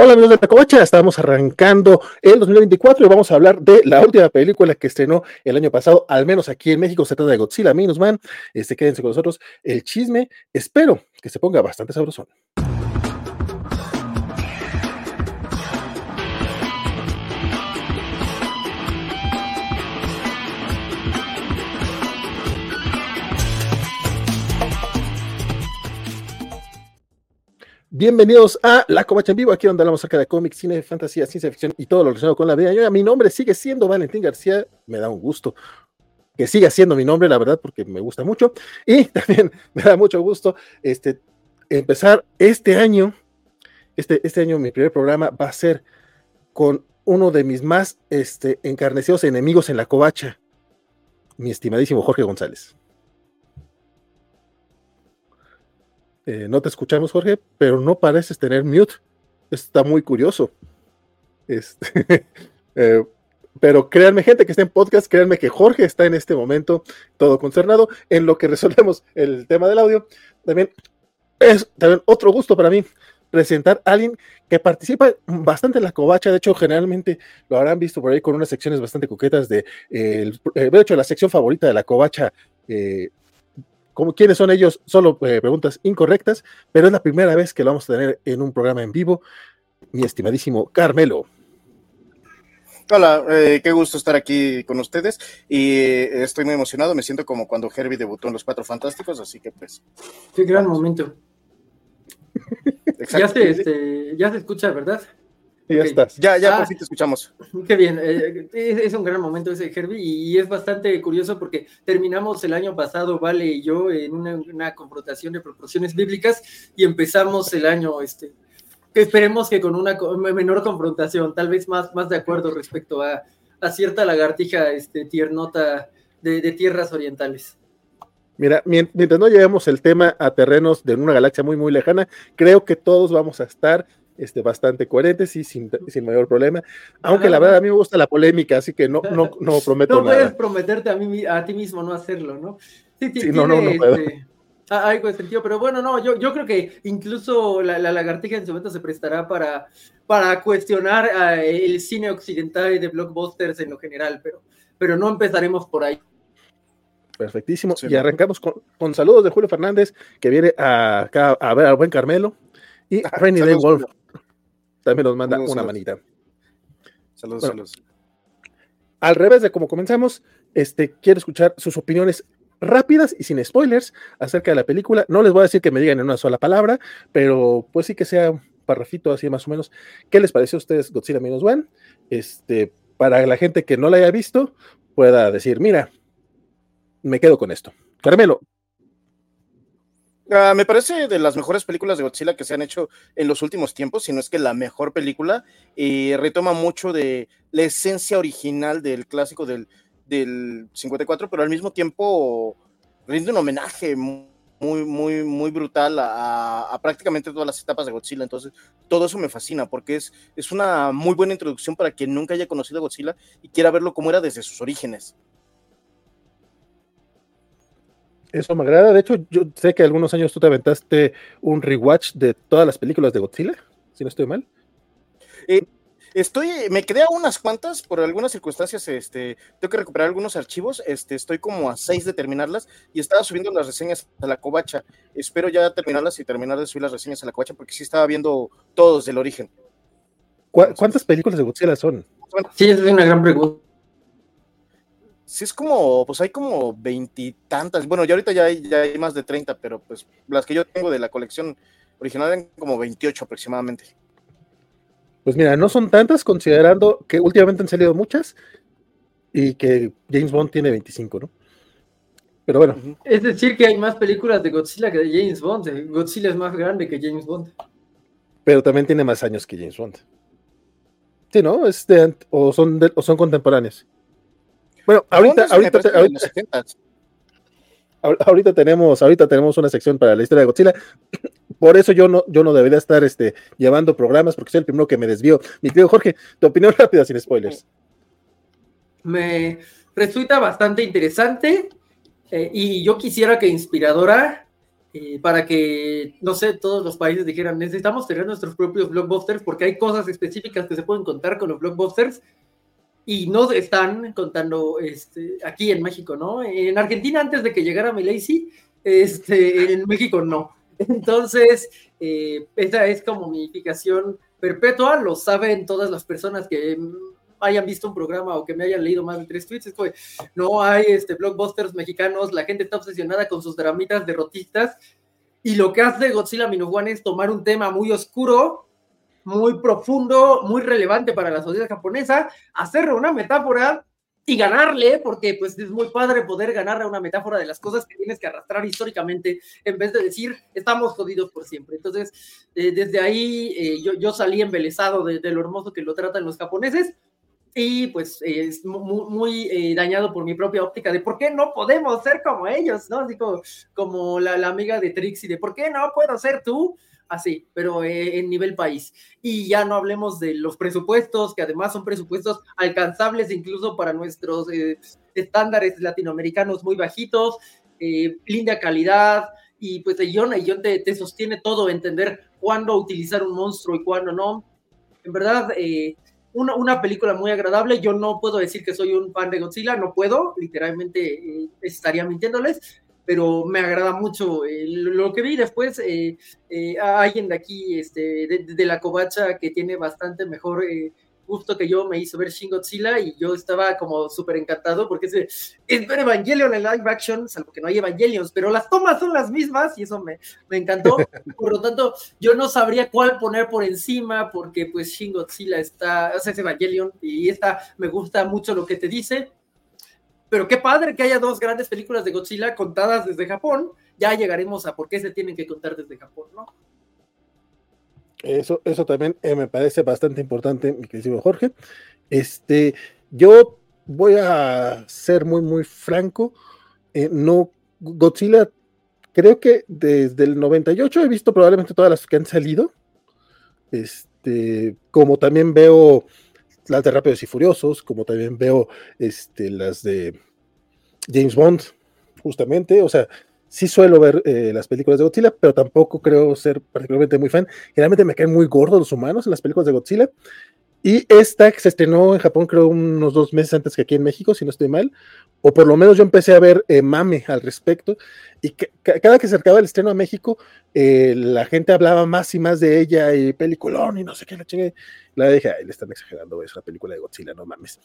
Hola amigos de la estamos arrancando el 2024 y vamos a hablar de la última película que estrenó el año pasado, al menos aquí en México, se trata de Godzilla Minus Man. Este, quédense con nosotros, el chisme, espero que se ponga bastante sabrosón. Bienvenidos a La Covacha en Vivo, aquí donde hablamos acerca de cómics, cine, fantasía, ciencia ficción y todo lo relacionado con la vida. mi nombre sigue siendo Valentín García, me da un gusto que siga siendo mi nombre, la verdad, porque me gusta mucho. Y también me da mucho gusto este, empezar este año, este, este año mi primer programa va a ser con uno de mis más este, encarnecidos enemigos en La Covacha, mi estimadísimo Jorge González. Eh, no te escuchamos, Jorge, pero no pareces tener mute. Está muy curioso. Este, eh, pero créanme, gente que está en podcast, créanme que Jorge está en este momento todo concernado en lo que resolvemos el tema del audio. También es también otro gusto para mí presentar a alguien que participa bastante en la covacha. De hecho, generalmente lo habrán visto por ahí con unas secciones bastante coquetas de, eh, de hecho, la sección favorita de la covacha quiénes son ellos, solo eh, preguntas incorrectas, pero es la primera vez que lo vamos a tener en un programa en vivo. Mi estimadísimo Carmelo. Hola, eh, qué gusto estar aquí con ustedes y eh, estoy muy emocionado, me siento como cuando Herbie debutó en Los Cuatro Fantásticos, así que pues... Qué gran momento. ya, se, este, ya se escucha, ¿verdad? Ya estás. Ya, ya, por fin te escuchamos. Qué bien. Eh, es, un gran momento ese, Herbie, y es bastante curioso porque terminamos el año pasado, Vale y yo, en una, confrontación de proporciones bíblicas y empezamos el año, este, que esperemos que con una menor confrontación, tal vez más, más de acuerdo respecto a, a cierta lagartija este, tiernota de, de tierras orientales. Mira, mientras no llevemos el tema a terrenos de una galaxia muy, muy lejana, creo que todos vamos a estar este, bastante coherentes y sin, sin mayor problema. Aunque la verdad a mí me gusta la polémica, así que no, no, no prometo no nada. No puedes prometerte a, mí, a ti mismo no hacerlo, ¿no? Sí, sí, no, no, no puedo. Este, algo de sentido, pero bueno, no, yo, yo creo que incluso la, la lagartija en su momento se prestará para, para cuestionar eh, el cine occidental de blockbusters en lo general, pero, pero no empezaremos por ahí. Perfectísimo. y arrancamos con, con, saludos de Julio Fernández, que viene acá a ver al buen Carmelo. Y ah, Rainy Day Wolf también nos manda una manita. Saludos, saludos. Al revés de como comenzamos, este, quiero escuchar sus opiniones rápidas y sin spoilers acerca de la película. No les voy a decir que me digan en una sola palabra, pero pues sí que sea un parrafito así más o menos. ¿Qué les pareció a ustedes Godzilla Minus One? Este, para la gente que no la haya visto, pueda decir, mira, me quedo con esto. Carmelo, Ah, me parece de las mejores películas de Godzilla que se han hecho en los últimos tiempos, si no es que la mejor película, y retoma mucho de la esencia original del clásico del, del 54, pero al mismo tiempo rinde un homenaje muy, muy, muy brutal a, prácticamente todas las etapas de Godzilla. Entonces, todo eso me fascina porque es, es una muy buena introducción para quien nunca haya conocido a Godzilla y quiera verlo como era desde sus orígenes. Eso me agrada. De hecho, yo sé que algunos años tú te aventaste un rewatch de todas las películas de Godzilla, si no estoy mal. Eh, estoy, me quedé a unas cuantas, por algunas circunstancias, este, tengo que recuperar algunos archivos, este, estoy como a seis de terminarlas y estaba subiendo las reseñas a la covacha. Espero ya terminarlas y terminar de subir las reseñas a la covacha porque sí estaba viendo todos del origen. ¿Cuántas películas de Godzilla son? Sí, es una gran pregunta sí es como, pues hay como veintitantas, bueno, ya ahorita ya hay, ya hay más de treinta, pero pues las que yo tengo de la colección original eran como veintiocho aproximadamente. Pues mira, no son tantas considerando que últimamente han salido muchas y que James Bond tiene 25, ¿no? Pero bueno. Es decir, que hay más películas de Godzilla que de James Bond. Godzilla es más grande que James Bond. Pero también tiene más años que James Bond. Sí, ¿no? Es o, son o son contemporáneos. Bueno, ahorita, ahorita, ahorita, tenemos, ahorita tenemos una sección para la historia de Godzilla. Por eso yo no, yo no debería estar este, llevando programas, porque soy el primero que me desvió. Mi querido Jorge, tu opinión rápida sin spoilers. Me resulta bastante interesante eh, y yo quisiera que Inspiradora eh, para que, no sé, todos los países dijeran, necesitamos tener nuestros propios blockbusters porque hay cosas específicas que se pueden contar con los blockbusters y no están contando este, aquí en México, ¿no? En Argentina antes de que llegara Milei, este, en México no. Entonces, eh, es como mi fijación perpetua, lo saben todas las personas que hayan visto un programa o que me hayan leído más de tres tweets, es que no hay este, blockbusters mexicanos, la gente está obsesionada con sus dramitas derrotistas, y lo que hace Godzilla Minus One es tomar un tema muy oscuro, muy profundo, muy relevante para la sociedad japonesa, hacerle una metáfora y ganarle, porque pues es muy padre poder ganarle una metáfora de las cosas que tienes que arrastrar históricamente, en vez de decir, estamos jodidos por siempre. Entonces, eh, desde ahí eh, yo, yo, salí embelesado de, de, lo hermoso que lo tratan los japoneses, y pues es muy, muy eh, dañado por mi propia óptica de por qué no podemos ser como ellos, ¿no? Así como, como la, la, amiga de Trixie, de por qué no puedo ser tú, así, pero eh, en nivel país. Y ya no hablemos de los presupuestos, que además son presupuestos alcanzables incluso para nuestros eh, estándares latinoamericanos muy bajitos, eh, linda calidad, y pues John, John te, te sostiene todo, entender cuándo utilizar un monstruo y cuándo no. En verdad, eh, una, una, película muy agradable. Yo no puedo decir que soy un fan de Godzilla, no puedo, literalmente eh, estaría mintiéndoles, pero me agrada mucho eh, lo que vi después. Eh, eh alguien de aquí, este, de, de, la covacha, que tiene bastante mejor eh, gusto que yo me hizo ver Shin Godzilla y yo estaba como súper encantado porque es, es ver Evangelion en live action, salvo que no hay Evangelions, pero las tomas son las mismas y eso me, me encantó. Por lo tanto, yo no sabría cuál poner por encima porque pues Shin Godzilla está, o sea, es Evangelion y esta me gusta mucho lo que te dice. Pero qué padre que haya dos grandes películas de Godzilla contadas desde Japón. Ya llegaremos a por qué se tienen que contar desde Japón, ¿no? Eso, eso también eh, me parece bastante importante, mi querido Jorge. Este, yo voy a ser muy, muy franco. Eh, no, Godzilla, creo que desde el 98 he visto probablemente todas las que han salido. Este, como también veo las de Rápidos y Furiosos, como también veo este, las de James Bond, justamente. O sea, sí suelo ver eh, las películas de Godzilla, pero tampoco creo ser particularmente muy fan. Generalmente me caen muy gordos los humanos en las películas de Godzilla. Y esta que se estrenó en Japón, creo unos dos meses antes que aquí en México, si no estoy mal, o por lo menos yo empecé a ver eh, mame al respecto. Y cada que acercaba el estreno a México, eh, la gente hablaba más y más de ella y peliculón y no sé qué, la chingue. La dije, ay, le están exagerando, es una película de Godzilla, no mames.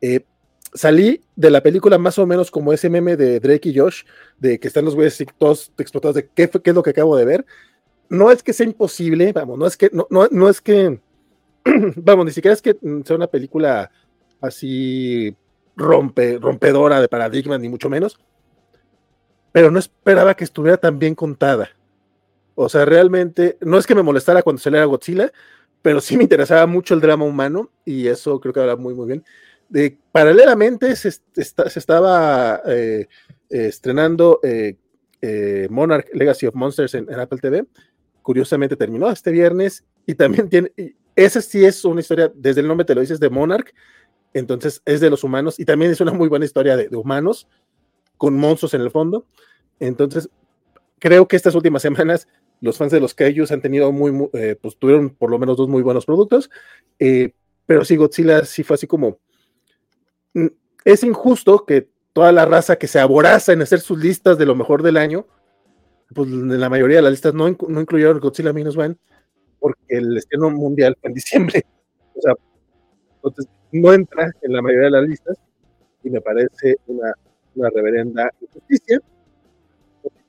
Eh, salí de la película más o menos como ese meme de Drake y Josh, de que están los güeyes todos explotados de qué, qué, es lo que acabo de ver. No es que sea imposible, vamos, no es que, no, no, no es que, vamos, ni siquiera es que sea una película así rompe, rompedora de paradigmas, ni mucho menos, pero no esperaba que estuviera tan bien contada. O sea, realmente, no es que me molestara cuando saliera Godzilla, pero sí me interesaba mucho el drama humano y eso creo que habla muy, muy bien de, paralelamente se, se estaba eh, estrenando eh, eh, Monarch Legacy of Monsters en, en, Apple TV. Curiosamente terminó este viernes y también tiene, esa sí es una historia, desde el nombre te lo dices, de Monarch, entonces es de los humanos y también es una muy buena historia de, de humanos con monstruos en el fondo. Entonces, creo que estas últimas semanas los fans de los Kaijus han tenido muy, eh, pues tuvieron por lo menos dos muy buenos productos, eh, pero sí, Godzilla sí fue así como, es injusto que toda la raza que se aboraza en hacer sus listas de lo mejor del año, pues en la mayoría de las listas no, no incluyeron Godzilla Minus One, porque el estreno mundial fue en diciembre. O sea, entonces no entra en la mayoría de las listas y me parece una, una reverenda injusticia.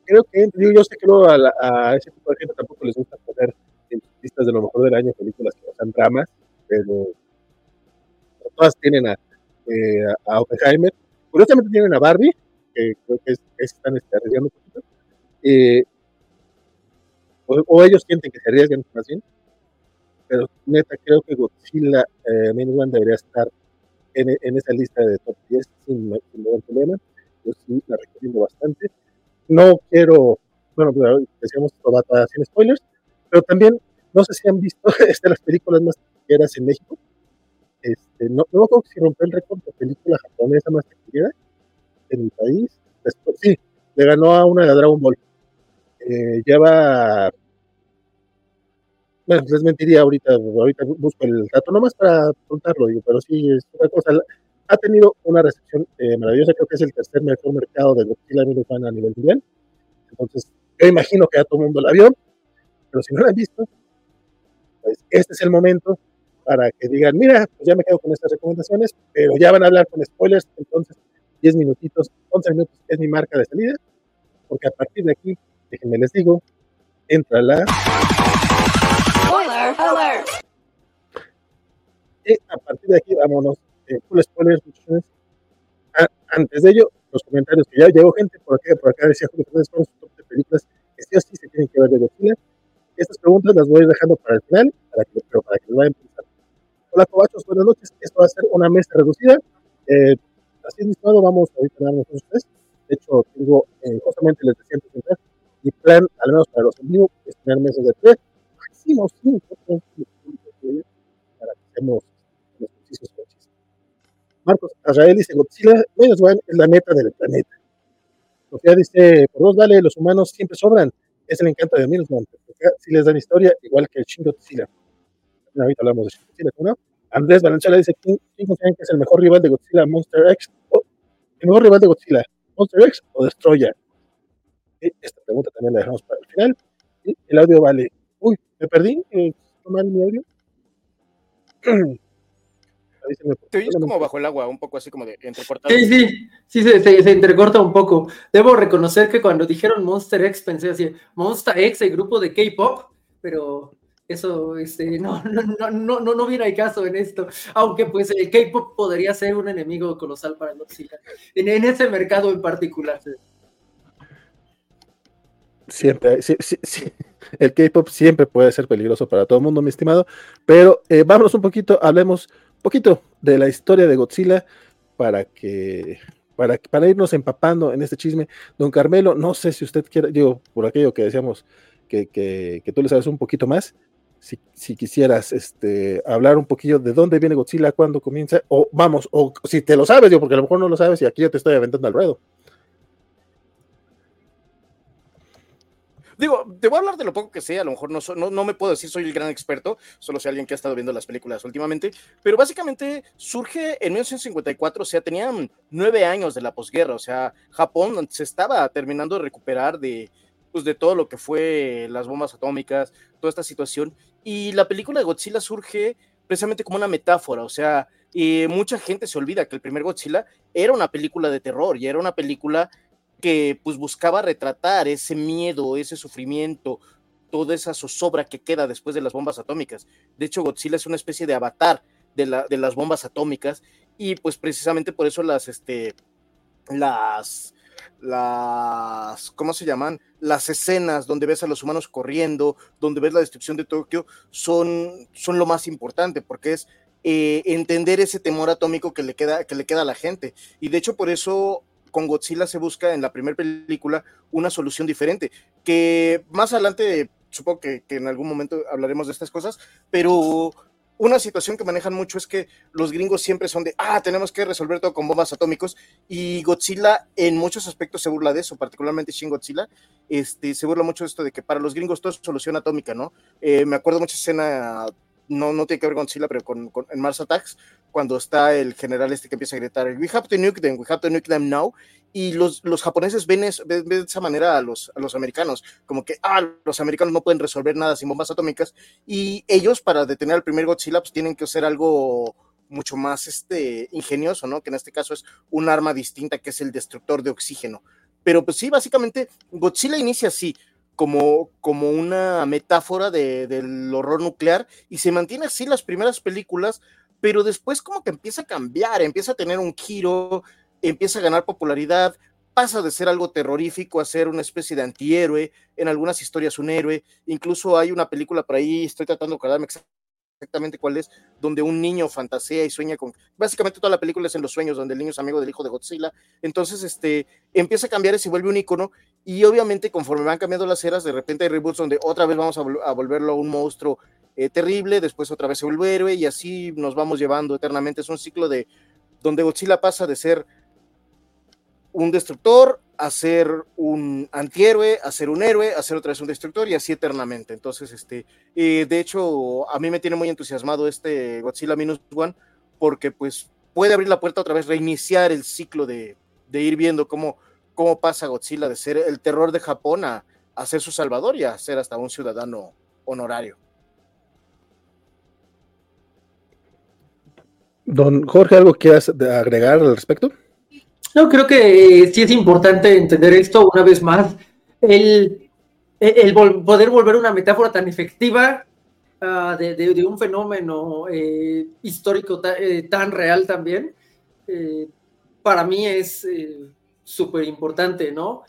Creo que yo, yo sé que luego a, la, a, ese tipo de gente tampoco les gusta poner en listas de lo mejor del año películas que no sean dramas, pero todas tienen a eh, a Oppenheimer. Curiosamente tienen a Barbie, que creo que es, es están este, un poquito. Eh, o, o, ellos sienten que se arriesgan más bien. Pero neta, creo que Godzilla eh, Main One debería estar en, en, esa lista de top 10 sin, ningún problema. Yo sí la recomiendo bastante. No quiero, bueno, pues, decíamos sin spoilers, pero también no sé si han visto este, las películas más taquilleras en México. Este, no, no creo si rompió el récord de película japonesa más taquillera en el país. Después, sí, le ganó a una de Dragon Ball. Eh, lleva bueno, les mentiría ahorita, ahorita busco el dato nomás para contarlo, digo, pero sí es una cosa, ha tenido una recepción eh, maravillosa, creo que es el tercer mejor mercado de Godzilla a nivel mundial, entonces yo imagino que a todo el mundo la vio, pero si no la han visto, pues este es el momento para que digan, mira, pues ya me quedo con estas recomendaciones, pero ya van a hablar con spoilers, entonces 10 minutitos, 11 minutos es mi marca de salida, porque a partir de aquí, déjenme les digo, entra la... Spoiler alert. Y a partir de aquí, vámonos, eh, full spoilers, antes de ello, los comentarios que ya llegó gente por acá, por acá decía Julio Fernández, ¿cuáles son de películas que sí o sí se tienen que ver de Godzilla? Estas preguntas las voy a ir dejando para el final, para que, pero para que lo vayan pensando. Hola, Cobachos, buenas noches. Esto va a ser una mesa reducida. Eh, así es, mi estimado, vamos a darnos ustedes. De hecho, tengo, eh, justamente les decía antes mi plan, al menos para los en vivo, es tener mesas de tres, máximo cinco, para que estemos los precisos coches. Marcos Azrael dice, Godzilla, menos One es la meta del planeta. Sofía dice, por dos vale, los humanos siempre sobran. Es el encanto de Minus One. Si les dan historia, igual que el Shin Godzilla. Ahorita hablamos de Shin Godzilla, ¿no? Andrés Valenzuela dice, ¿quién, quién consideran que es el mejor rival de Godzilla, Monster X? ¿El mejor rival de Godzilla, Monster X o Destroyer? Esta pregunta también la dejamos para el final. Y el audio vale. Uy, me perdí. Mal mi audio? Te oyes como bajo el agua, un poco así como de entrecortado. Sí, sí, sí, se, se, entrecorta un poco. Debo reconocer que cuando dijeron Monster X pensé así, Monster X, el grupo de K-pop, pero eso este, no, no, no, no, no viene al caso en esto, aunque pues el K-pop podría ser un enemigo colosal para Godzilla, en, en ese mercado en particular. Siempre, sí, sí, sí. el K-pop siempre puede ser peligroso para todo el mundo, mi estimado, pero eh, vámonos un poquito, hablemos un poquito de la historia de Godzilla para que para, para irnos empapando en este chisme. Don Carmelo, no sé si usted quiere, digo, por aquello que decíamos que, que, que tú le sabes un poquito más, si, si, quisieras este, hablar un poquillo de dónde viene Godzilla, cuándo comienza, o vamos, o si te lo sabes, yo, porque a lo mejor no lo sabes y aquí yo te estoy aventando al ruedo. Digo, te voy a hablar de lo poco que sé, a lo mejor no, no, no, me puedo decir soy el gran experto, solo soy alguien que ha estado viendo las películas últimamente, pero básicamente surge en 1954, o sea, tenían nueve años de la posguerra, o sea, Japón se estaba terminando de recuperar de, pues, de todo lo que fue las bombas atómicas, toda esta situación, y la película de Godzilla surge precisamente como una metáfora, o sea, y mucha gente se olvida que el primer Godzilla era una película de terror y era una película que pues buscaba retratar ese miedo, ese sufrimiento, toda esa zozobra que queda después de las bombas atómicas. De hecho, Godzilla es una especie de avatar de, la, de las bombas atómicas y pues precisamente por eso las, este, las, las, ¿cómo se llaman? Las escenas donde ves a los humanos corriendo, donde ves la destrucción de Tokio, son, son lo más importante, porque es eh, entender ese temor atómico que le, queda, que le queda a la gente. Y de hecho, por eso con Godzilla se busca en la primera película una solución diferente, que más adelante supongo que, en algún momento hablaremos de estas cosas, pero una situación que manejan mucho es que los gringos siempre son de, ah, tenemos que resolver todo con bombas atómicos, y Godzilla en muchos aspectos se burla de eso, particularmente Shin Godzilla, este, se burla mucho de esto de que para los gringos todo es solución atómica, ¿no? Eh, me acuerdo mucha escena, no, no tiene que ver con Godzilla, pero con, en Mars Attacks, cuando está el general este que empieza a gritar, we have to nuke them, we have to nuke them now, y los, los japoneses ven, ven, de esa manera a los, a los americanos, como que, ah, los americanos no pueden resolver nada sin bombas atómicas, y ellos para detener al primer Godzilla pues tienen que hacer algo mucho más este, ingenioso, ¿no? Que en este caso es un arma distinta que es el destructor de oxígeno. Pero pues sí, básicamente Godzilla inicia así, como, como una metáfora de, del horror nuclear y se mantiene así las primeras películas pero después como que empieza a cambiar, empieza a tener un giro, empieza a ganar popularidad, pasa de ser algo terrorífico a ser una especie de antihéroe, en algunas historias un héroe, incluso hay una película por ahí, estoy tratando de acordarme exactamente cuál es, donde un niño fantasea y sueña con, básicamente toda la película es en los sueños, donde el niño es amigo del hijo de Godzilla, entonces este, empieza a cambiar y se vuelve un icono, y obviamente conforme van cambiando las eras, de repente hay reboots donde otra vez vamos a, a volverlo un monstruo eh, terrible, después otra vez se vuelve héroe y así nos vamos llevando eternamente. Es un ciclo de donde Godzilla pasa de ser un destructor a ser un antihéroe, a ser un héroe, a ser otra vez un destructor y así eternamente. Entonces, este, eh, de hecho, a mí me tiene muy entusiasmado este Godzilla Minus One porque pues puede abrir la puerta otra vez, reiniciar el ciclo de, de ir viendo cómo, cómo pasa Godzilla de ser el terror de Japón a, a ser su salvador y a ser hasta un ciudadano honorario. Don Jorge, ¿algo quieras agregar al respecto? No, creo que sí es importante entender esto una vez más. El, el, poder volver una metáfora tan efectiva uh, de, de, un fenómeno eh, histórico eh, tan real también, eh, para mí es súper importante, ¿no?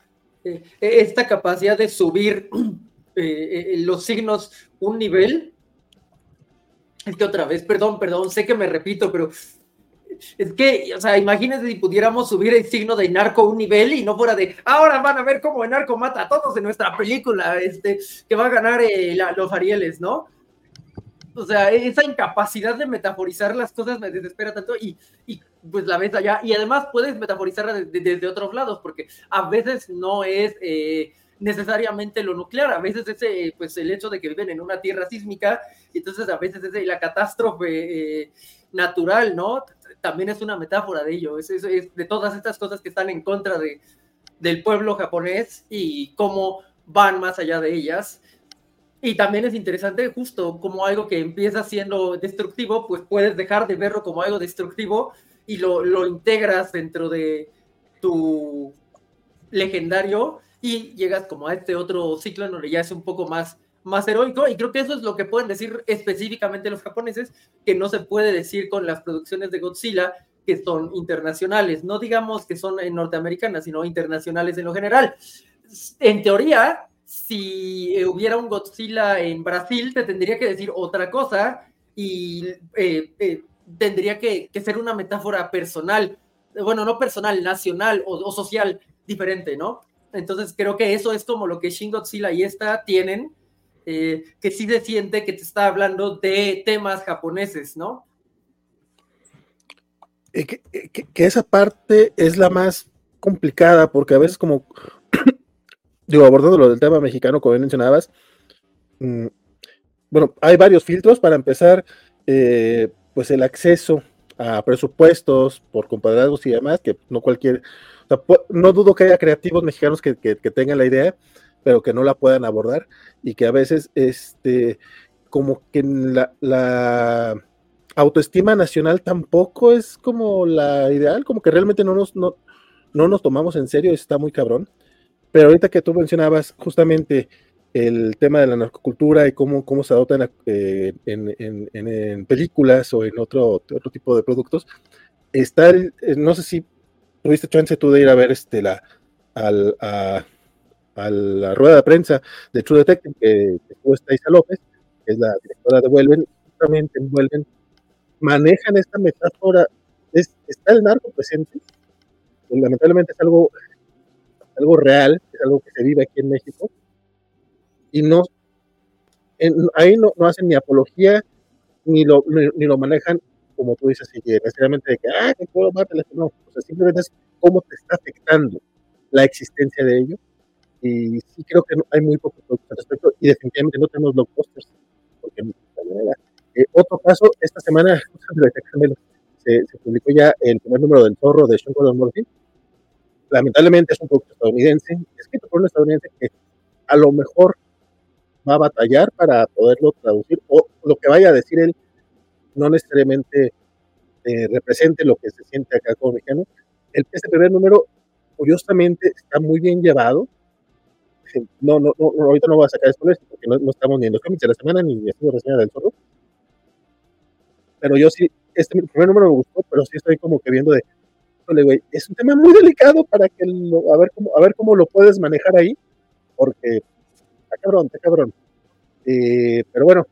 esta capacidad de subir los signos un nivel es que otra vez, perdón, perdón, sé que me repito, pero es que, o sea, imagínense si pudiéramos subir el signo de narco un nivel y no fuera de, ahora van a ver cómo el narco mata a todos en nuestra película, este, que va a ganar eh, los Arieles, ¿no? O sea, esa incapacidad de metaforizar las cosas me desespera tanto y, y pues la ves allá. Y además puedes metaforizarla desde, otros lados, porque a veces no es... Eh, necesariamente lo nuclear, a veces es eh, pues el hecho de que viven en una tierra sísmica, y entonces a veces es la catástrofe natural, ¿no? También es una metáfora de ello, es, de todas estas cosas que están en contra de, del pueblo japonés y cómo van más allá de ellas. Y también es interesante justo como algo que empieza siendo destructivo, pues puedes dejar de verlo como algo destructivo y lo, lo integras dentro de tu legendario y llegas como a este otro ciclo en donde ya es un poco más, más heroico y creo que eso es lo que pueden decir específicamente los japoneses, que no se puede decir con las producciones de Godzilla que son internacionales, no digamos que son norteamericanas, sino internacionales en lo general. En teoría, si hubiera un Godzilla en Brasil, te tendría que decir otra cosa y eh, eh, tendría que, que, ser una metáfora personal, bueno, no personal, nacional o, o social diferente, ¿no? Entonces creo que eso es como lo que Shin Godzilla y esta tienen, eh, que sí se siente que te está hablando de temas japoneses, ¿no? Eh, que, eh, que, esa parte es la más complicada, porque a veces como, digo, abordando lo del tema mexicano, como mencionabas, mmm, bueno, hay varios filtros para empezar, pues el acceso a presupuestos por compadrazgos y demás, que no cualquier no dudo que haya creativos mexicanos que, que, tengan la idea, pero que no la puedan abordar y que a veces, este, como que la, la autoestima nacional tampoco es como la ideal, como que realmente no nos, no, no nos tomamos en serio, está muy cabrón. Pero ahorita que tú mencionabas justamente el tema de la narcocultura y cómo, cómo se adoptan eh, en, en, en, películas o en otro, otro tipo de productos, está, el, no sé si tuviste chance tú de ir a ver este, la, al, a, a, la rueda de prensa de True Detective que, estuvo Isa López, que es la directora de Vuelven, justamente en Vuelven, manejan esta metáfora, es, está el narco presente, pues, lamentablemente es algo, algo real, es algo que se vive aquí en México, y no, en, ahí no, no, hacen ni apología, ni lo, ni, ni lo manejan como tú dices, y necesariamente de que, ah, que puedo no, o sea, simplemente es cómo te está afectando la existencia de ello. Y sí creo que no, hay muy poco al respecto y definitivamente no tenemos blockbusters. Porque, eh, otro caso, esta semana se, se, publicó ya el primer número del zorro de Sean Gordon Murphy. Lamentablemente es un producto estadounidense, escrito por un estadounidense que a lo mejor va a batallar para poderlo traducir o lo que vaya a decir él no necesariamente eh, represente lo que se siente acá como mexicano. El, este primer número, curiosamente, está muy bien llevado. No, no, no, ahorita no voy a sacar esto porque no, no, estamos ni en los cómics de la semana ni haciendo reseña del zorro. Pero yo sí, este primer número me gustó, pero sí estoy como que viendo de, es un tema muy delicado para que lo, a ver cómo, a ver cómo lo puedes manejar ahí, porque está cabrón, está cabrón. Eh, pero bueno,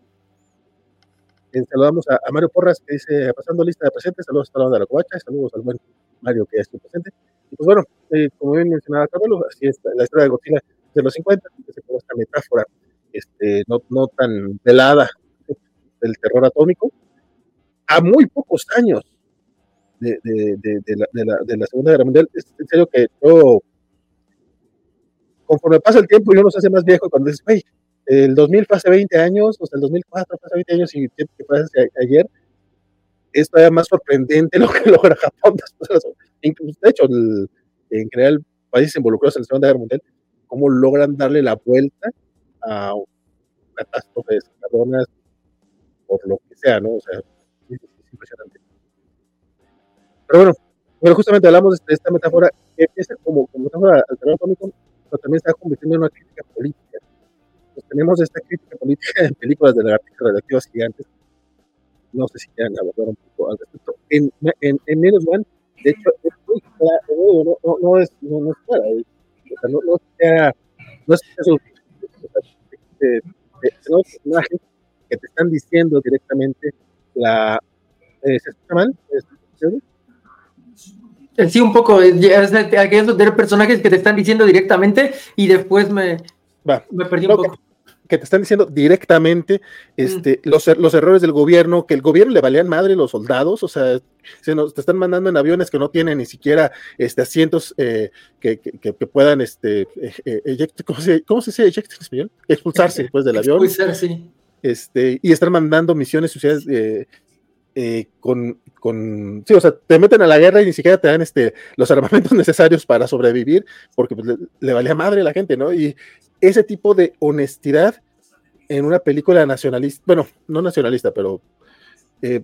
eh, saludamos a, a, Mario Porras, que dice, pasando lista de presentes, saludos a la de la Covacha, saludos al buen Mario que estuvo presente. Y pues bueno, eh, como bien mencionaba Carlos, así es la historia de Godzilla de los 50, que se pone esta metáfora este, no, no tan velada del terror atómico, a muy pocos años de, de, de, de la, la, la, Segunda Guerra Mundial. Es en serio que yo conforme pasa el tiempo y uno se hace más viejo, cuando dices, güey, el 2000 fue hace 20 años, o sea, el 2004 fue hace 20 años y que fue ayer, es todavía más sorprendente lo que logra Japón de hecho, en general, países involucrados en la Segunda Guerra Mundial, cómo logran darle la vuelta a catástrofes, caronas, por lo que sea, ¿no? O sea, es, impresionante. Pero bueno, pero justamente hablamos de esta metáfora que empieza como, como metáfora al cómico, pero también está convirtiendo en una crítica política. Pues tenemos esta crítica política en películas de lagartijas radioactivas gigantes. No sé si quieran abordar un poco al respecto. En, en, en Menos One, de hecho, es muy claro, no, no, no, es, no, no es clara, o sea, no, no, sea, no es eso, imagen que te están diciendo directamente la... Eh, ¿Se escucha mal? Eh, sí, un poco. Aquellos de personajes que te están diciendo directamente y después me, me perdí un poco. Que, te están diciendo directamente este, los, er, los errores del gobierno, que el gobierno le valían madre los soldados, o sea, se nos, te están mandando en aviones que no tienen ni siquiera este, asientos eh, que, que, puedan, este, ¿cómo, se, ¿cómo se dice eject? Expulsarse después del avión. Expulsarse. Este, y están mandando misiones sociales eh, eh, con, con, sí, o sea, te meten a la guerra y ni siquiera te dan este, los armamentos necesarios para sobrevivir, porque pues, le, valía madre a la gente, ¿no? Y ese tipo de honestidad en una película nacionalista, bueno, no nacionalista, pero eh,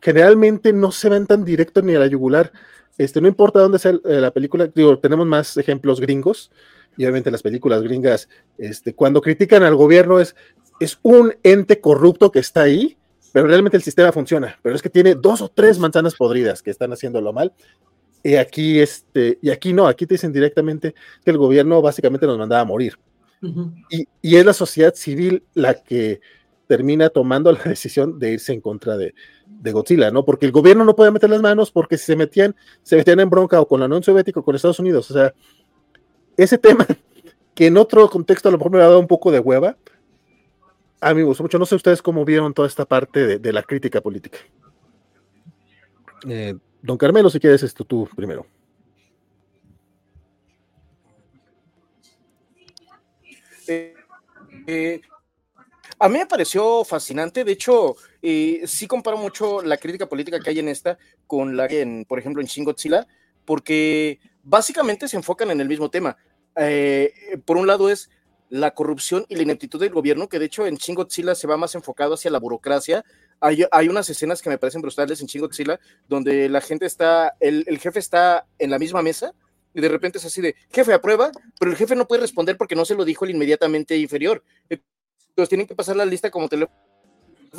generalmente no se ven tan directo ni a la yugular. Este, no importa dónde sea la película, digo, tenemos más ejemplos gringos, y obviamente las películas gringas, este, cuando critican al gobierno es, es un ente corrupto que está ahí, pero realmente el sistema funciona. Pero es que tiene dos o tres manzanas podridas que están haciéndolo mal. Y aquí, este, y aquí no, aquí te dicen directamente que el gobierno básicamente nos mandaba a morir. Y, y, es la sociedad civil la que termina tomando la decisión de irse en contra de, de, Godzilla, ¿no? Porque el gobierno no puede meter las manos porque si se metían, se metían en bronca o con la Unión Soviética o con Estados Unidos. O sea, ese tema que en otro contexto a lo mejor me ha dado un poco de hueva, a mí me gustó mucho. No sé ustedes cómo vieron toda esta parte de, la crítica política. Eh, don Carmelo, si quieres esto tú primero. Eh, a mí me pareció fascinante, de hecho, sí comparo mucho la crítica política que hay en esta con la que, por ejemplo, en Shin porque básicamente se enfocan en el mismo tema. por un lado es la corrupción y la ineptitud del gobierno, que de hecho en Chingotzilla se va más enfocado hacia la burocracia. Hay, hay unas escenas que me parecen brutales en Chingotzilla, donde la gente está, el, el, jefe está en la misma mesa y de repente es así de, jefe, aprueba, pero el jefe no puede responder porque no se lo dijo el inmediatamente inferior. Entonces tienen que pasar la lista como teléfono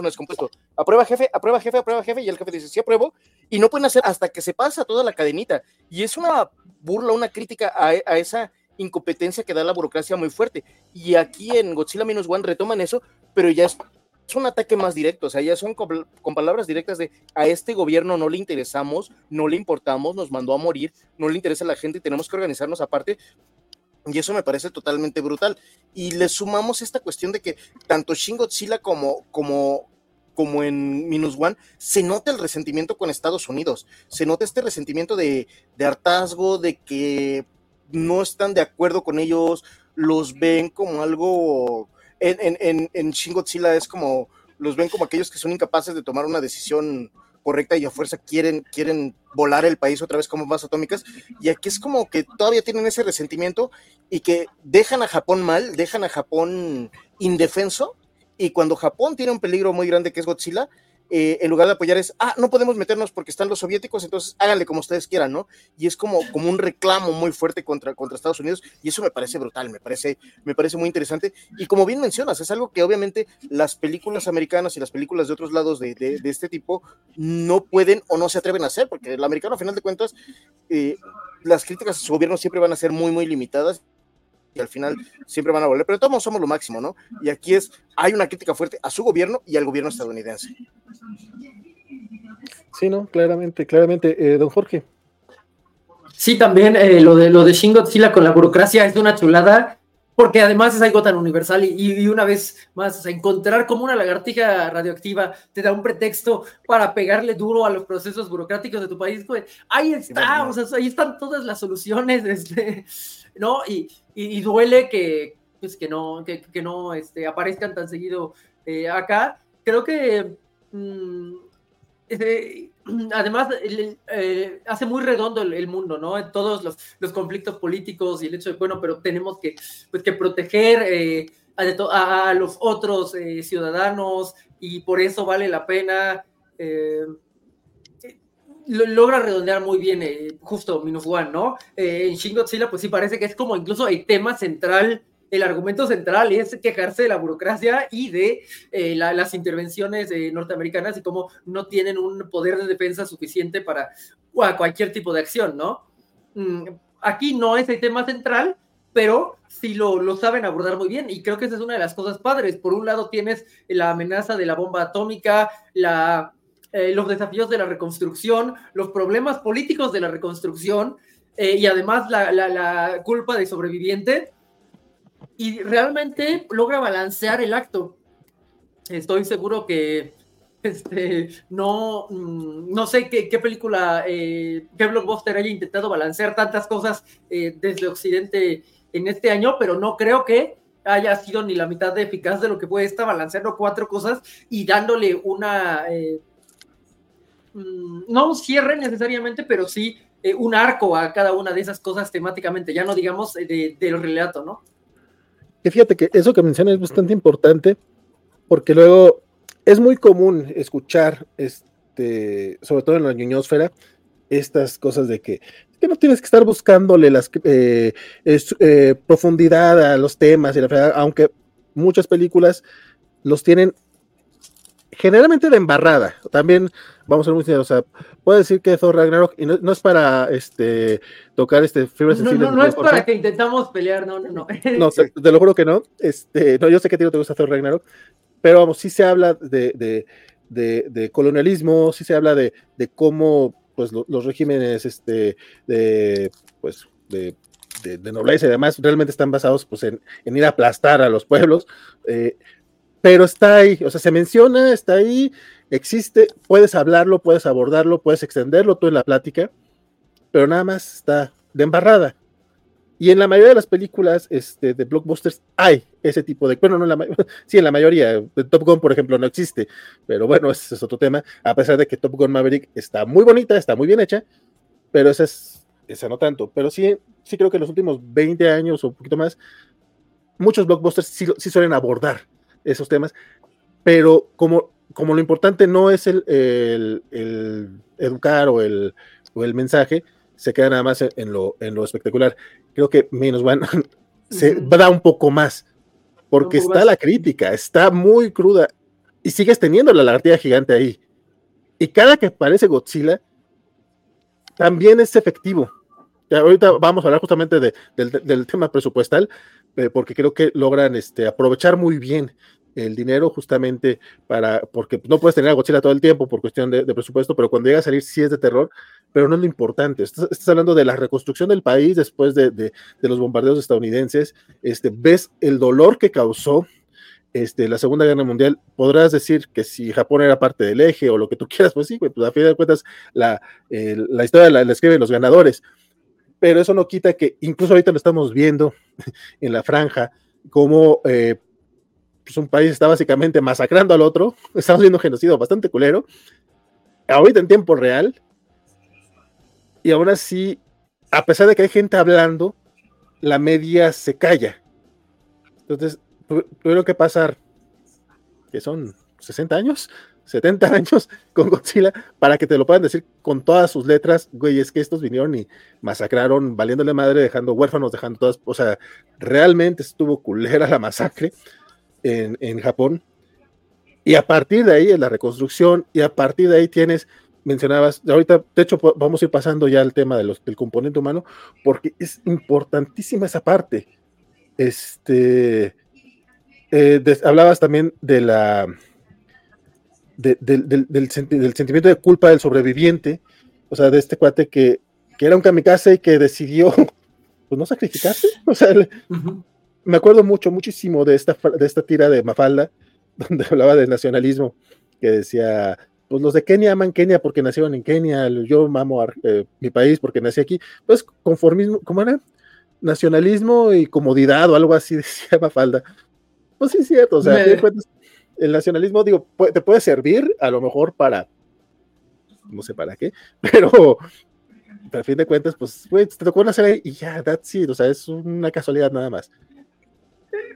descompuesto. Aprueba jefe, aprueba jefe, aprueba jefe, y el jefe dice, sí apruebo, y no pueden hacer hasta que se pasa toda la cadenita. Y es una burla, una crítica a, esa incompetencia que da la burocracia muy fuerte. Y aquí en Godzilla Minus One retoman eso, pero ya es, un ataque más directo, o sea, ya son con, palabras directas de a este gobierno no le interesamos, no le importamos, nos mandó a morir, no le interesa a la gente tenemos que organizarnos aparte. Y eso me parece totalmente brutal. Y le sumamos esta cuestión de que tanto Shin Godzilla como, como, como en Minus One, se nota el resentimiento con Estados Unidos, se nota este resentimiento de, de hartazgo, de que no están de acuerdo con ellos, los ven como algo, en, en, en Shin Godzilla es como, los ven como aquellos que son incapaces de tomar una decisión correcta y a fuerza quieren, quieren volar el país otra vez como bombas atómicas. Y aquí es como que todavía tienen ese resentimiento y que dejan a Japón mal, dejan a Japón indefenso. Y cuando Japón tiene un peligro muy grande que es Godzilla, eh, en lugar de apoyar es, ah, no podemos meternos porque están los soviéticos, entonces háganle como ustedes quieran, ¿no? Y es como, como un reclamo muy fuerte contra, contra Estados Unidos y eso me parece brutal, me parece, me parece muy interesante. Y como bien mencionas, es algo que obviamente las películas americanas y las películas de otros lados de, de, este tipo no pueden o no se atreven a hacer, porque el americano, a final de cuentas, eh, las críticas a su gobierno siempre van a ser muy, muy limitadas y al final siempre van a volver, pero todos somos lo máximo, ¿no? Y aquí es, hay una crítica fuerte a su gobierno y al gobierno estadounidense. Sí, no, claramente, claramente. Eh, don Jorge. Sí, también eh, lo de lo de Shin Godzilla con la burocracia es de una chulada. Porque además es algo tan universal y, una vez más, encontrar como una lagartija radioactiva te da un pretexto para pegarle duro a los procesos burocráticos de tu país, pues ahí está, o sea, ahí están todas las soluciones, este, ¿no? Y, y, duele que, pues, que no, que, que no este, aparezcan tan seguido eh, acá. Creo que... Mm, este, además, eh, hace muy redondo el, mundo, ¿no? En todos los, conflictos políticos y el hecho de, bueno, pero tenemos que, pues, que proteger eh, a, los otros eh, ciudadanos y por eso vale la pena. logra redondear muy bien justo Minus One, ¿no? en Shin Godzilla, pues sí parece que es como incluso el tema central el argumento central es quejarse de la burocracia y de eh, las intervenciones eh, norteamericanas y cómo no tienen un poder de defensa suficiente para cualquier tipo de acción, ¿no? Mm, aquí no es el tema central, pero sí lo, lo, saben abordar muy bien y creo que esa es una de las cosas padres. Por un lado tienes la amenaza de la bomba atómica, la, eh, los desafíos de la reconstrucción, los problemas políticos de la reconstrucción y además la, la, la culpa de sobreviviente y realmente logra balancear el acto. Estoy seguro que este, no, mm, no sé qué, película, eh, qué blockbuster haya intentado balancear tantas cosas eh, desde Occidente en este año, pero no creo que haya sido ni la mitad de eficaz de lo que puede estar balanceando cuatro cosas y dándole una, eh, mm, no un cierre necesariamente, pero sí un arco a cada una de esas cosas temáticamente, ya no digamos de, del relato, ¿no? Fíjate que eso que mencionas es bastante importante, porque luego es muy común escuchar, este, sobre todo en la ñoñosfera, estas cosas de que, que no tienes que estar buscándole las eh, eh, profundidad a los temas, y la, aunque muchas películas los tienen generalmente de embarrada. También, vamos a ser muy sinceros, o sea, puedo decir que Thor Ragnarok, y no, es para este, tocar este fibras no, No, no es para que intentamos pelear, no, no, no. No, te, lo juro que no. Este, no, yo sé que a ti no te gusta Thor Ragnarok, pero vamos, sí se habla de, de, de, colonialismo, sí se habla de, cómo pues, los regímenes este, de, pues, de de, nobleza y demás realmente están basados pues, en, en, ir a aplastar a los pueblos. Eh, pero está ahí, o sea, se menciona, está ahí, existe, puedes hablarlo, puedes abordarlo, puedes extenderlo tú en la plática, pero nada más está de embarrada. Y en la mayoría de las películas este, de blockbusters hay ese tipo de, bueno, no en la sí, en la mayoría, Top Gun, por ejemplo, no existe, pero bueno, ese es otro tema, a pesar de que Top Gun Maverick está muy bonita, está muy bien hecha, pero esa es, esa no tanto, pero sí, sí creo que en los últimos 20 años o un poquito más, muchos blockbusters sí, sí suelen abordar esos temas, pero como, como lo importante no es el, el, educar o el, o el mensaje, se queda nada más en lo, en lo espectacular. Creo que menos van se da un poco más, porque está la crítica, está muy cruda y sigues teniendo la lagartija gigante ahí. Y cada que aparece Godzilla, también es efectivo. Ya, ahorita vamos a hablar justamente de, del, tema presupuestal, eh, porque creo que logran este, aprovechar muy bien el dinero justamente para, porque no puedes tener a Godzilla todo el tiempo por cuestión de, presupuesto, pero cuando llega a salir sí es de terror, pero no es lo importante. Estás, hablando de la reconstrucción del país después de, de, los bombardeos estadounidenses, este, ves el dolor que causó este, la Segunda Guerra Mundial, podrás decir que si Japón era parte del eje o lo que tú quieras, pues sí, pues a fin de cuentas la, la historia la, escriben los ganadores, pero eso no quita que incluso ahorita lo estamos viendo en la franja, como eh, pues un país está básicamente masacrando al otro, estamos viendo un genocidio bastante culero, ahorita en tiempo real, y aún así, a pesar de que hay gente hablando, la media se calla. Entonces, tuvieron que pasar, que son 60 años, 70 años con Godzilla, para que te lo puedan decir con todas sus letras, güey, es que estos vinieron y masacraron, valiéndole madre, dejando huérfanos, dejando todas, o sea, realmente estuvo culera la masacre en, Japón. Y a partir de ahí es la reconstrucción y a partir de ahí tienes, mencionabas, ahorita, de hecho, vamos a ir pasando ya al tema de los, del componente humano, porque es importantísima esa parte. Este, eh, hablabas también de la, del, sentimiento de culpa del sobreviviente, o sea, de este cuate que, que era un kamikaze y que decidió, pues no sacrificarse, o sea, me acuerdo mucho, muchísimo de esta, de esta tira de Mafalda, donde hablaba de nacionalismo, que decía, pues los de Kenia aman Kenia porque nacieron en Kenia, yo amo eh, mi país porque nací aquí. Pues conformismo, ¿cómo era? Nacionalismo y comodidad o algo así decía Mafalda. Pues sí, es cierto, o sea, el nacionalismo, digo, te puede servir a lo mejor para, no sé para qué, pero, a fin de cuentas, pues, güey, te tocó nacer y ya, that's it, o sea, es una casualidad nada más.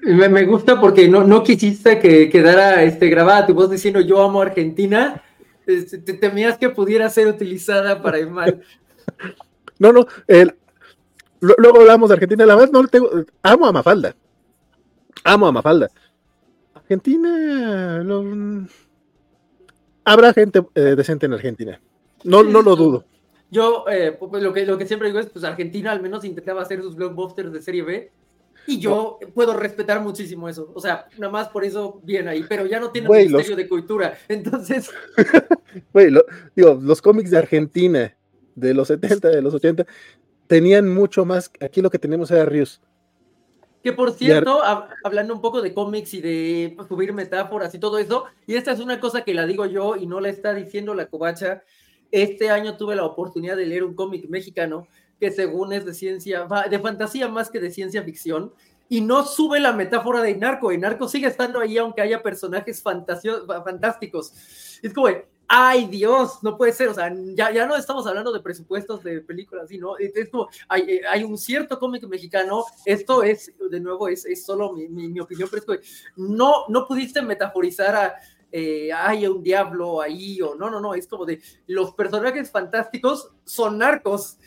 Me, gusta porque no, no quisiste que quedara este, grabada tu voz diciendo yo amo Argentina, este, te temías que pudiera ser utilizada para el mal. No, no, el, luego hablamos de Argentina, la verdad no tengo, amo a Mafalda, amo a Mafalda, Argentina, habrá gente eh, decente en Argentina. No, no lo dudo. Yo eh, pues, lo, que, lo que siempre digo es, pues Argentina al menos intentaba hacer sus blockbusters de serie B. Y yo puedo respetar muchísimo eso. O sea, nada más por eso bien ahí. Pero ya no tiene un ministerio de cultura. Entonces. Güey, digo, los cómics de Argentina de los 70, de los 80, tenían mucho más. Aquí lo que tenemos era Rius. Que por cierto, hablando un poco de cómics y de subir metáforas y todo eso, y esta es una cosa que la digo yo y no la está diciendo la covacha, este año tuve la oportunidad de leer un cómic mexicano que según es de ciencia, de fantasía más que de ciencia ficción, y no sube la metáfora de Narco, y Narco sigue estando ahí aunque haya personajes fantásticos. Es como, ay Dios, no puede ser, o sea, ya, ya no estamos hablando de presupuestos de películas, sino esto, hay, eh, hay un cierto cómic mexicano, esto es, de nuevo, es, es solo mi, mi, opinión, pero es que no, no pudiste metaforizar a, eh, hay un diablo ahí, o no, no, no, es como de los personajes fantásticos son narcos.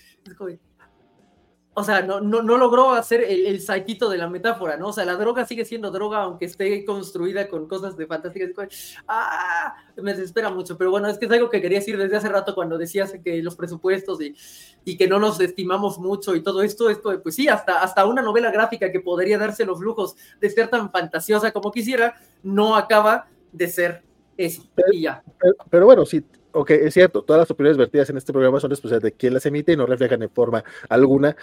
O sea, no, no, no logró hacer el, el, saitito de la metáfora, ¿no? O sea, la droga sigue siendo droga, aunque esté construida con cosas de fantásticas. Ah, me desespera mucho, pero bueno, es que es algo que quería decir desde hace rato cuando decías que los presupuestos y, y que no nos estimamos mucho y todo esto, esto, pues sí, hasta, hasta una novela gráfica que podría darse los lujos de ser tan fantasiosa como quisiera, no acaba de ser eso. y ya. pero bueno, sí, ok, es cierto, todas las opiniones vertidas en este programa son responsabilidad de quien las emite y no reflejan en forma alguna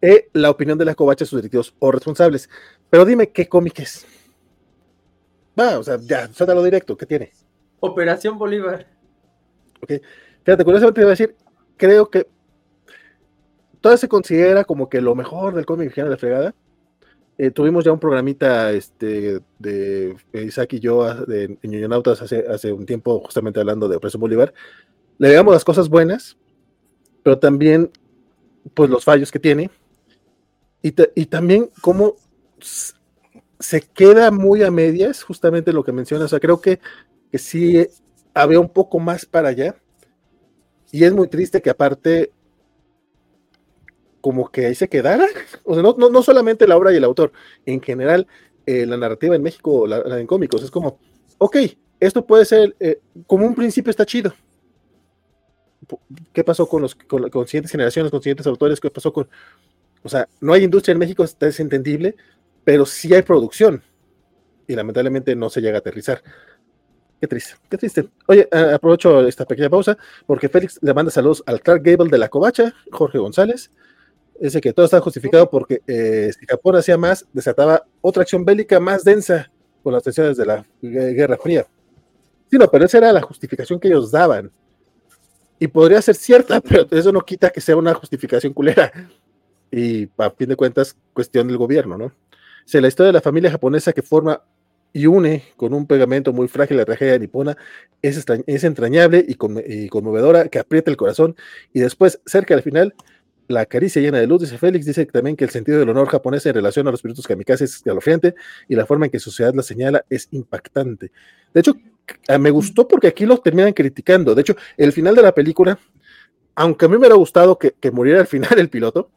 eh, la opinión de la covacha, sus directivos o responsables. Pero dime, ¿qué cómic es? Va, o sea, ya, suéltalo directo, ¿qué tiene? Operación Bolívar. Ok, fíjate, curiosamente te voy a decir, creo que todo se considera como que lo mejor del cómic de la fregada. Eh, tuvimos ya un programita este, de Isaac y yo de, en hace, hace un tiempo, justamente hablando de Operación Bolívar. Le veamos las cosas buenas, pero también pues los fallos que tiene. Y, y también cómo se queda muy a medias, justamente lo que mencionas. O sea, creo que, que sí había un poco más para allá. Y es muy triste que aparte como que ahí se quedara. O sea, no, no, solamente la obra y el autor, en general, eh, la narrativa en México, la, en cómicos, es como, ok, esto puede ser, eh, como un principio está chido. ¿Qué pasó con los con, con, siguientes generaciones, con siguientes autores? ¿Qué pasó con.? O sea, no hay industria en México, está desentendible, pero sí hay producción. Y lamentablemente no se llega a aterrizar. Qué triste, qué triste. Oye, aprovecho esta pequeña pausa porque Félix le manda saludos al Clark Gable de la Covacha, Jorge González, Dice que todo está justificado porque eh, si Japón hacía más, desataba otra acción bélica más densa con las tensiones de la Guerra Fría. Sí, no, pero esa era la justificación que ellos daban. Y podría ser cierta, pero eso no quita que sea una justificación culera. Y a fin de cuentas, cuestión del gobierno, ¿no? O la historia de la familia japonesa que forma y une con un pegamento muy frágil la tragedia nipona es, es entrañable y, y conmovedora que aprieta el corazón. Y después, cerca del final, la caricia llena de luz, dice Félix, dice también que el sentido del honor japonés en relación a los espíritus kamikazes es escalofriante y la forma en que su sociedad la señala es impactante. De hecho, me gustó porque aquí lo terminan criticando. De hecho, el final de la película, aunque a mí me hubiera gustado que, muriera al final el piloto,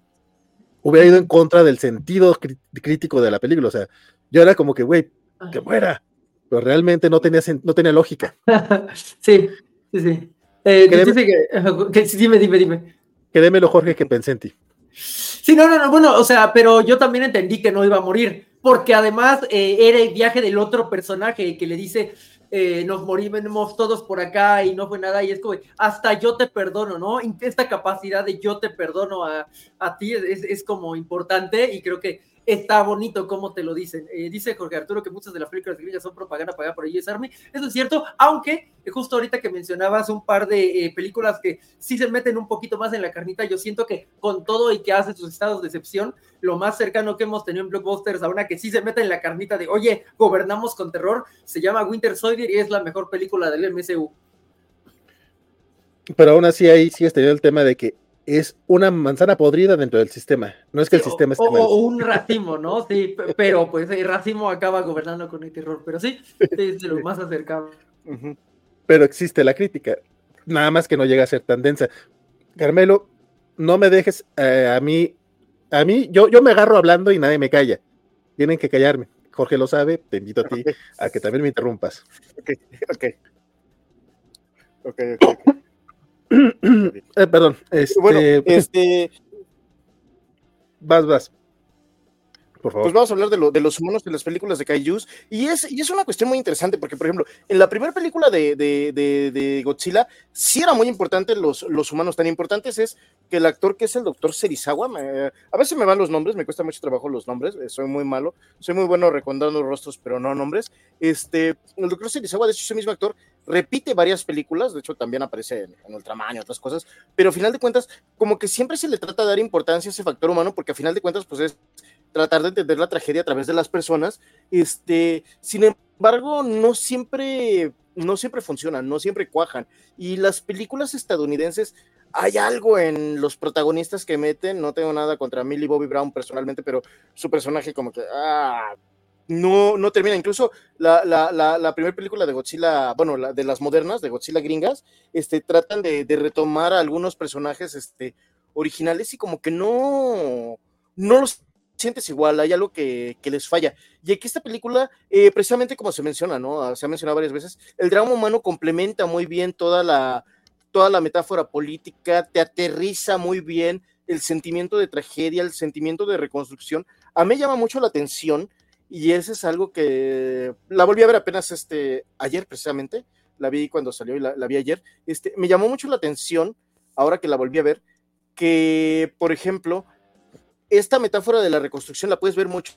hubiera ido en contra del sentido crítico de la película. O sea, yo era como que, güey, que muera. Pero realmente no tenía, no tenía lógica. sí, sí, sí. Eh, que, dime, dime, dime. Créemelo, Jorge, que pensé en ti. Sí, no, no, no, bueno, o sea, pero yo también entendí que no iba a morir, porque además eh, era el viaje del otro personaje que le dice, eh, nos morimos todos por acá y no fue nada, y es como, hasta yo te perdono, ¿no? Esta capacidad de yo te perdono a, a ti es, es, como importante y creo que está bonito como te lo dicen. Eh, dice Jorge Arturo que muchas de las películas gringas son propaganda pagada por US Army. Eso es cierto, aunque eh, justo ahorita que mencionabas un par de eh, películas que sí se meten un poquito más en la carnita, yo siento que con todo y que hace sus estados de excepción, lo más cercano que hemos tenido en blockbusters a una que sí se mete en la carnita de, oye, gobernamos con terror, se llama Winter Soldier y es la mejor película del MCU. Pero aún así ahí sí teniendo el tema de que es una manzana podrida dentro del sistema. No es que el sistema esté o, o, un racimo, ¿no? Sí, pero pues el racimo acaba gobernando con el terror, pero sí, es de lo más acercado. Pero existe la crítica, nada más que no llega a ser tan densa. Carmelo, no me dejes eh, a mí, a mí, yo, yo me agarro hablando y nadie me calla. Tienen que callarme. Jorge lo sabe, te invito a ti a que también me interrumpas. Ok, ok. Ok, ok. eh, perdón. Este, bueno, este. Vas, vas. Por favor. Pues vamos a hablar de, lo, de, los humanos en las películas de Kaijus. Y es, y es una cuestión muy interesante porque, por ejemplo, en la primera película de, de, de, Godzilla, sí era muy importante los, los humanos. Tan importantes es que el actor que es el doctor Serizawa, me, a veces me van los nombres, me cuesta mucho trabajo los nombres, eh, soy muy malo, soy muy bueno recordando rostros, pero no nombres. Este, el doctor Serizawa, de hecho, ese mismo actor, repite varias películas, de hecho también aparece en, en Ultraman y otras cosas, pero a final de cuentas, como que siempre se le trata de dar importancia a ese factor humano, porque a final de cuentas, pues es tratar de entender la tragedia a través de las personas. Este, sin embargo, no siempre, no siempre funcionan, no siempre cuajan. Y las películas estadounidenses, hay algo en los protagonistas que meten, no tengo nada contra Millie Bobby Brown personalmente, pero su personaje como que, ah, no, no termina. Incluso la, la, la, primera película de Godzilla, bueno, la, de las modernas, de Godzilla gringas, este, tratan de, de retomar a algunos personajes este, originales y como que no, no los sientes igual, hay algo que, que les falla. Y aquí esta película, eh, precisamente como se menciona, ¿no? Se ha mencionado varias veces, el drama humano complementa muy bien toda la, toda la metáfora política, te aterriza muy bien el sentimiento de tragedia, el sentimiento de reconstrucción. A mí llama mucho la atención y ese es algo que la volví a ver apenas este, ayer precisamente, la vi cuando salió y la, la vi ayer. Este, me llamó mucho la atención, ahora que la volví a ver, que, por ejemplo, esta metáfora de la reconstrucción la puedes ver mucho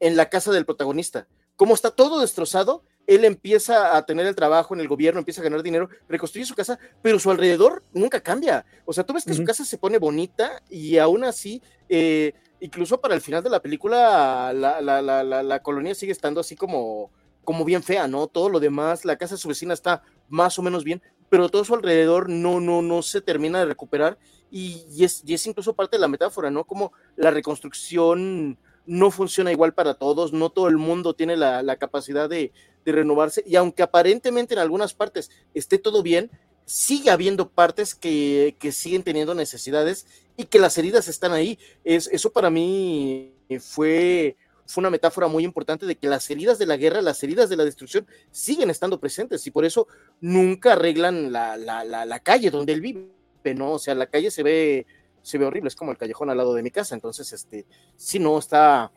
en la casa del protagonista. Como está todo destrozado, él empieza a tener el trabajo en el gobierno, empieza a ganar dinero, reconstruye su casa, pero su alrededor nunca cambia. O sea, tú ves que uh -huh. su casa se pone bonita y aún así, eh, incluso para el final de la película, la, la, la, la, colonia sigue estando así como, como bien fea, ¿no? Todo lo demás, la casa de su vecina está más o menos bien, pero todo su alrededor no, no, no se termina de recuperar y, es, y es incluso parte de la metáfora, ¿no? Como la reconstrucción no funciona igual para todos, no todo el mundo tiene la, capacidad de, renovarse y aunque aparentemente en algunas partes esté todo bien, sigue habiendo partes que, siguen teniendo necesidades y que las heridas están ahí. Es, eso para mí fue, fue una metáfora muy importante de que las heridas de la guerra, las heridas de la destrucción siguen estando presentes y por eso nunca arreglan la, la, la, la calle donde él vive, ¿no? O sea, la calle se ve se ve horrible, es como el callejón al lado de mi casa, entonces, este, sí, no, está,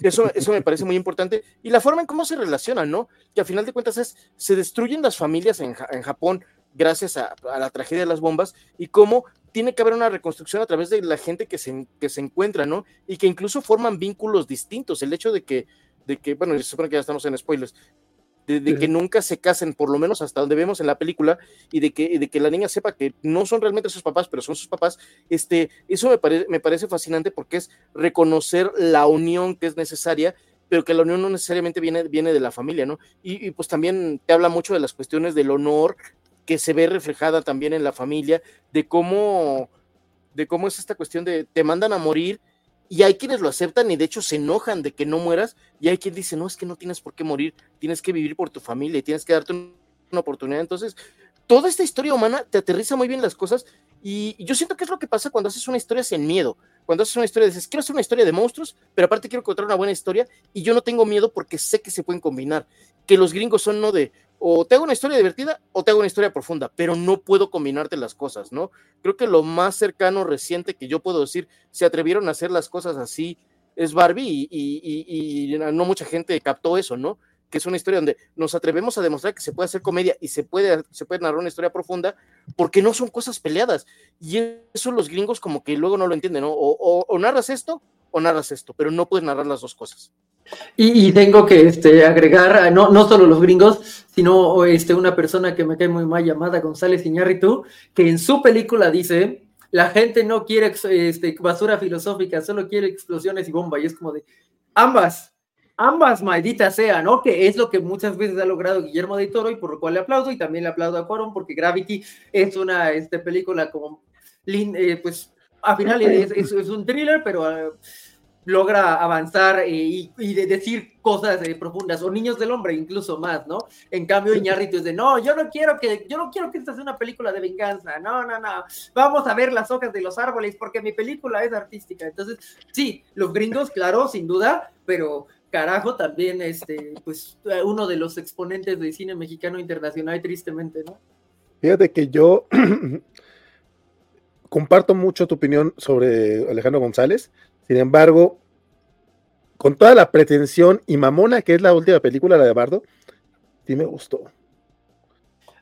eso, eso me parece muy importante, y la forma en cómo se relacionan, ¿no? Que a final de cuentas es, se destruyen las familias en, en Japón gracias a, la tragedia de las bombas, y cómo tiene que haber una reconstrucción a través de la gente que se, que se encuentra, ¿no? Y que incluso forman vínculos distintos, el hecho de que, de que bueno, se supone que ya estamos en spoilers, de, de, que nunca se casen, por lo menos hasta donde vemos en la película, y de que, de que la niña sepa que no son realmente sus papás, pero son sus papás, este, eso me, pare, me parece fascinante porque es reconocer la unión que es necesaria, pero que la unión no necesariamente viene, viene de la familia, ¿no? Y, y pues también te habla mucho de las cuestiones del honor que se ve reflejada también en la familia, de cómo, de cómo es esta cuestión de te mandan a morir, y hay quienes lo aceptan y de hecho se enojan de que no mueras, y hay quien dice, no, es que no tienes por qué morir, tienes que vivir por tu familia y tienes que darte una oportunidad. Entonces, toda esta historia humana te aterriza muy bien las cosas y yo siento que es lo que pasa cuando haces una historia sin miedo, cuando haces una historia, dices, quiero hacer una historia de monstruos, pero aparte quiero contar una buena historia y yo no tengo miedo porque sé que se pueden combinar, que los gringos son no de, o te hago una historia divertida o te hago una historia profunda, pero no puedo combinarte las cosas, ¿no? Creo que lo más cercano, reciente que yo puedo decir, se atrevieron a hacer las cosas así, es Barbie y, y, no mucha gente captó eso, ¿no? Que es una historia donde nos atrevemos a demostrar que se puede hacer comedia y se puede, se puede narrar una historia profunda porque no son cosas peleadas. Y eso los gringos como que luego no lo entienden, ¿no? O, o, o narras esto o narras esto, pero no puedes narrar las dos cosas. Y, tengo que este, agregar, no, no solo los gringos, sino este, una persona que me cae muy mal llamada González Iñárritu, que en su película dice, la gente no quiere este, basura filosófica, solo quiere explosiones y bomba, y es como de, ambas, ambas malditas sean, ¿no? Que es lo que muchas veces ha logrado Guillermo de Toro y por lo cual le aplaudo, y también le aplaudo a Cuarón, porque Gravity es una este, película como, eh, pues, al final es, es, un thriller, pero... Uh, logra avanzar eh, y, de decir cosas eh, profundas, o Niños del Hombre incluso más, ¿no? En cambio, Iñárritu es de, no, yo no quiero que, yo no quiero que esta sea una película de venganza, no, no, no, vamos a ver las hojas de los árboles porque mi película es artística. Entonces, sí, los gringos, claro, sin duda, pero carajo también, este, pues, uno de los exponentes del cine mexicano internacional, tristemente, ¿no? Fíjate que yo comparto mucho tu opinión sobre Alejandro González. Sin embargo, con toda la pretensión y mamona que es la última película, la de Bardo, sí me gustó.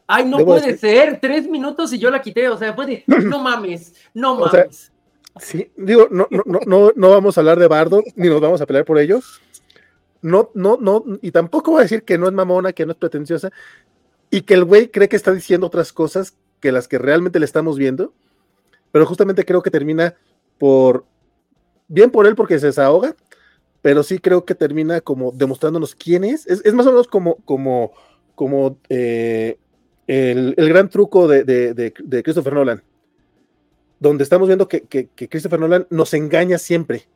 Ay, no puede ser, tres minutos y yo la quité, o sea, puede, no mames, no mames. sí, digo, no, no, no, no vamos a hablar de Bardo, ni nos vamos a pelear por ello. No, no, no, y tampoco voy a decir que no es mamona, que no es pretenciosa, y que el güey cree que está diciendo otras cosas que las que realmente le estamos viendo, pero justamente creo que termina por bien por él porque se desahoga, pero sí creo que termina como demostrándonos quién es. Es, más o menos como, como, como eh, el, gran truco de, Christopher Nolan, donde estamos viendo que, Christopher Nolan nos engaña siempre,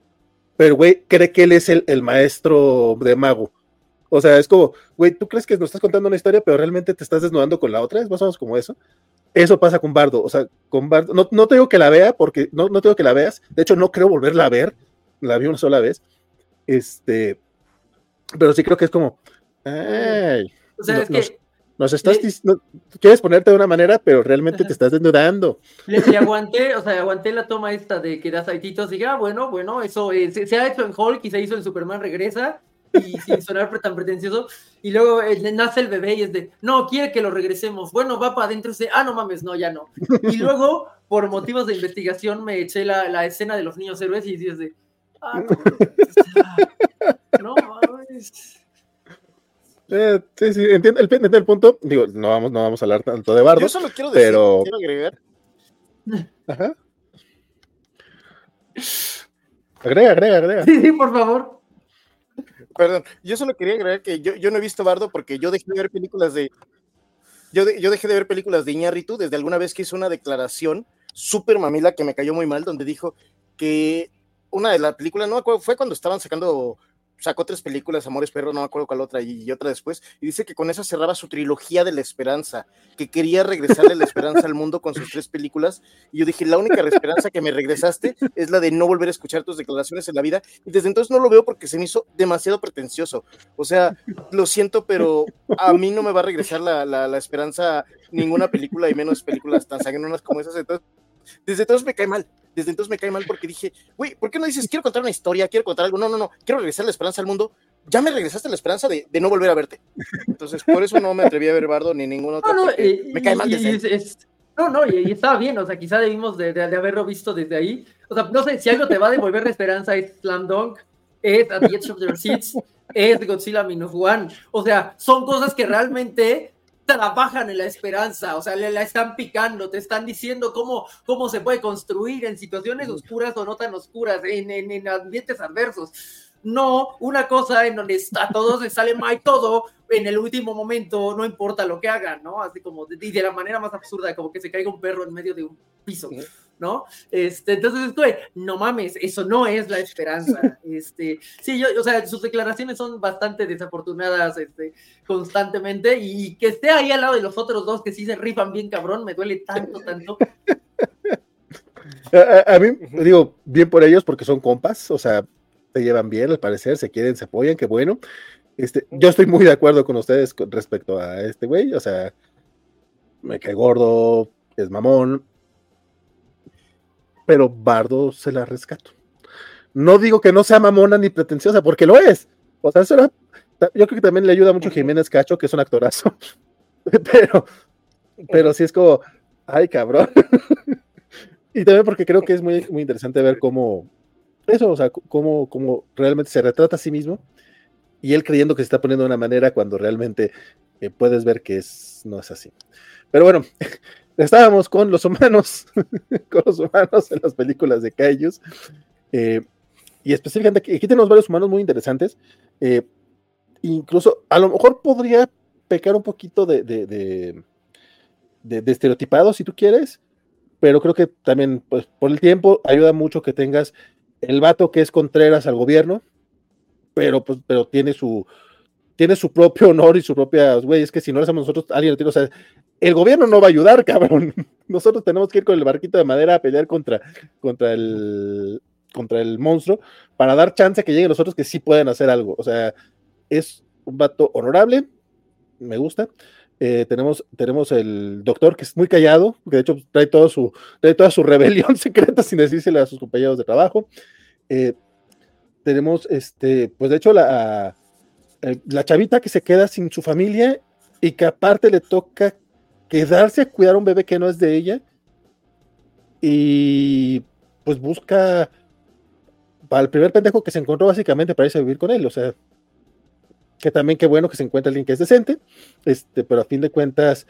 pero güey cree que él es el, maestro de mago. O sea, es como, güey, tú crees que nos estás contando una historia, pero realmente te estás desnudando con la otra, es más o menos como eso. Eso pasa con Bardo, o sea, con Bardo, no, no te digo que la vea, porque no, no te digo que la veas, de hecho no creo volverla a ver, la vi una sola vez, este, pero sí creo que es como, ay, o sea, es que nos estás, quieres ponerte de una manera, pero realmente te estás desnudando. Le, aguanté, o sea, aguanté la toma esta de que das aititos y dije, ah, bueno, bueno, eso se, ha hecho en Hulk y se hizo en Superman Regresa, y sin sonar tan pretencioso. Y luego eh, nace el bebé y es de, no, quiere que lo regresemos. Bueno, va para adentro y dice, ah, no mames, no, ya no. Y luego, por motivos de investigación, me eché la, la escena de los niños héroes y dices de, ah, no, mames. Eh, sí, sí, entiendo el, el, punto. Digo, no vamos, no vamos a hablar tanto de Bardo. Yo solo quiero decir, pero... quiero agregar. Ajá. Agrega, agrega, agrega. Sí, sí, por favor. Perdón, yo solo quería agregar que yo, yo no he visto Bardo porque yo dejé de ver películas de. Yo, yo dejé de ver películas de Iñárritu desde alguna vez que hizo una declaración súper mamila que me cayó muy mal, donde dijo que una de las películas, no acuerdo, fue cuando estaban sacando sacó tres películas, Amores Perros, no me acuerdo cuál otra, y, otra después, y dice que con esa cerraba su trilogía de la esperanza, que quería regresarle la esperanza al mundo con sus tres películas, y yo dije, la única esperanza que me regresaste es la de no volver a escuchar tus declaraciones en la vida, y desde entonces no lo veo porque se me hizo demasiado pretencioso, o sea, lo siento, pero a mí no me va a regresar la, la, esperanza ninguna película, y menos películas tan sanguinas como esas, entonces, desde entonces me cae mal, desde entonces me cae mal porque dije, güey, ¿por qué no dices, quiero contar una historia, quiero contar algo? No, no, no, quiero regresar la esperanza al mundo. Ya me regresaste la esperanza de, de no volver a verte. Entonces, por eso no me atreví a ver Bardo ni ningún otro. No, no, me cae mal desde No, no, y, estaba bien, o sea, quizá debimos de, de, haberlo visto desde ahí. O sea, no sé, si algo te va a devolver la esperanza es Slam Dunk, es At the Edge of Their Seats, es Godzilla Minus One. O sea, son cosas que realmente trabajan en la esperanza, o sea, le la están picando, te están diciendo cómo, cómo se puede construir en situaciones oscuras o no tan oscuras, en, en, ambientes adversos. No, una cosa en donde a todos les sale mal todo, en el último momento no importa lo que hagan, ¿no? Así como, de, de la manera más absurda, como que se caiga un perro en medio de un piso. ¿no? Este, entonces, no mames, eso no es la esperanza. Este, sí, yo, o sea, sus declaraciones son bastante desafortunadas este, constantemente y que esté ahí al lado de los otros dos que sí se rifan bien cabrón, me duele tanto, tanto. A, mí, digo, bien por ellos porque son compas, o sea, se llevan bien al parecer, se quieren, se apoyan, qué bueno. Este, yo estoy muy de acuerdo con ustedes con respecto a este güey, o sea, me cae gordo, es mamón, pero Bardo se la rescato. No digo que no sea mamona ni pretenciosa, porque lo es. O sea, yo creo que también le ayuda mucho Jiménez Cacho, que es un actorazo. pero, pero sí es como, ay, cabrón. y también porque creo que es muy, muy interesante ver cómo eso, o sea, cómo, cómo realmente se retrata a sí mismo y él creyendo que se está poniendo de una manera cuando realmente eh, puedes ver que es, no es así. Pero bueno, estábamos con los humanos, con los humanos en las películas de Kaijus. Eh, y específicamente aquí, tenemos varios humanos muy interesantes. Eh, incluso a lo mejor podría pecar un poquito de, de, de, de, estereotipado si tú quieres, pero creo que también pues, por el tiempo ayuda mucho que tengas el vato que es Contreras al gobierno, pero, pues, pero tiene su, tiene su propio honor y su propia, güey, es que si no lo hacemos nosotros, alguien lo tiene, o sea, el gobierno no va a ayudar, cabrón. Nosotros tenemos que ir con el barquito de madera a pelear contra, contra el contra el monstruo para dar chance a que lleguen los otros que sí pueden hacer algo. O sea, es un vato honorable, me gusta. Eh, tenemos, tenemos el doctor que es muy callado, que de hecho trae, todo su, trae toda su rebelión secreta sin decírsele a sus compañeros de trabajo. Eh, tenemos, este, pues de hecho, la, la chavita que se queda sin su familia y que aparte le toca quedarse a cuidar a un bebé que no es de ella y pues busca el primer pendejo que se encontró básicamente para irse a vivir con él, o sea, que también qué bueno que se encuentra alguien que es decente, este, pero a fin de cuentas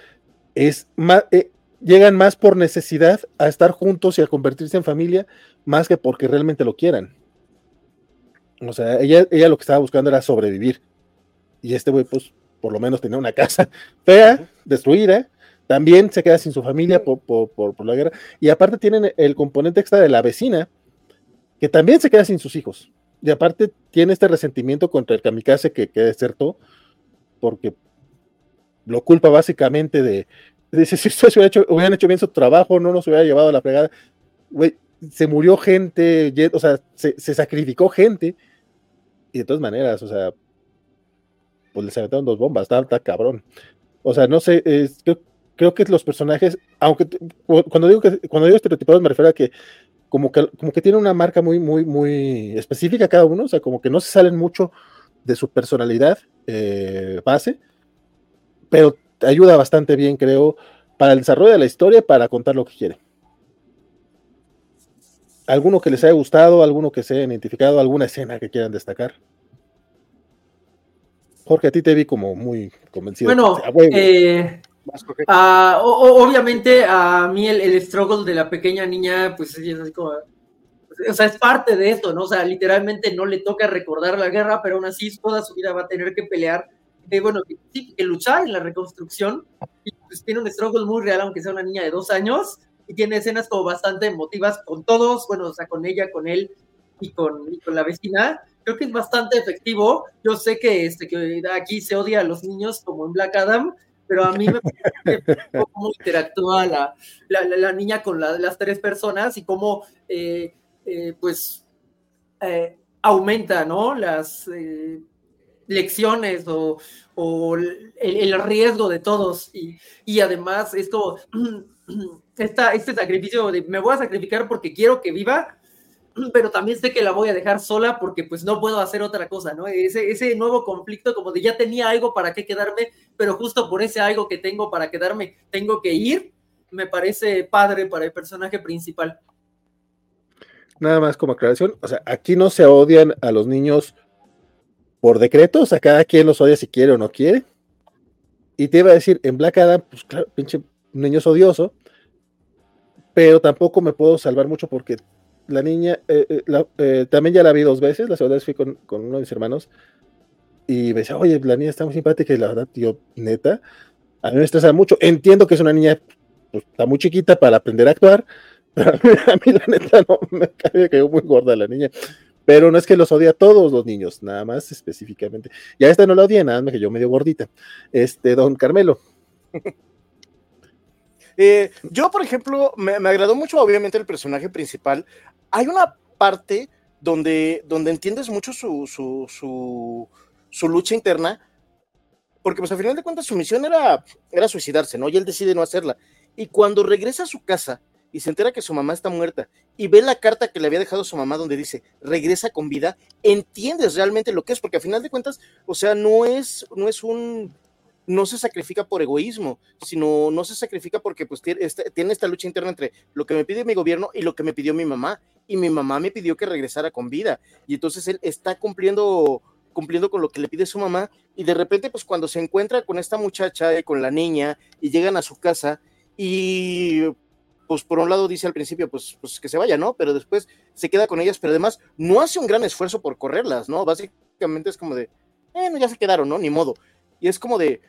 es más, eh, llegan más por necesidad a estar juntos y a convertirse en familia, más que porque realmente lo quieran. O sea, ella, ella lo que estaba buscando era sobrevivir. Y este güey, pues, por lo menos tenía una casa fea, destruida. También se queda sin su familia por, por, la guerra. Y aparte tienen el componente extra de la vecina, que también se queda sin sus hijos. Y aparte tiene este resentimiento contra el kamikaze que, que desertó, porque lo culpa básicamente de, dice, si ustedes hubieran hecho, hubieran hecho bien su trabajo, no nos hubiera llevado a la fregada. Güey, se murió gente, o sea, se, sacrificó gente y de todas maneras, o sea, pues les aventaron dos bombas, está, cabrón. O sea, no sé, creo, que los personajes, aunque cuando digo que cuando digo estereotipados me refiero a que como que como que tiene una marca muy, muy, muy específica cada uno, o sea, como que no se salen mucho de su personalidad eh, base, pero ayuda bastante bien, creo, para el desarrollo de la historia, para contar lo que quiere. ¿Alguno que les haya gustado, alguno que se haya identificado, alguna escena que quieran destacar? Jorge, a ti te vi como muy convencido. Bueno, eh, ah, obviamente a mí el, el, struggle de la pequeña niña, pues es parte de esto, ¿no? Sea, literalmente no le toca recordar la guerra, pero aún así toda su vida va a tener que pelear, eh, bueno, que, que luchar en la reconstrucción, y pues tiene un struggle muy real, aunque sea una niña de dos años, y tiene escenas como bastante emotivas con todos, bueno, o sea, con ella, con él y con, la vecina. Creo que es bastante efectivo. Yo sé este, que aquí se odia a los niños como en Black Adam, pero a mí me parece cómo interactúa la, la, la, niña con las tres personas y cómo, eh, eh, pues, eh, aumenta, ¿no? Las lecciones o, o el, riesgo de todos. Y, y además es como esta, este sacrificio de me voy a sacrificar porque quiero que viva, pero también sé que la voy a dejar sola porque pues no puedo hacer otra cosa, ¿no? Ese, ese nuevo conflicto como de ya tenía algo para qué quedarme, pero justo por ese algo que tengo para quedarme, tengo que ir, me parece padre para el personaje principal. Nada más como aclaración, o sea, aquí no se odian a los niños por decreto, o sea, cada quien los odia si quiere o no quiere. Y te iba a decir, en Black Adam, pues claro, pinche niño es odioso, pero tampoco me puedo salvar mucho porque la niña, eh, eh, eh, también ya la vi dos veces, la segunda vez fui con, uno de mis hermanos y me decía, oye, la niña está muy simpática y la verdad, tío, neta, a mí me estresa mucho. Entiendo que es una niña, pues, está muy chiquita para aprender a actuar, pero a mí, la neta no me cayó muy gorda la niña. Pero no es que los odie a todos los niños, nada más específicamente. Y a esta no la odié, nada más que yo medio gordita. Este, don Carmelo. Eh, yo, por ejemplo, me, agradó mucho, obviamente, el personaje principal. Hay una parte donde, donde entiendes mucho su, su, su, lucha interna, porque pues al final de cuentas su misión era, era suicidarse, ¿no? Y él decide no hacerla. Y cuando regresa a su casa y se entera que su mamá está muerta y ve la carta que le había dejado su mamá donde dice regresa con vida, entiendes realmente lo que es, porque al final de cuentas, o sea, no es, no es un no se sacrifica por egoísmo, sino no se sacrifica porque pues tiene esta, tiene esta lucha interna entre lo que me pide mi gobierno y lo que me pidió mi mamá. Y mi mamá me pidió que regresara con vida. Y entonces él está cumpliendo cumpliendo con lo que le pide su mamá y de repente pues cuando se encuentra con esta muchacha, y con la niña y llegan a su casa y pues por un lado dice al principio pues, pues que se vaya, ¿no? Pero después se queda con ellas, pero además no hace un gran esfuerzo por correrlas, ¿no? Básicamente es como de, bueno, ya se quedaron, ¿no? Ni modo. Y es como de,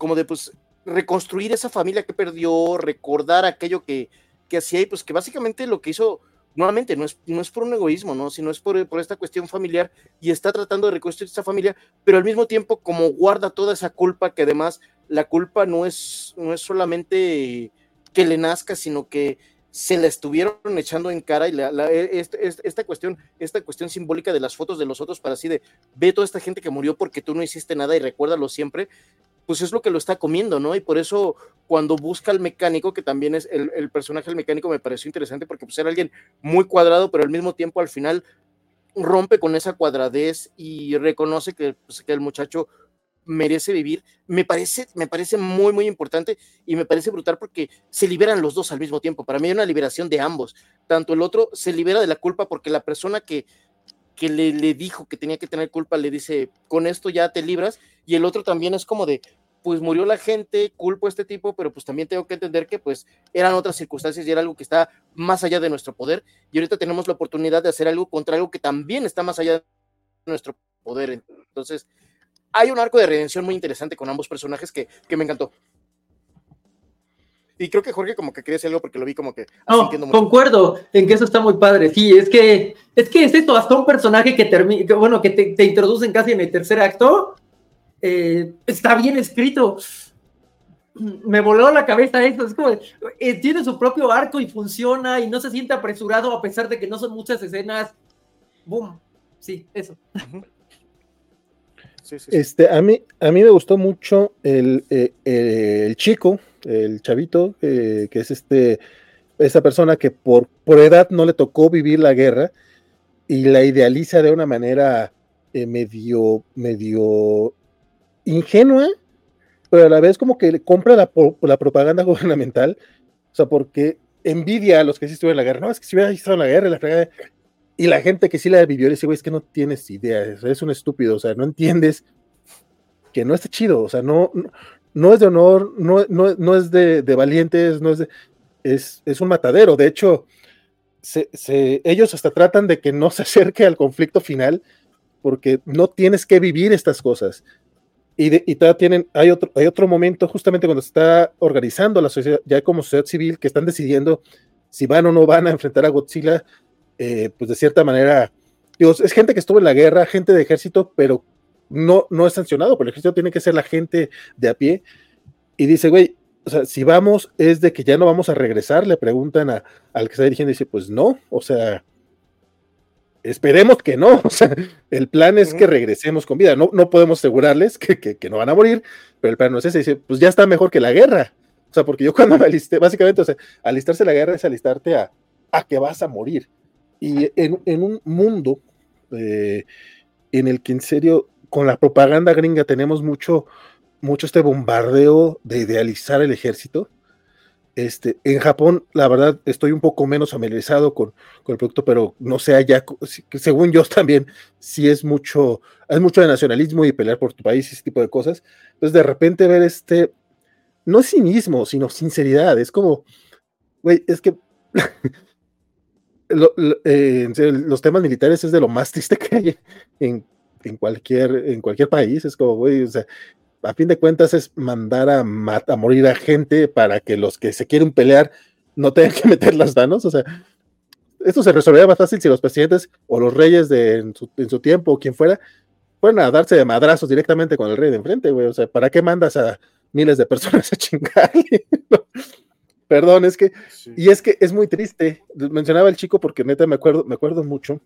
como de pues reconstruir esa familia que perdió, recordar aquello que, que hacía y pues que básicamente lo que hizo nuevamente no es, no es por un egoísmo, ¿no? sino es por, por esta cuestión familiar y está tratando de reconstruir esta familia, pero al mismo tiempo como guarda toda esa culpa, que además la culpa no es, no es solamente que le nazca, sino que se la estuvieron echando en cara y la, e, este, este, esta, cuestión, esta cuestión simbólica de las fotos de los otros para así de ve toda esta gente que murió porque tú no hiciste nada y recuérdalo siempre, pues es lo que lo está comiendo, ¿no? Y por eso cuando busca al mecánico, que también es el, personaje del mecánico, me pareció interesante porque pues era alguien muy cuadrado, pero al mismo tiempo al final rompe con esa cuadradez y reconoce que, pues, que el muchacho merece vivir, me parece, me parece muy, muy importante y me parece brutal porque se liberan los dos al mismo tiempo. Para mí hay una liberación de ambos. Tanto el otro se libera de la culpa porque la persona que, que le, dijo que tenía que tener culpa le dice, con esto ya te libras, y el otro también es como de, pues murió la gente, culpo a este tipo, pero pues también tengo que entender que pues eran otras circunstancias y era algo que está más allá de nuestro poder y ahorita tenemos la oportunidad de hacer algo contra algo que también está más allá de nuestro poder. Entonces, hay un arco de redención muy interesante con ambos personajes que, que me encantó. Y creo que Jorge como que quería decir algo porque lo vi como que... No, concuerdo en que eso está muy padre. Sí, es que es que es esto, hasta un personaje que termina, bueno, que te, te introducen casi en el tercer acto, eh, está bien escrito. Me voló la cabeza eso. Es como, eh, tiene su propio arco y funciona y no se siente apresurado a pesar de que no son muchas escenas. Boom. Sí, eso. Este, a mí, a mí me gustó mucho el, eh, el chico, el chavito, que es este, esa persona que por, por edad no le tocó vivir la guerra y la idealiza de una manera medio, medio ingenua, pero a la vez como que compra la, propaganda gubernamental, o sea, porque envidia a los que sí estuvieron en la guerra, no, es que si hubiera estado en la guerra, y la gente que sí la vivió le dice, güey, es que no tienes idea, es un estúpido, o sea, no entiendes que no está chido, o sea, no, no, es de honor, no, no, no es de, valientes, no es de, es, es un matadero, de hecho, se, ellos hasta tratan de que no se acerque al conflicto final, porque no tienes que vivir estas cosas. Y, todavía tienen, hay otro, hay otro momento justamente cuando se está organizando la sociedad, ya como sociedad civil, que están decidiendo si van o no van a enfrentar a Godzilla, eh, pues de cierta manera, digo, es gente que estuvo en la guerra, gente de ejército, pero no, no es sancionado, por el ejército tiene que ser la gente de a pie. Y dice, güey, o sea, si vamos, es de que ya no vamos a regresar, le preguntan a, al que está dirigiendo y dice, pues no, o sea, Esperemos que no, o sea, el plan es que regresemos con vida, no, no podemos asegurarles que, no van a morir, pero el plan no es ese, dice, pues ya está mejor que la guerra, o sea, porque yo cuando me alisté, básicamente, o sea, alistarse a la guerra es alistarte a, a que vas a morir, y en, un mundo eh, en el que en serio, con la propaganda gringa tenemos mucho, mucho este bombardeo de idealizar el ejército, este, en Japón, la verdad, estoy un poco menos familiarizado con, el producto, pero no sé allá, según yo también, sí es mucho, es mucho de nacionalismo y pelear por tu país y ese tipo de cosas. Entonces, de repente ver este, no cinismo, sino sinceridad, es como, güey, es que eh, los temas militares es de lo más triste que hay en, en cualquier, en cualquier país, es como, güey, o sea, a fin de cuentas es mandar a, a morir a gente para que los que se quieren pelear no tengan que meter las manos. O sea, esto se resolvería más fácil si los presidentes o los reyes de, en, su, tiempo o quien fuera fueran a darse de madrazos directamente con el rey de enfrente, güey. O sea, ¿para qué mandas a miles de personas a chingar? Perdón, es que, y es que es muy triste. Mencionaba el chico porque neta me acuerdo, me acuerdo mucho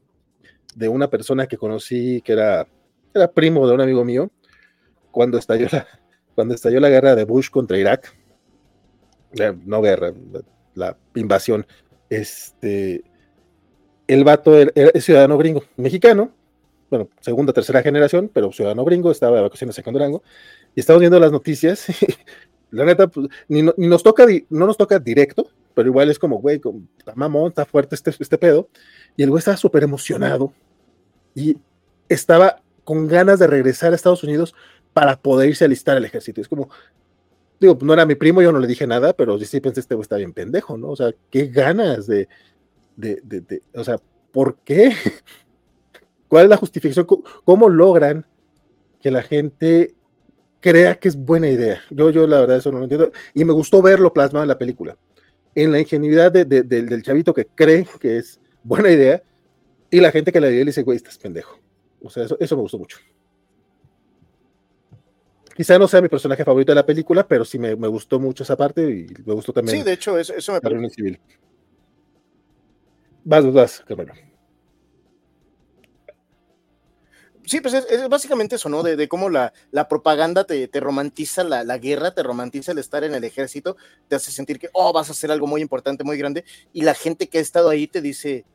de una persona que conocí que era, era primo de un amigo mío, cuando estalló la, cuando estalló la guerra de Bush contra Irak, no guerra, la, invasión, este, el vato era, ciudadano gringo, mexicano, bueno, segunda, tercera generación, pero ciudadano gringo, estaba de vacaciones en Durango, y estamos viendo las noticias. la neta, pues, ni, nos toca, no nos toca directo, pero igual es como, güey, está mamón, está fuerte este, este pedo. Y el güey estaba súper emocionado y estaba con ganas de regresar a Estados Unidos para poder irse a alistar al ejército. Es como, digo, no era mi primo, yo no le dije nada, pero sí pensé, este güey está bien pendejo, ¿no? O sea, qué ganas de, de, de, o sea, ¿por qué? ¿Cuál es la justificación? ¿Cómo logran que la gente crea que es buena idea? Yo, yo la verdad eso no lo entiendo. Y me gustó verlo plasmado en la película. En la ingenuidad del chavito que cree que es buena idea y la gente que la le dice, güey, estás pendejo. O sea, eso me gustó mucho. Quizá no sea mi personaje favorito de la película, pero sí me, me gustó mucho esa parte y me gustó también. Sí, de hecho, eso, eso me parece. Civil. Vas, vas, bueno Sí, pues es, básicamente eso, ¿no? De, cómo la, la propaganda te, te romantiza la, la, guerra, te romantiza el estar en el ejército, te hace sentir que, oh, vas a hacer algo muy importante, muy grande, y la gente que ha estado ahí te dice,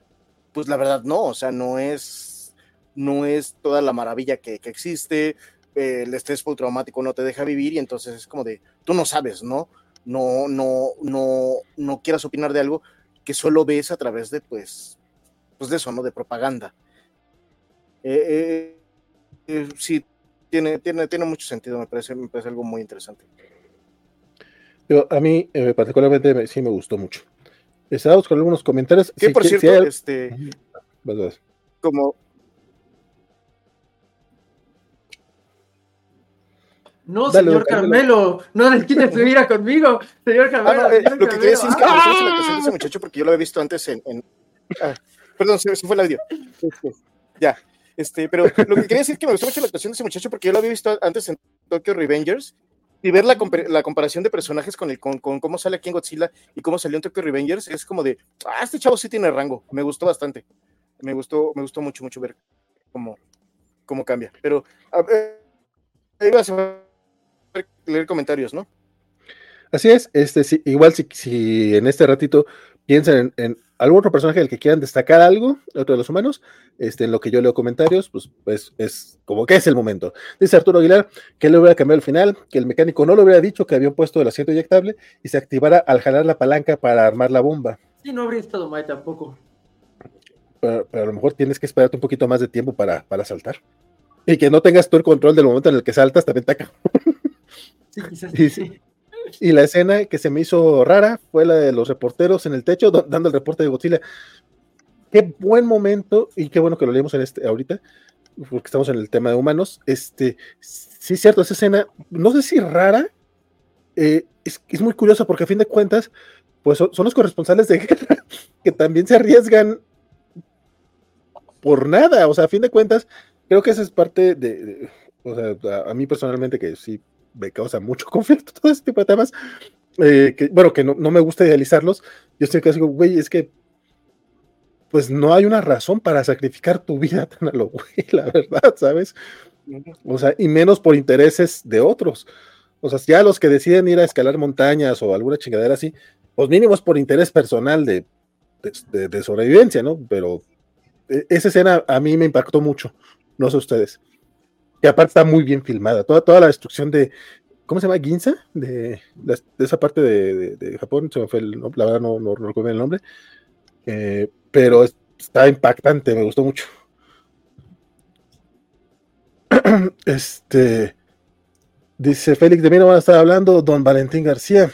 pues la verdad no, o sea, no es, no es toda la maravilla que, que existe, el estrés postraumático no te deja vivir, y entonces es como de, tú no sabes, ¿no? No, no, no, no quieras opinar de algo que solo ves a través de, pues, pues de eso, ¿no? De propaganda. Eh, eh, eh, sí, tiene, tiene, tiene mucho sentido, me parece, me parece algo muy interesante. a mí eh, particularmente sí me gustó mucho. Estaba buscando algunos comentarios. Que por cierto, este, como No, señor Carmelo, no su ira conmigo, señor Carmelo. Ah, eh, lo que quería decir es que me gustó la actuación de ese muchacho porque yo lo había visto antes en. en ah, perdón, se, se, fue el audio. Ya, este, pero lo que quería decir es que me gustó mucho la actuación de ese muchacho porque yo lo había visto antes en Tokyo Revengers y ver la, la comparación de personajes con, el, con, con, cómo sale aquí en Godzilla y cómo salió en Tokyo Revengers es como de, ah, este chavo sí tiene rango, me gustó bastante, me gustó, me gustó mucho, mucho ver cómo, cómo cambia, pero a ver, a leer comentarios, ¿no? Así es, este, sí, igual si, si en este ratito piensan en, algún otro personaje del que quieran destacar algo, otro de los humanos, este, en lo que yo leo comentarios, pues, pues es como que es el momento. Dice Arturo Aguilar que le hubiera cambiado el final, que el mecánico no le hubiera dicho que había puesto el asiento eyectable y se activara al jalar la palanca para armar la bomba. Sí, no habría estado mal tampoco. Pero, a lo mejor tienes que esperarte un poquito más de tiempo para, para saltar. Y que no tengas tú el control del momento en el que saltas, también te Sí, quizás sí. Y la escena que se me hizo rara fue la de los reporteros en el techo dando el reporte de Godzilla. Qué buen momento y qué bueno que lo leemos en este ahorita, porque estamos en el tema de humanos. Este, sí, cierto, esa escena, no sé si rara, eh, es, es, muy curiosa porque a fin de cuentas, pues son, los corresponsales de guerra que también se arriesgan por nada. O sea, a fin de cuentas, creo que esa es parte de, o sea, a, a, mí personalmente que sí me causa mucho conflicto todo este tipo de temas. Eh, que, bueno, que no, no, me gusta idealizarlos. Yo estoy casi digo, güey, es que pues no hay una razón para sacrificar tu vida tan a lo güey, la verdad, ¿sabes? O sea, y menos por intereses de otros. O sea, ya los que deciden ir a escalar montañas o alguna chingadera así, pues mínimo es por interés personal de, de, de sobrevivencia, ¿no? Pero e, esa escena a mí me impactó mucho, no sé ustedes que aparte está muy bien filmada. Toda, toda la destrucción de, ¿cómo se llama? Ginza, de, esa parte de, Japón, se me fue el, la verdad no, no, recuerdo el nombre, eh, pero está impactante, me gustó mucho. Este, dice Félix, de mí no van a estar hablando Don Valentín García.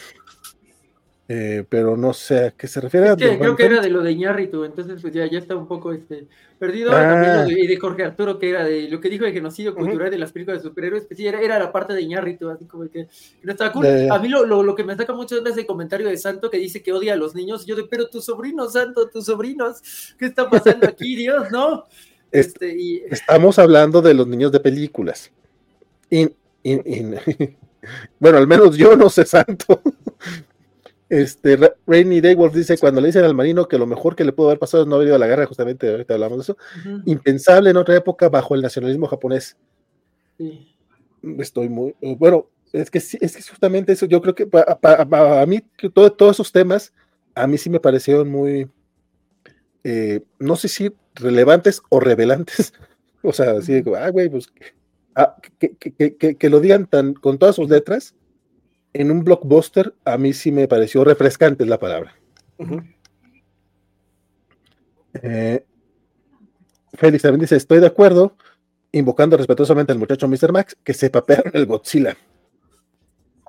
Eh, pero no sé a qué se refiere. creo que era de lo de Iñárritu, entonces pues ya, ya está un poco este, perdido. Ah. y de Jorge Arturo, que era de lo que dijo el genocidio cultural de las películas de superhéroes, pues sí, era, era la parte de Iñárritu, así como que no estaba cool. A mí lo, lo, lo, que me saca mucho es ese comentario de Santo que dice que odia a los niños. Yo de, pero tus sobrinos, Santo, tus sobrinos, ¿qué está pasando aquí, Dios, no? Este, y... Estamos hablando de los niños de películas. Y, bueno, al menos yo no sé Santo. Este, Rainy Daywolf dice, cuando le dicen al marino que lo mejor que le pudo haber pasado es no haber ido a la guerra, justamente ahorita hablamos de eso, impensable en otra época bajo el nacionalismo japonés. Estoy muy, eh, bueno, es que es que justamente eso, yo creo que para, mí, todo, todos esos temas, a mí sí me parecieron muy, eh, no sé si relevantes o revelantes, o sea, así de, ah, güey, pues ah, que, lo digan tan, con todas sus letras, en un blockbuster, a mí sí me pareció refrescante es la palabra. Eh, Félix también dice, estoy de acuerdo, invocando respetuosamente al muchacho Mr. Max, que se papearon el Godzilla.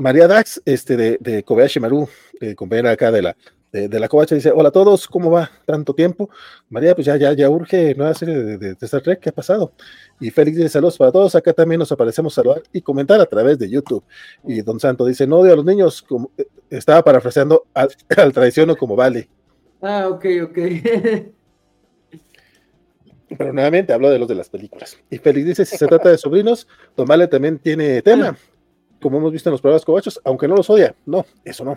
María Dax, este, de, de Kobayashi Maru, eh, compañera acá de la, de, la covacha, dice, hola a todos, ¿cómo va? Tanto tiempo. María, pues ya, ya, ya urge nueva serie de, de, Star Trek, ¿qué ha pasado? Y Félix dice, saludos para todos, acá también nos aparecemos saludar y comentar a través de YouTube. Y Don Santo dice, no odio a los niños, como, eh, estaba parafraseando al, al traiciono como vale. Ah, ok, ok. Pero nuevamente hablo de los de las películas. Y Félix dice, si se trata de sobrinos, Don Vale también tiene tema como hemos visto en los programas cobachos, aunque no los odia. No, eso no.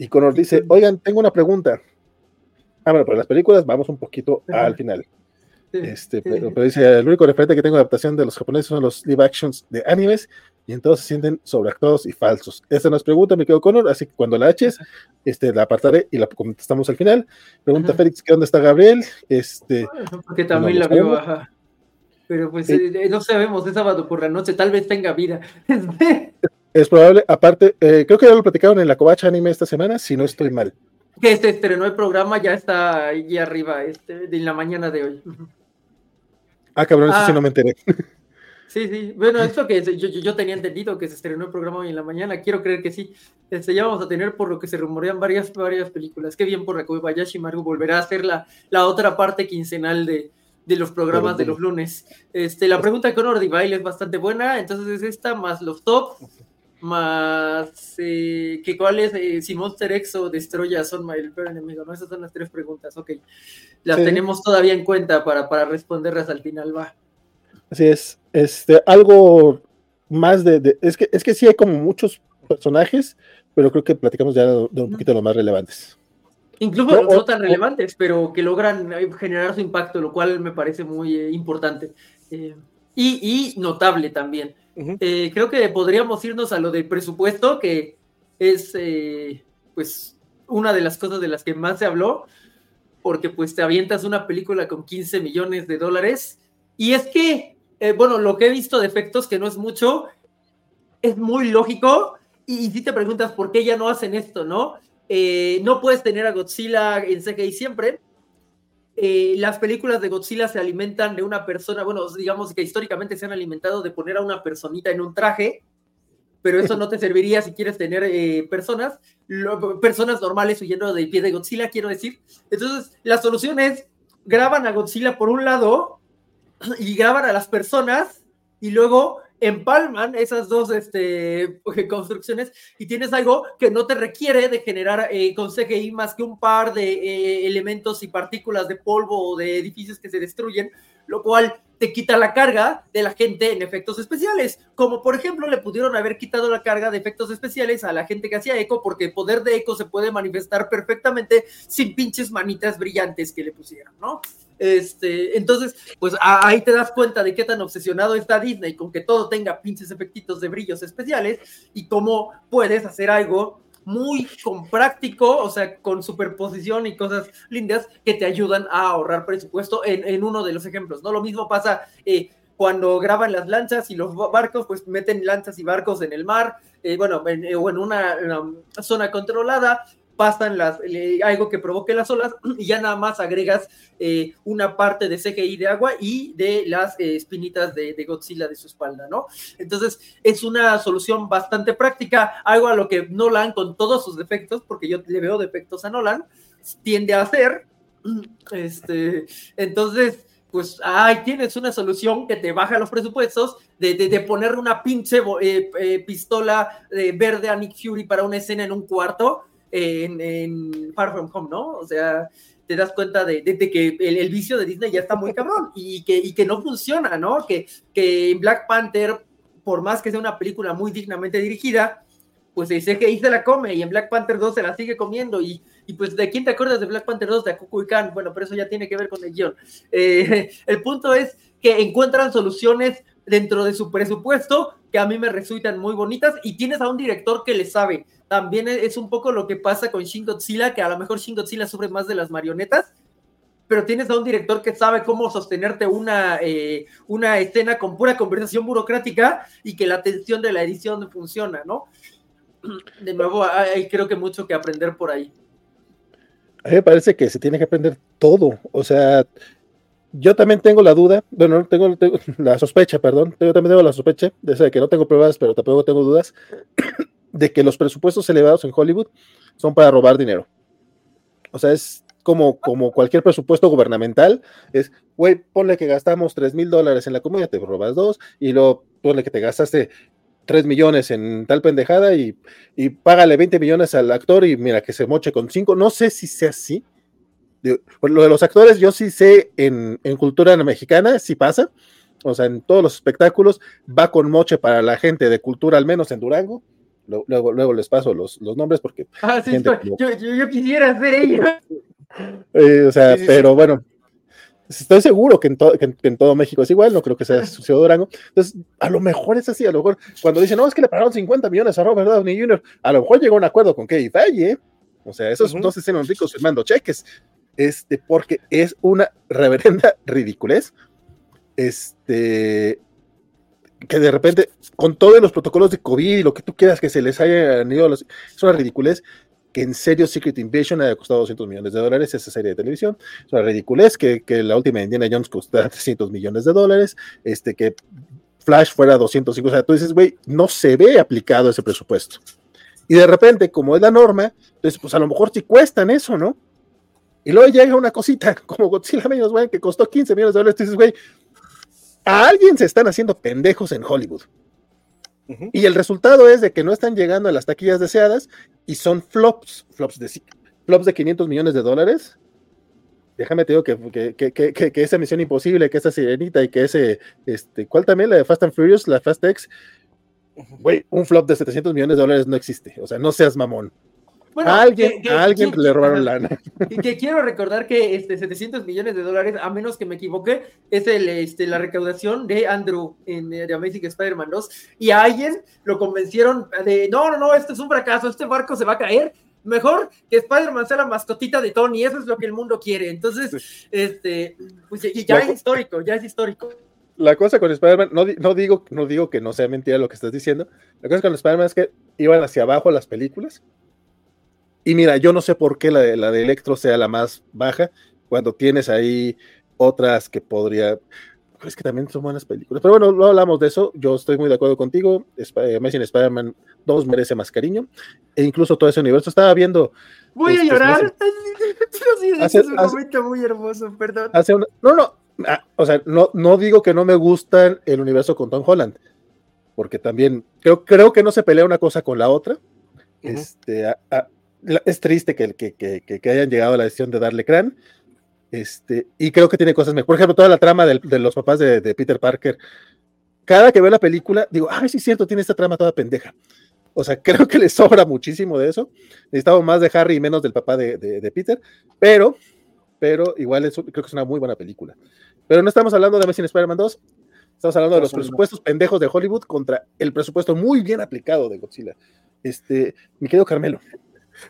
Y Conor dice, oigan, tengo una pregunta. Ah, bueno, pero las películas vamos un poquito al final. Este, pero, dice, el único referente que tengo de adaptación de los japoneses son los live actions de animes y entonces se sienten sobreactuados y falsos. Esa nos pregunta, me quedo Conor, así que cuando la eches, este, la apartaré y la contestamos al final. Pregunta Félix, ¿qué dónde está Gabriel? Este, Porque también la veo, baja pero pues eh, eh, no sabemos, es sábado por la noche, tal vez tenga vida. es probable, aparte, eh, creo que ya lo platicaron en la Covacha Anime esta semana, si no estoy mal. Que este estrenó el programa, ya está ahí arriba, este, de la mañana de hoy. Ah, cabrón, eso sí ah. no me enteré. Sí, sí. Bueno, esto que yo, yo, tenía entendido que se estrenó el programa hoy en la mañana, quiero creer que sí. Este, ya vamos a tener por lo que se rumorean varias, varias películas. Qué bien por la Kobayashi Maru volverá a hacer la, la otra parte quincenal de, de los programas de los lunes. Este, la pregunta con Baile es bastante buena, entonces es esta, más los top, más eh, que cuáles, eh, si Monster X o Destroya son el peor enemigo, ¿no? Esas son las tres preguntas, ok. Las tenemos todavía en cuenta para, para responderlas al final, va. Así es, este, algo más de, es que es que sí hay como muchos personajes, pero creo que platicamos ya de, un poquito de los más relevantes. Incluso no, tan relevantes, pero que logran eh, generar su impacto, lo cual me parece muy eh, importante. Eh, y, notable también. creo que podríamos irnos a lo del presupuesto, que es pues una de las cosas de las que más se habló, porque pues te avientas una película con 15 millones de dólares. Y es que, bueno, lo que he visto de efectos, que no es mucho, es muy lógico. Y, y si te preguntas por qué ya no hacen esto, ¿no? Eh, no puedes tener a Godzilla en CGI siempre. Eh, las películas de Godzilla se alimentan de una persona, bueno, digamos que históricamente se han alimentado de poner a una personita en un traje, pero eso no te serviría si quieres tener eh, personas, personas normales huyendo del pie de Godzilla, quiero decir. Entonces, la solución es, graban a Godzilla por un lado y graban a las personas y luego empalman esas dos este, construcciones y tienes algo que no te requiere de generar eh, con CGI más que un par de eh, elementos y partículas de polvo o de edificios que se destruyen, lo cual te quita la carga de la gente en efectos especiales. Como por ejemplo, le pudieron haber quitado la carga de efectos especiales a la gente que hacía eco, porque el poder de eco se puede manifestar perfectamente sin pinches manitas brillantes que le pusieron, ¿no? Este, entonces, pues ahí te das cuenta de qué tan obsesionado está Disney con que todo tenga pinches efectitos de brillos especiales y cómo puedes hacer algo muy con práctico, o sea, con superposición y cosas lindas que te ayudan a ahorrar presupuesto en, uno de los ejemplos, ¿no? Lo mismo pasa eh, cuando graban las lanchas y los barcos, pues meten lanchas y barcos en el mar, eh, bueno, en, o en una, zona controlada, pasan las, algo que provoque las olas y ya nada más agregas eh, una parte de CGI de agua y de las eh, espinitas de, Godzilla de su espalda, ¿no? Entonces es una solución bastante práctica, algo a lo que Nolan con todos sus defectos, porque yo le veo defectos a Nolan, tiende a hacer. Este, entonces, pues ahí tienes una solución que te baja los presupuestos de, de, poner una pinche eh, pistola verde a Nick Fury para una escena en un cuarto en, Far From Home, ¿no? O sea, te das cuenta de, que el, vicio de Disney ya está muy cabrón y que, y que no funciona, ¿no? Que, que Black Panther, por más que sea una película muy dignamente dirigida, pues dice que se la come y en Black Panther 2 se la sigue comiendo y, y pues de quién te acuerdas de Black Panther 2 de Akuku y Khan, bueno, pero eso ya tiene que ver con el guion. Eh, el punto es que encuentran soluciones dentro de su presupuesto que a mí me resultan muy bonitas y tienes a un director que le sabe, también es un poco lo que pasa con Shin Godzilla, que a lo mejor Shin Godzilla sufre más de las marionetas, pero tienes a un director que sabe cómo sostenerte una, eh, una escena con pura conversación burocrática y que la tensión de la edición funciona, ¿no? De nuevo, hay creo que mucho que aprender por ahí. A mí me parece que se tiene que aprender todo, o sea, yo también tengo la duda, bueno, tengo, tengo la sospecha, perdón, yo también tengo la sospecha de que no tengo pruebas, pero tampoco tengo dudas, de que los presupuestos elevados en Hollywood son para robar dinero. O sea, es como, como cualquier presupuesto gubernamental, es, güey, ponle que gastamos 3 mil dólares en la comida, te robas dos, y luego ponle que te gastaste 3 millones en tal pendejada y, y págale 20 millones al actor y mira que se moche con 5. No sé si sea así. Lo de los actores, yo sí sé en, en cultura mexicana, sí pasa. O sea, en todos los espectáculos va con moche para la gente de cultura, al menos en Durango Luego, luego les paso los, los nombres porque. Ah, sí, yo, yo, quisiera ser ella. Eh, o sea, pero bueno, estoy seguro que en, que, en, todo México es igual, no creo que sea sucedido Durango. Entonces, a lo mejor es así, a lo mejor cuando dicen, no, es que le pagaron 50 millones a Robert Downey Jr., a lo mejor llegó a un acuerdo con Kevin Feige, ¿eh? O sea, esos no se hicieron ricos firmando cheques, este, porque es una reverenda ridiculez. Este, que de repente, con todos los protocolos de COVID y lo que tú quieras que se les haya ido, es una ridiculez que en serio Secret Invasion haya costado 200 millones de dólares esa serie de televisión. Es una ridiculez que, que la última Indiana Jones costara 300 millones de dólares, este, que Flash fuera 205. O sea, tú dices, güey, no se ve aplicado ese presupuesto. Y de repente, como es la norma, pues a lo mejor sí cuestan eso, ¿no? Y luego llega una cosita como Godzilla menos, güey, que costó 15 millones de dólares. Tú dices, güey, a alguien se están haciendo pendejos en Hollywood. Y el resultado es de que no están llegando a las taquillas deseadas y son flops, flops de, flops de 500 millones de dólares. Déjame te digo que, que, esa misión imposible, que esa sirenita y que ese, este, ¿cuál también? La de Fast and Furious, la Fast X. Güey, un flop de 700 millones de dólares no existe. O sea, no seas mamón a alguien, alguien le robaron lana. Y que quiero recordar que este 700 millones de dólares, a menos que me equivoque, es el, este, la recaudación de Andrew en The Amazing Spider-Man 2. Y a alguien lo convencieron de, no, no, no, esto es un fracaso, este barco se va a caer. Mejor que Spider-Man sea la mascotita de Tony, eso es lo que el mundo quiere. Entonces, este, pues ya es histórico, ya es histórico la cosa con Spider-Man, no, no, digo, no digo que no sea mentira lo que estás diciendo, la cosa con Spider-Man es que iban hacia abajo las películas y mira, yo no sé por qué la de, la de Electro sea la más baja, cuando tienes ahí otras que podría. Es que también son buenas películas. Pero bueno, no hablamos de eso. Yo estoy muy de acuerdo contigo. Amazing Spider-Man 2 merece más cariño. E incluso todo ese universo. Estaba viendo. Voy a este, llorar. Hace, es un momento muy hermoso, perdón. no, no. Ah, o sea, no, no digo que no me gusta el universo con Tom Holland. Porque también creo, creo que no se pelea una cosa con la otra. Este, a, es triste que, que, que, que, hayan llegado a la decisión de darle crán. Este, y creo que tiene cosas mejor. Por ejemplo, toda la trama de, de los papás de, de, Peter Parker. Cada que veo la película, digo, ay, sí es cierto, tiene esta trama toda pendeja. O sea, creo que le sobra muchísimo de eso. Necesitamos más de Harry y menos del papá de, de Peter, pero, pero igual es, creo que es una muy buena película. Pero no estamos hablando de Amazing Spider-Man 2, estamos hablando de los presupuestos pendejos de Hollywood contra el presupuesto muy bien aplicado de Godzilla. Este, mi querido Carmelo.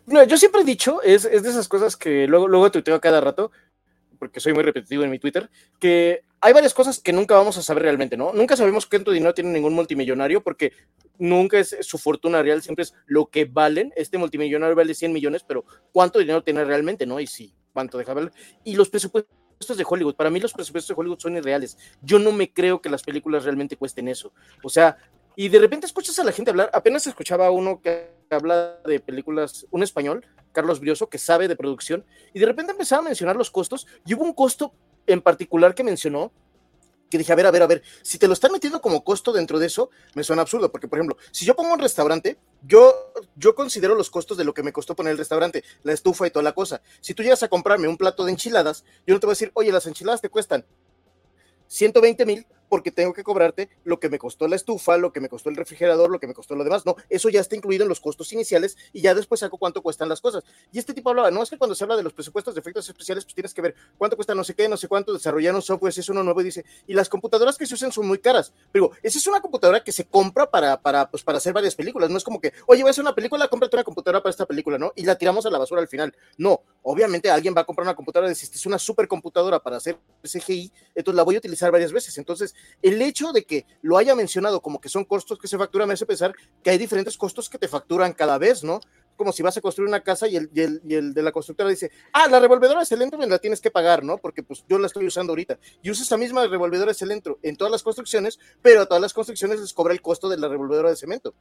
No, yo siempre he dicho, es, es, de esas cosas que luego, luego tuiteo cada rato, porque soy muy repetitivo en mi Twitter, que hay varias cosas que nunca vamos a saber realmente, ¿no? Nunca sabemos cuánto dinero tiene ningún multimillonario, porque nunca es su fortuna real, siempre es lo que valen. Este multimillonario vale 100 millones, pero ¿cuánto dinero tiene realmente, no? Y sí, ¿cuánto deja valer? Y los presupuestos de Hollywood, para mí los presupuestos de Hollywood son irreales. Yo no me creo que las películas realmente cuesten eso. O sea, y de repente escuchas a la gente hablar, apenas escuchaba uno que habla de películas, un español, Carlos Brioso, que sabe de producción, y de repente empezaba a mencionar los costos, y hubo un costo en particular que mencionó, que dije, a ver, a ver, a ver, si te lo están metiendo como costo dentro de eso, me suena absurdo, porque por ejemplo, si yo pongo un restaurante, yo, yo considero los costos de lo que me costó poner el restaurante, la estufa y toda la cosa. Si tú llegas a comprarme un plato de enchiladas, yo no te voy a decir, oye, las enchiladas te cuestan 120 mil, porque tengo que cobrarte lo que me costó la estufa, lo que me costó el refrigerador, lo que me costó lo demás. No, eso ya está incluido en los costos iniciales y ya después saco cuánto cuestan las cosas. Y este tipo hablaba, no es que cuando se habla de los presupuestos de efectos especiales, pues tienes que ver cuánto cuesta no sé qué, no sé cuánto, desarrollar un software, si es uno nuevo y dice, y las computadoras que se usan son muy caras. Pero esa es una computadora que se compra para, para, pues, para hacer varias películas. No es como que, oye, voy a hacer una película, cómprate una computadora para esta película, ¿no? Y la tiramos a la basura al final. No, obviamente alguien va a comprar una computadora dice, es una supercomputadora para hacer CGI, entonces la voy a utilizar varias veces. Entonces, el hecho de que lo haya mencionado como que son costos que se facturan me hace pensar que hay diferentes costos que te facturan cada vez, ¿no? Como si vas a construir una casa y el, y el, y el de la constructora dice, ah, la revolvedora me la tienes que pagar, ¿no? Porque pues yo la estoy usando ahorita. Y usa esa misma revolvedora es el entro en todas las construcciones, pero a todas las construcciones les cobra el costo de la revolvedora de cemento.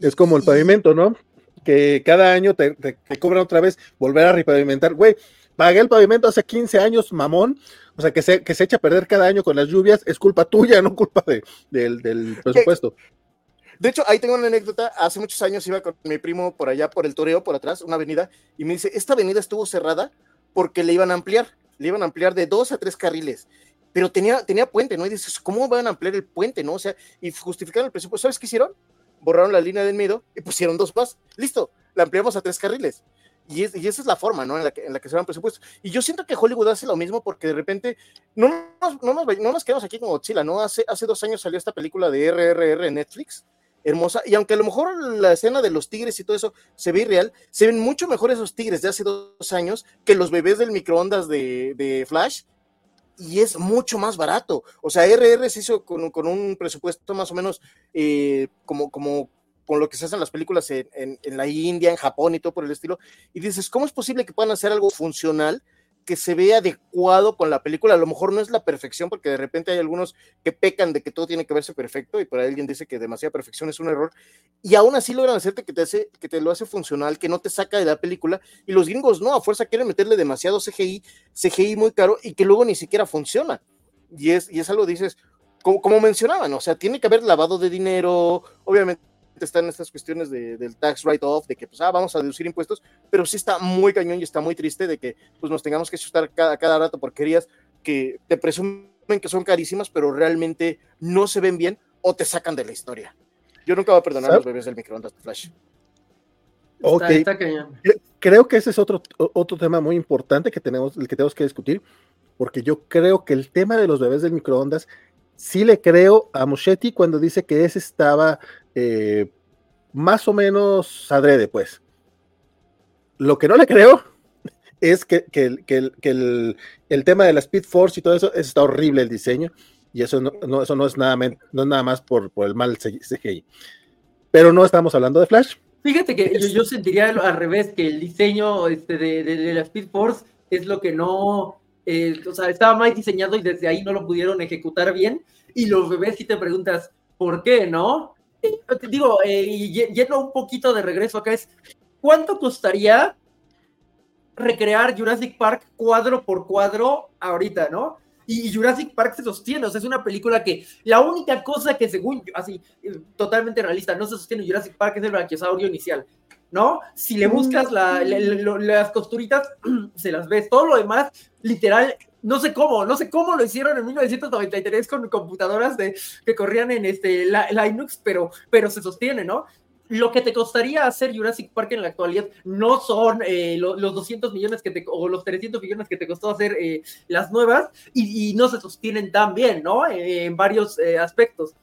Es como el pavimento, ¿no? Que cada año te, te, te cobran otra vez volver a repavimentar. Güey, pagué el pavimento hace 15 años, mamón. O sea, que se, que se echa a perder cada año con las lluvias, es culpa tuya, no culpa de, del, del presupuesto. De hecho, ahí tengo una anécdota. Hace muchos años iba con mi primo por allá, por el Toreo, por atrás, una avenida, y me dice, esta avenida estuvo cerrada porque le iban a ampliar, le iban a ampliar de dos a tres carriles, pero tenía, tenía puente, ¿no? Y dices, ¿cómo van a ampliar el puente, no? O sea, y justificaron el presupuesto. ¿Sabes qué hicieron? Borraron la línea del medio y pusieron dos más. Listo, la ampliamos a tres carriles. Y, es, y, esa es la forma, ¿no? En la, que, en la que se van presupuestos. Y yo siento que Hollywood hace lo mismo porque de repente no nos, no nos, no nos quedamos aquí con Godzilla, ¿no? Hace, hace dos años salió esta película de RRR en Netflix, hermosa, y aunque a lo mejor la escena de los tigres y todo eso se ve irreal, se ven mucho mejor esos tigres de hace dos años que los bebés del microondas de, de Flash, y es mucho más barato. O sea, RR se hizo con, con un presupuesto más o menos eh, como, como con lo que se hacen las películas en, en, en, la India, en Japón y todo por el estilo, y dices, ¿cómo es posible que puedan hacer algo funcional que se vea adecuado con la película? A lo mejor no es la perfección, porque de repente hay algunos que pecan de que todo tiene que verse perfecto, y por ahí alguien dice que demasiada perfección es un error, y aún así logran hacerte que te, hace, que te lo hace funcional, que no te saca de la película, y los gringos no, a fuerza quieren meterle demasiado CGI, CGI muy caro, y que luego ni siquiera funciona. Y es, y es algo, dices, como, como mencionaban, o sea, tiene que haber lavado de dinero, obviamente están estas cuestiones de, del tax write-off, de que pues, ah, vamos a deducir impuestos, pero sí está muy cañón y está muy triste de que pues, nos tengamos que asustar cada, cada rato porquerías que te presumen que son carísimas, pero realmente no se ven bien o te sacan de la historia. Yo nunca voy a perdonar a los bebés del microondas de Flash. Ok, está, está creo que ese es otro, otro tema muy importante que tenemos, el que tenemos que discutir, porque yo creo que el tema de los bebés del microondas sí le creo a Moschetti cuando dice que ese estaba eh, más o menos adrede, pues. Lo que no le creo es que, que, que, el, que el, el, tema de la Speed Force y todo eso está horrible el diseño, y eso no, no eso no, es, nada, no es nada más por, por el mal CGI. Pero no estamos hablando de Flash. Fíjate que yo, yo sentiría al revés, que el diseño este, de, de, de la Speed Force es lo que no, eh, o sea, estaba mal diseñado y desde ahí no lo pudieron ejecutar bien. Y los bebés, si te preguntas, ¿por qué no? Eh, te digo, eh, y yendo un poquito de regreso acá, es ¿cuánto costaría recrear Jurassic Park cuadro por cuadro ahorita, no? Y Jurassic Park se sostiene, o sea, es una película que la única cosa que según, así, totalmente realista, no se sostiene Jurassic Park es el branquiosaurio inicial, ¿no? Si le buscas la, la, la, las costuritas, se las ves. Todo lo demás, literal, no sé cómo, no sé cómo lo hicieron en 1993 con computadoras de, que corrían en este Linux, pero, pero se sostiene, ¿no? Lo que te costaría hacer Jurassic Park en la actualidad no son eh, lo, los 200 millones que te, o los 300 millones que te costó hacer eh, las nuevas y, y, no se sostienen tan bien, ¿no? Eh, en varios aspectos.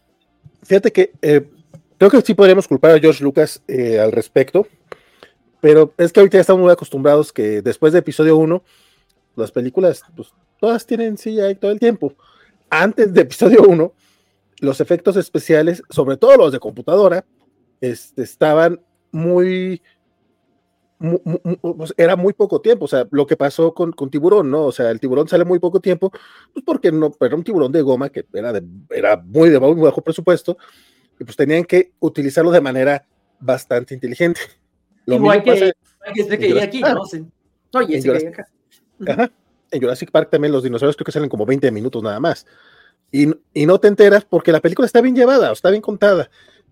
Fíjate que creo que sí podríamos culpar a George Lucas al respecto, pero es que ahorita ya estamos muy acostumbrados que después de episodio 1, las películas, pues todas tienen CGI todo el tiempo. Antes de episodio 1, los efectos especiales, sobre todo los de computadora, este, estaban muy, muy, muy, pues, era muy poco tiempo, o sea, lo que pasó con, con, tiburón, ¿no? O sea, el tiburón sale muy poco tiempo, pues porque no, era un tiburón de goma que era, de, era muy de muy bajo presupuesto, y pues tenían que utilizarlo de manera bastante inteligente. Lo Igual que, pasa, que, que, que aquí, ¿no? Sí. Oye, ese que acá. Ajá en Jurassic Park también los dinosaurios creo que salen como 20 minutos nada más. Y, y no te enteras porque la película está bien llevada, está bien contada.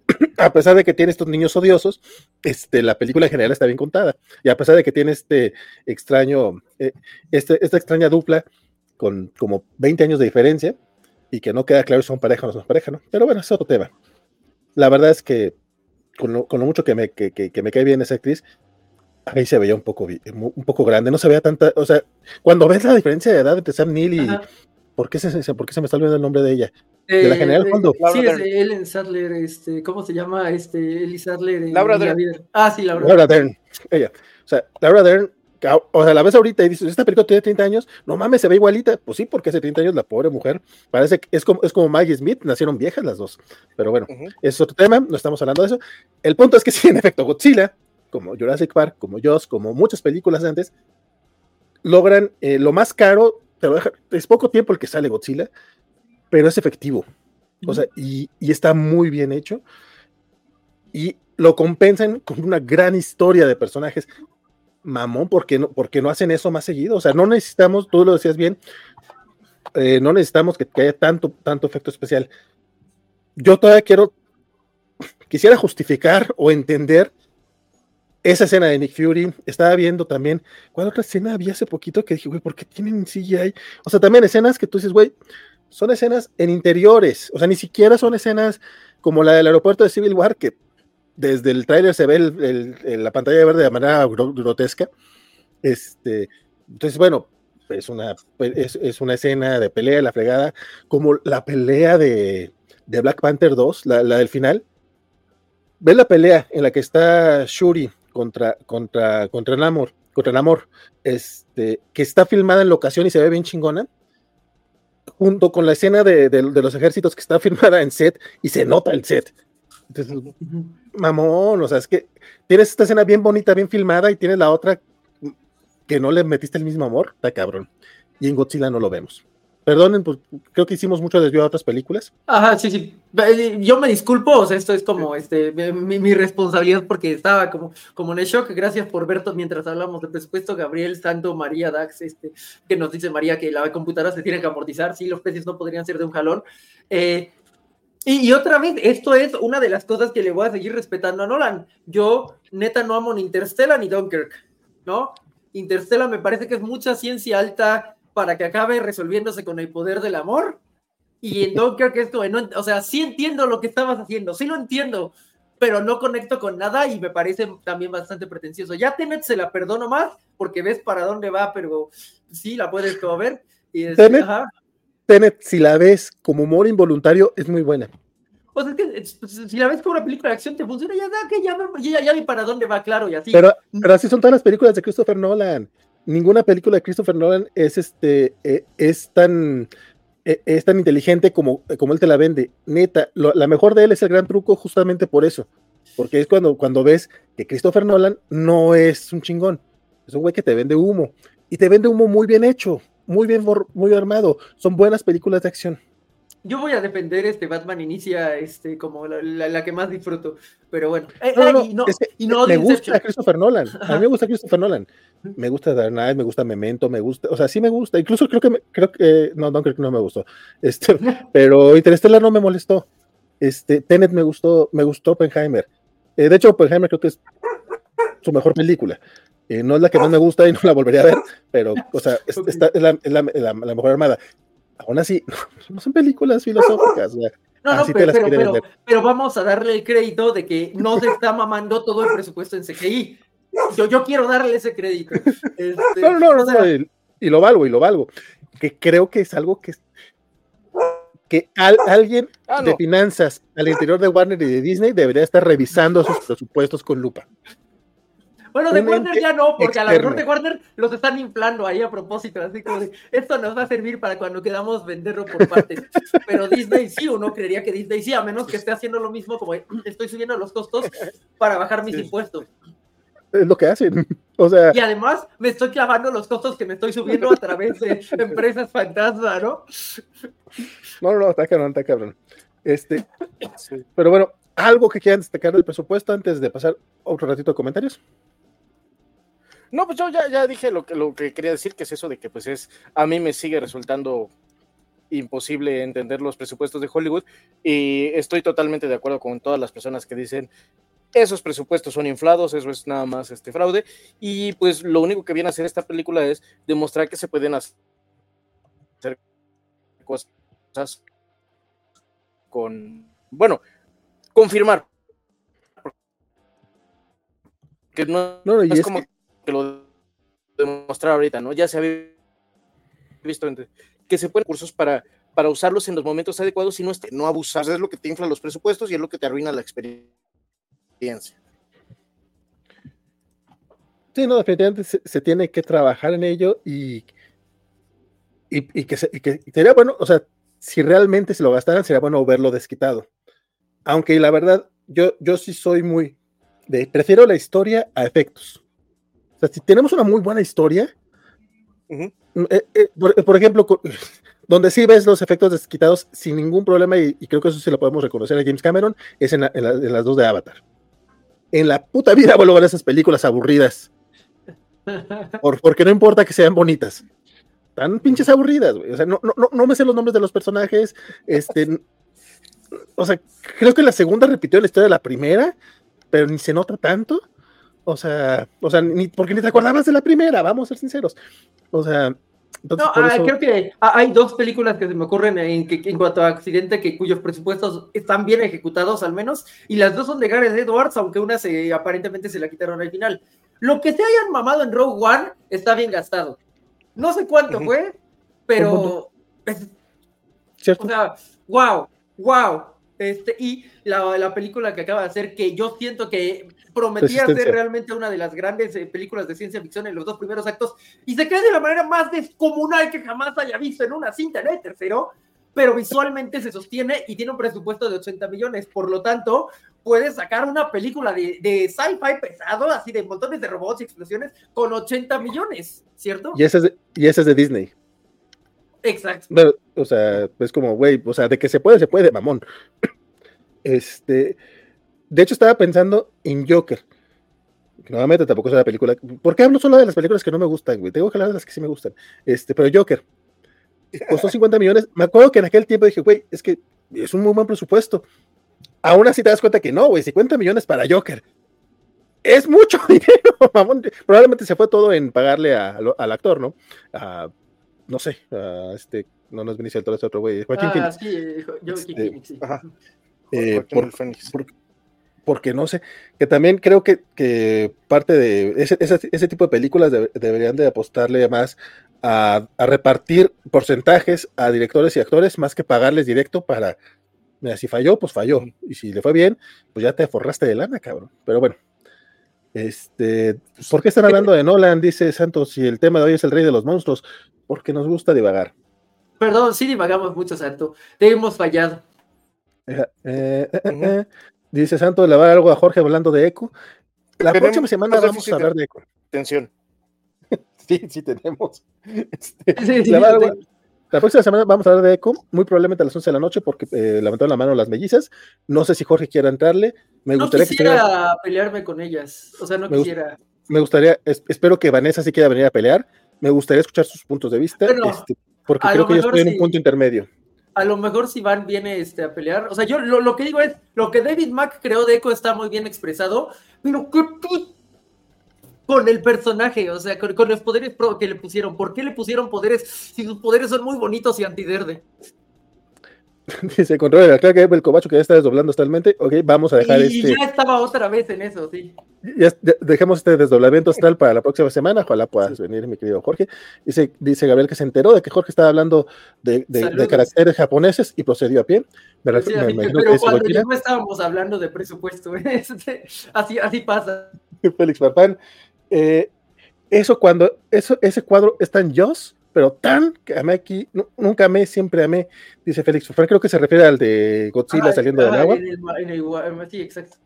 a pesar de que tiene estos niños odiosos, este, la película en general está bien contada. Y a pesar de que tiene este extraño, eh, este, esta extraña dupla con como 20 años de diferencia, y que no queda claro si son pareja o no son pareja, ¿no? Pero bueno, es otro tema. La verdad es que con lo, mucho que me, que, que, me cae bien esa actriz, ahí se veía un poco, un poco grande, no se veía tanta, o sea, cuando ves la diferencia de edad entre Sam Neill y, ¿por qué, se, ¿por qué se me está olvidando el nombre de ella? de la eh, general Fondo. Sí, es de Ellen Sadler, este, ¿cómo se llama? Este, Ellie Sadler. Laura Dern. Ah, sí, Laura, Laura Dern. Ella. O sea, Laura Dern, o sea, la ves ahorita y dices, esta película tiene 30 años, no mames, se ve igualita. Pues sí, porque hace 30 años la pobre mujer, parece que es como, es como Maggie Smith, nacieron viejas las dos. Pero bueno, es otro tema, no estamos hablando de eso. El punto es que sí, en efecto, Godzilla, como Jurassic Park, como Jaws, como muchas películas antes, logran eh, lo más caro, es poco tiempo el que sale Godzilla, pero es efectivo. O sea, y, está muy bien hecho. Y lo compensan con una gran historia de personajes. Mamón, ¿por qué no, porque no hacen eso más seguido? O sea, no necesitamos, tú lo decías bien, eh, no necesitamos que, haya tanto, tanto efecto especial. Yo todavía quiero, quisiera justificar o entender esa escena de Nick Fury. Estaba viendo también, ¿cuál otra escena había hace poquito que dije, güey, ¿por qué tienen CGI? O sea, también escenas que tú dices, güey, son escenas en interiores, o sea, ni siquiera son escenas como la del aeropuerto de Civil War, que desde el tráiler se ve el, la pantalla verde de manera grotesca. Este, entonces, bueno, es una, es, una escena de pelea, la fregada, como la pelea de, de Black Panther 2, la, del final. Ve la pelea en la que está Shuri contra, contra, contra Namor, contra Namor, este, que está filmada en locación y se ve bien chingona junto con la escena de, los ejércitos que está firmada en set y se nota el set. Entonces, mamón, o sea, es que tienes esta escena bien bonita, bien filmada y tienes la otra que no le metiste el mismo amor, está cabrón. Y en Godzilla no lo vemos. Perdonen, pues creo que hicimos mucho desvío a otras películas. Ajá, sí, sí. Yo me disculpo, o sea, esto es como este, mi, responsabilidad porque estaba como, como en el shock. Gracias por ver mientras hablamos de presupuesto. Gabriel Santo, María Dax, este, que nos dice María que la computadora se tiene que amortizar. Sí, los precios no podrían ser de un jalón. Eh, y, y, otra vez, esto es una de las cosas que le voy a seguir respetando a Nolan. Yo, neta, no amo ni Interstellar ni Dunkirk, ¿no? Interstellar me parece que es mucha ciencia alta para que acabe resolviéndose con el poder del amor. Y en creo que esto, o sea, sí entiendo lo que estabas haciendo, sí lo entiendo, pero no conecto con nada y me parece también bastante pretencioso. Ya Tenet se la perdono más porque ves para dónde va, pero sí la puedes como ver. Y Tenet, si la ves como humor involuntario, es muy buena. O sea, es que pues, si la ves como una película de acción te funciona, ya, que ya, ya, ya vi para dónde va, claro, y así. Pero, pero así son todas las películas de Christopher Nolan ninguna película de Christopher Nolan es este eh, es tan eh, es tan inteligente como, como él te la vende. Neta, la mejor de él es el gran truco justamente por eso. Porque es cuando, cuando ves que Christopher Nolan no es un chingón. Es un güey que te vende humo. Y te vende humo muy bien hecho, muy bien, muy armado. Son buenas películas de acción yo voy a defender este Batman Inicia este como la, que más disfruto, pero bueno. y no, me gusta Christopher Nolan. A mí me gusta Christopher Nolan. Me gusta Dark Knight, me gusta Memento, me gusta, o sea, sí me gusta. Incluso creo que creo que no, no creo que no me gustó. Este, pero Interstellar no me molestó. Este, Tenet me gustó, me gustó Oppenheimer. Eh, de hecho, Oppenheimer creo que es su mejor película. Eh, no es la que más me gusta y no la volvería a ver, pero, o sea, es, la, la, mejor armada aún así, no son películas filosóficas. No, no, pero, vamos a darle el crédito de que no se está mamando todo el presupuesto en CGI. Yo, yo quiero darle ese crédito. Este, no, no, no, y, lo valgo, y lo valgo. Que creo que es algo que, que alguien ah, de finanzas al interior de Warner y de Disney debería estar revisando sus presupuestos con lupa. Bueno, de Warner ya no, porque a lo mejor de Warner los están inflando ahí a propósito, así como de, esto nos va a servir para cuando quedamos venderlo por partes. Pero Disney sí, uno creería que Disney sí, a menos que esté haciendo lo mismo, como estoy subiendo los costos para bajar mis impuestos. Es lo que hacen. O sea. Y además me estoy clavando los costos que me estoy subiendo a través de empresas fantasma, ¿no? No, no, está cabrón, está cabrón. Este, pero bueno, algo que quieran destacar del presupuesto antes de pasar otro ratito de comentarios. No, pues yo ya, ya dije lo que, lo que quería decir, que es eso de que pues es, a mí me sigue resultando imposible entender los presupuestos de Hollywood y estoy totalmente de acuerdo con todas las personas que dicen esos presupuestos son inflados, eso es nada más este fraude y pues lo único que viene a hacer esta película es demostrar que se pueden hacer cosas con, bueno, confirmar. Que no, es, es como que- que... lo demostrar ahorita, ¿no? Ya se había visto que se pueden cursos para, para usarlos en los momentos adecuados y no, este, no abusar. Es lo que te infla los presupuestos y es lo que te arruina la experiencia. Sí, no, definitivamente se, tiene que trabajar en ello y, y que sería bueno, o sea, si realmente se lo gastaran, sería bueno verlo desquitado. Aunque la verdad, yo, yo sí soy muy de, prefiero la historia a efectos. O sea, si tenemos una muy buena historia, Ujú. eh, eh, por, por ejemplo, donde sí ves los efectos desquitados sin ningún problema, y, y creo que eso sí lo podemos reconocer a James Cameron, es en, la- en la- en las dos de Avatar. En la puta vida vuelvo a ver esas películas aburridas. Por- porque no importa que sean bonitas. Tan pinches aburridas, güey. O sea, no, no, no, me sé los nombres de los personajes. Este. O sea, creo que la segunda repitió la historia de la primera, pero ni se nota tanto. O sea, o sea, ni, porque ni te acordabas de la primera, vamos a ser sinceros. O sea, entonces No, por ah, eso- creo que hay dos películas que se me ocurren en, que, en cuanto a accidente que cuyos presupuestos están bien ejecutados al menos, y las dos son de Gareth Edwards, aunque una se aparentemente se la quitaron al final. Lo que se hayan mamado en Rogue One está bien gastado. No sé cuánto fue, pero es- ¿cierto? o sea, wow, wow. Este, y la, la película que acaba de hacer, que yo siento que prometía ser realmente una de las grandes eh, películas de ciencia ficción en los dos primeros actos, y se cae de la manera más descomunal que jamás haya visto en una cinta en el tercero, pero visualmente se sostiene y tiene un presupuesto de 80 millones. Por lo tanto, puedes sacar una película de, de sci-fi pesado, así de montones de robots y explosiones, con 80 millones, ¿cierto? y, ese es de, y ese es de Disney. Exacto. O sea, es como, güey, o sea, de que se puede, se puede, mamón. Este, de hecho, estaba pensando en Joker. Nuevamente tampoco es una película. ¿Por qué hablo solo de las películas que no me gustan, güey? Tengo que hablar de las que sí me gustan. Este, pero Joker costó 50 millones. Me acuerdo que en aquel tiempo dije, güey, es que es un muy buen presupuesto. Aún así te das cuenta que no, güey, 50 millones para Joker. Es mucho dinero, mamón. Probablemente se fue todo en pagarle a- al- al actor, ¿no? A- no sé, a este, no, no es Benicio del Toro, es otro güey, Joaquín Ah, Phoenix. sí, eh, yo, Este, Phoenix, sí. Ajá. Eh, Joaquín por- por- porque no sé, que también creo que, que parte de ese, ese, ese tipo de películas debe- deberían de apostarle más a, a repartir porcentajes a directores y actores más que pagarles directo para, mira, si falló, pues falló, y si le fue bien, pues ya te forraste de lana, cabrón. Pero bueno, este, ¿por qué están hablando de Nolan? Dice Santos, si el tema de hoy es el rey de los monstruos, porque nos gusta divagar. Perdón, sí divagamos mucho, Santo. Te hemos fallado. Eh, eh, eh, eh. Dice va a dar algo a Jorge hablando de Eco. La Tenemos próxima semana vamos a de- hablar de Eco. Atención. Sí, sí tenemos. Este, Sí, sí, la próxima semana vamos a hablar de Eco, muy probablemente a las 11 de la noche, porque eh, levantaron la mano las mellizas. No sé si Jorge quiera entrarle. Me No gustaría que quisiera pelearme con ellas. O sea, no Me quisiera. me gustaría, es- espero que Vanessa sí quiera venir a pelear. Me gustaría escuchar sus puntos de vista, Bueno, este, porque creo que yo estoy en un punto intermedio. A lo mejor si Van viene este, a pelear. O sea, yo lo, lo que digo es, lo que David Mack creó de Echo está muy bien expresado, pero ¿qué con el personaje? O sea, con, con los poderes que le pusieron. ¿Por qué le pusieron poderes si sus poderes son muy bonitos y antiverde? Dice, control de claro que el cobacho que ya está desdoblando totalmente. Ok, vamos a dejar Y este. ya estaba otra vez en eso, sí. Ya, ya dejemos este desdoblamiento astral para la próxima semana. Ojalá puedas venir, mi querido Jorge. Dice, dice Gabriel que se enteró de que Jorge estaba hablando de, de- caracteres japoneses y procedió a pie. Me, Sí, me pero que cuando ya no estábamos hablando de presupuesto, este, así, así pasa. Félix Farfán. Eh, eso cuando, eso, ese cuadro es tan Joss, pero tan que amé aquí, nu- nunca amé, siempre amé, dice Félix Farfán. Creo que se refiere al de Godzilla Ah, saliendo del agua. en el ma- en el gua- sí, exacto.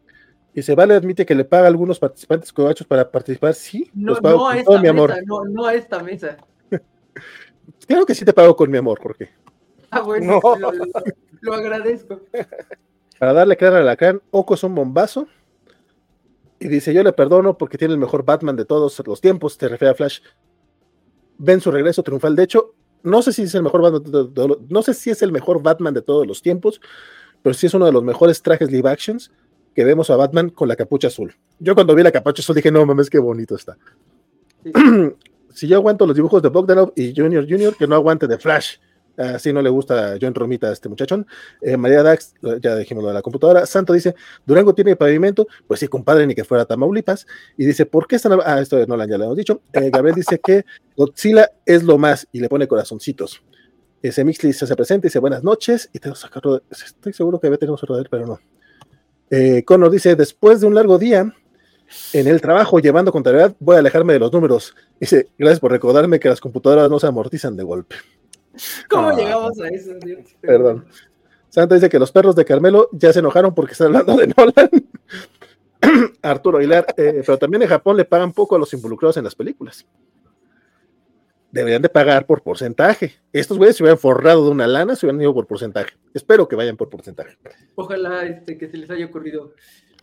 Y se vale admite que le paga a algunos participantes cobachos para participar. Sí, No, los pago no a esta todo mi mesa, amor. no, no a esta mesa. Claro que sí te pago con mi amor, Jorge. Ah, bueno, No. lo, lo- lo agradezco. Para darle clara al alacrán, Oko es un bombazo. Y dice, yo le perdono porque tiene el mejor Batman de todos los tiempos, te refiere a Flash. Ven su regreso triunfal. De hecho, no sé si es el mejor Batman de, de- de- no sé si es el mejor Batman de todos los tiempos, pero sí es uno de los mejores trajes live actions que vemos a Batman con la capucha azul. Yo cuando vi la capucha azul dije, no mames, qué bonito está. Sí. si yo aguanto los dibujos de Bogdanov y Junior Junior, que no aguante de Flash. Así no le gusta John Romita a este muchachón. Eh, María Dax, ya dijimos lo de la computadora. Santo dice, Durango tiene pavimento. Pues sí, compadre, ni que fuera Tamaulipas. Y dice, ¿por qué están... Ah, esto no lo, ya lo hemos dicho. Eh, Gabriel dice que Godzilla es lo más y le pone corazoncitos. Ese Mixly se hace presente y dice, buenas noches. Y tenemos acá, estoy seguro que tenemos otro de él, pero no. Eh, Connor dice, después de un largo día en el trabajo llevando contabilidad, voy a alejarme de los números. Dice, gracias por recordarme que las computadoras no se amortizan de golpe. ¿Cómo ah, llegamos a eso? Perdón. Santa dice que los perros de Carmelo ya se enojaron porque están hablando de Nolan. Arturo Aguilar, eh, pero también en Japón le pagan poco a los involucrados en las películas. Deberían de pagar por porcentaje. Estos güeyes se hubieran forrado de una lana, se hubieran ido por porcentaje. Espero que vayan por porcentaje. Ojalá este, que se les haya ocurrido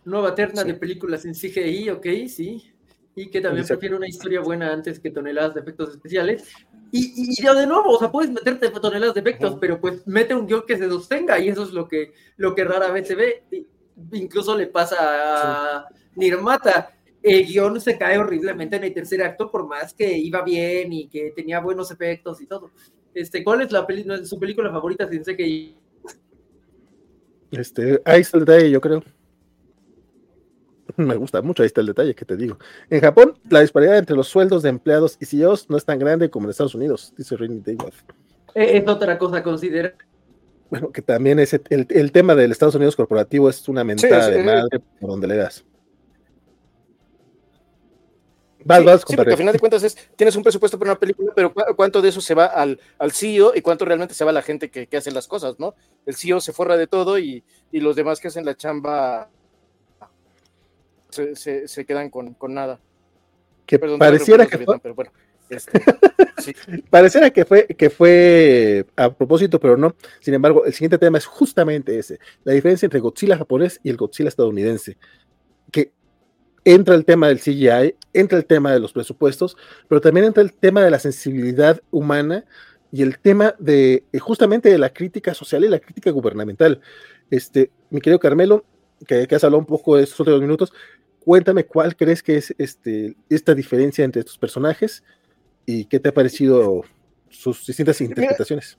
nueva terna de películas en CGI, ok, sí. Y que también prefiere una historia buena antes que toneladas de efectos especiales. Y, y, de nuevo, o sea, puedes meterte toneladas de efectos, pero pues mete un guion que se sostenga y eso es lo que, lo que rara vez se ve. Incluso le pasa a Nirmata. El guion se cae horriblemente en el tercer acto, por más que iba bien y que tenía buenos efectos y todo. Este, ¿Cuál es la su película favorita sin CGI? Este, ahí está el detalle, yo creo. Me gusta mucho, ahí está el detalle que te digo. En Japón, la disparidad entre los sueldos de empleados y CEOs no es tan grande como en Estados Unidos, dice Rini David. Eh, es otra cosa a considerar. Bueno, que también es el, tema del Estados Unidos corporativo es una mentada de madre por donde le das. Vas, vas, sí, porque al final de cuentas es, tienes un presupuesto para una película, pero cuánto de eso se va al, al CEO y cuánto realmente se va a la gente que, que, hace las cosas, ¿no? El CEO se forra de todo y, y los demás que hacen la chamba se, quedan con, nada. Que pareciera que fue... Este, pareciera que fue, que fue a propósito, pero no. Sin embargo, el siguiente tema es justamente ese, la diferencia entre Godzilla japonés y el Godzilla estadounidense. Que entra el tema del CGI, entra el tema de los presupuestos, pero también entra el tema de la sensibilidad humana y el tema de eh, justamente de la crítica social y la crítica gubernamental. Este, mi querido Carmelo, que, que has hablado un poco de estos últimos minutos, cuéntame cuál crees que es este, esta diferencia entre estos personajes y qué te ha parecido sus distintas interpretaciones.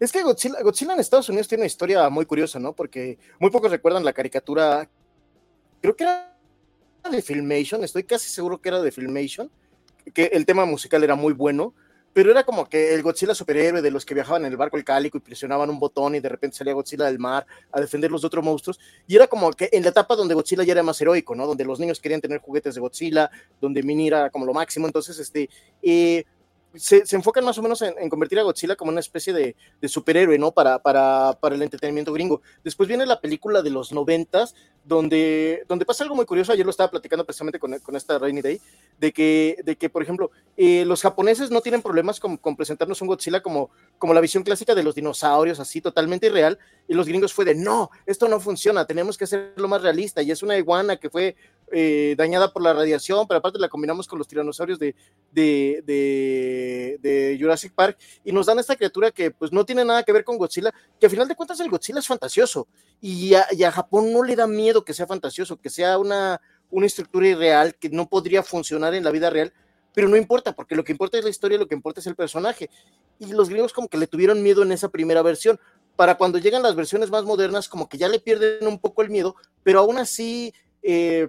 Es que Godzilla, Godzilla, en Estados Unidos tiene una historia muy curiosa, ¿no? Porque muy pocos recuerdan la caricatura, creo que era de Filmation, estoy casi seguro que era de Filmation, que el tema musical era muy bueno, pero era como que el Godzilla superhéroe de los que viajaban en el barco el cálico y presionaban un botón y de repente salía Godzilla del mar a defender los otros monstruos. Y era como que en la etapa donde Godzilla ya era más heroico, ¿no? Donde los niños querían tener juguetes de Godzilla, donde Mini era como lo máximo. Entonces, este, eh, se, enfocan más o menos en, convertir a Godzilla como una especie de, superhéroe, ¿no? Para, para, para, el entretenimiento gringo. Después viene la película de los noventas, donde, donde pasa algo muy curioso, ayer lo estaba platicando precisamente con, con esta Rainy Day, de que, de que por ejemplo, eh, los japoneses no tienen problemas con, presentarnos un Godzilla como, como la visión clásica de los dinosaurios, así totalmente irreal, y los gringos fue de, no, esto no funciona, tenemos que hacerlo más realista, y es una iguana que fue eh, dañada por la radiación, pero aparte la combinamos con los tiranosaurios de, de, de, Jurassic Park y nos dan esta criatura que pues no tiene nada que ver con Godzilla, que al final de cuentas el Godzilla es fantasioso y a, y a Japón no le da miedo que sea fantasioso, que sea una, una estructura irreal que no podría funcionar en la vida real, pero no importa, porque lo que importa es la historia, lo que importa es el personaje. Y los gringos como que le tuvieron miedo en esa primera versión. Para cuando llegan las versiones más modernas, como que ya le pierden un poco el miedo, pero aún así eh,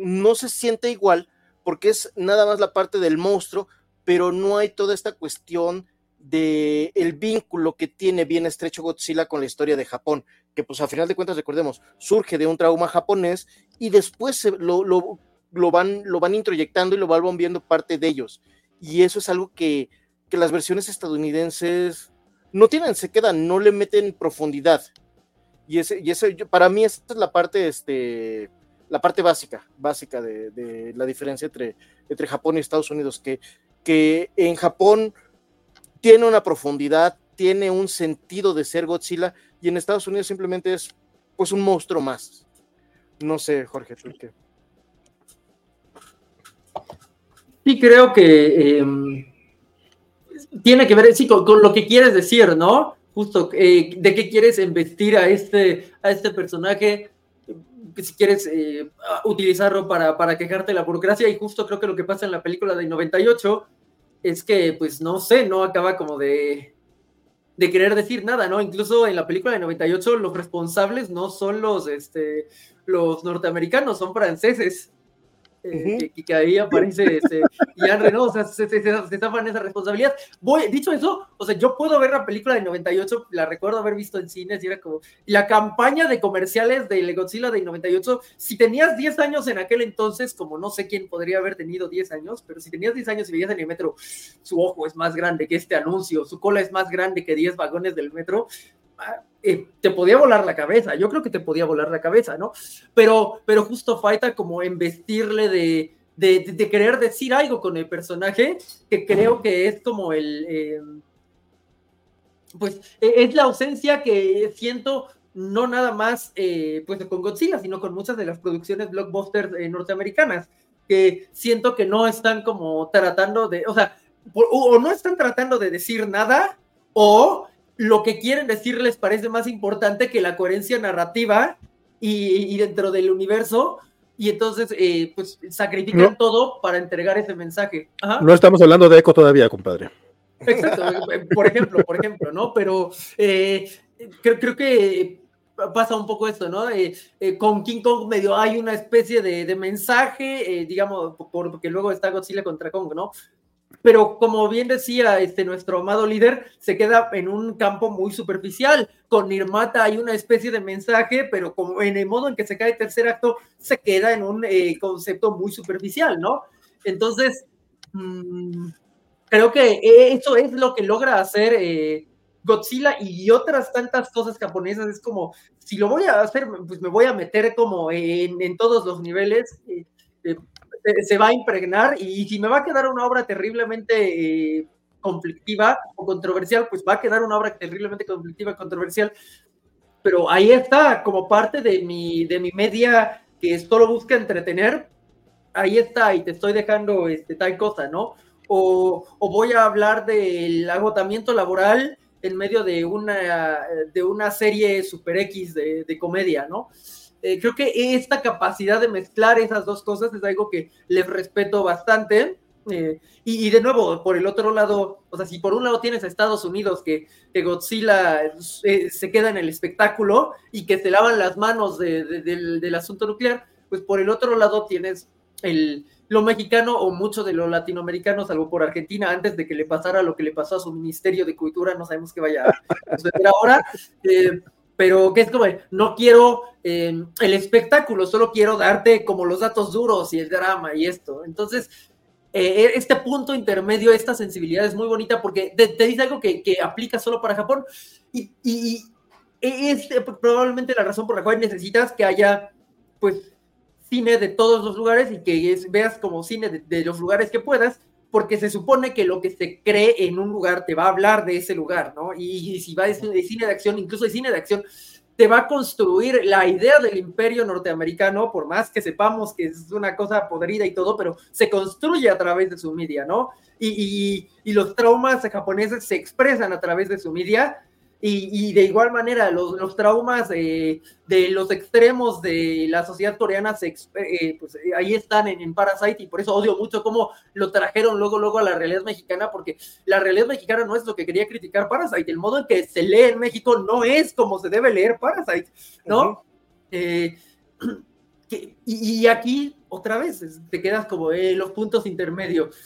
no se siente igual porque es nada más la parte del monstruo, pero no hay toda esta cuestión de el vínculo que tiene bien estrecho Godzilla con la historia de Japón, que pues a final de cuentas recordemos, surge de un trauma japonés y después lo, lo, lo, van, lo van introyectando y lo van viendo parte de ellos. Y eso es algo que, que las versiones estadounidenses no tienen, se quedan, no le meten profundidad. Y ese, y para mí esta es la parte este, la parte básica, básica de, la diferencia entre, entre Japón y Estados Unidos, que, que en Japón tiene una profundidad, tiene un sentido de ser Godzilla, y en Estados Unidos simplemente es pues un monstruo más. No sé, Jorge, ¿tú qué? Sí, creo que em, tiene que ver, sí, con, lo que quieres decir, ¿no? Justo, eh, ¿de qué quieres investir a este, a este personaje? Si quieres eh, utilizarlo para, para quejarte de la burocracia, y justo creo que lo que pasa en la película de 98 es que, pues no sé, no acaba como de, de querer decir nada, ¿no? Incluso en la película de 98 los responsables no son los, este, los norteamericanos, son franceses. Eh, que, ahí aparece este, Ian Renault, o sea, se, se, se, esa responsabilidad. Voy, dicho eso, o sea, yo puedo ver la película de 98, la recuerdo haber visto en cines y era como la campaña de comerciales de Godzilla de 98. Si tenías 10 años en aquel entonces, como no sé quién podría haber tenido 10 años, pero si tenías 10 años y veías en el metro, su ojo es más grande que este anuncio, su cola es más grande que 10 vagones del metro, eh, te podía volar la cabeza, yo creo que te podía volar la cabeza, ¿no? Pero, pero justo falta como investirle de, de, querer decir algo con el personaje, que creo que es como el... Em, pues e, es la ausencia que siento no nada más eh, pues con Godzilla, sino con muchas de las producciones blockbusters eh, norteamericanas, que siento que no están como tratando de, o sea, o no están tratando de decir nada, o lo que quieren decir les parece más importante que la coherencia narrativa y, dentro del universo, y entonces eh, pues sacrifican todo para entregar ese mensaje. No estamos hablando de eco todavía, compadre. Exacto, eh, por ejemplo, por ejemplo, ¿no? Pero eh, creo, que pasa un poco esto, ¿no? con King Kong medio hay una especie de, de mensaje, digamos, porque luego está Godzilla contra Kong, ¿no? Pero como bien decía este, nuestro amado líder, se queda en un campo muy superficial. Con Nirmata hay una especie de mensaje, pero como en el modo en que se cae el tercer acto, se queda en un eh, concepto muy superficial, ¿no? Entonces, mm, creo que eso es lo que logra hacer eh, Godzilla y otras tantas cosas japonesas. Es como, si lo voy a hacer, pues me voy a meter como en, todos los niveles. Eh, se va a impregnar y si me va a quedar una obra terriblemente eh, conflictiva o controversial, pues va a quedar una obra terriblemente conflictiva y controversial. Pero ahí está, como parte de mi, de mi media que solo busca entretener, ahí está y te estoy dejando este, tal cosa, ¿no? O, voy a hablar del agotamiento laboral en medio de una, de una serie super X de, de comedia, ¿no? Eh, creo que esta capacidad de mezclar esas dos cosas es algo que les respeto bastante. Eh, y, de nuevo, por el otro lado, o sea, si por un lado tienes a Estados Unidos que, que Godzilla eh, se queda en el espectáculo y que se lavan las manos del, asunto nuclear, pues por el otro lado tienes el, lo mexicano o mucho de lo latinoamericano, salvo por Argentina, antes de que le pasara lo que le pasó a su Ministerio de Cultura, no sabemos qué vaya a suceder ahora pero que es como, no quiero em, el espectáculo, solo quiero darte como los datos duros y el drama y esto. Entonces, eh, e, este punto intermedio, esta sensibilidad es muy bonita porque te, dice algo que, aplica solo para Japón y, es eh, probablemente la razón por la cual necesitas que haya, pues, cine de todos los lugares y que veas como cine de los lugares que puedas porque se supone que lo que se cree en un lugar te va a hablar de ese lugar, ¿no? Y, si va de cine de acción, incluso de cine de acción, te va a construir la idea del imperio norteamericano, por más que sepamos que es una cosa podrida y todo, pero se construye a través de su media, ¿no? Y, y los traumas japoneses se expresan a través de su media y, de igual manera, los, traumas de los extremos de la sociedad coreana, se, eh, pues eh, ahí están en, Parasite y por eso odio mucho cómo lo trajeron luego, luego a la realidad mexicana, porque la realidad mexicana no es lo que quería criticar Parasite, el modo en que se lee en México no es como se debe leer Parasite, ¿no? Eh, y, aquí, otra vez, te quedas como los puntos intermedios.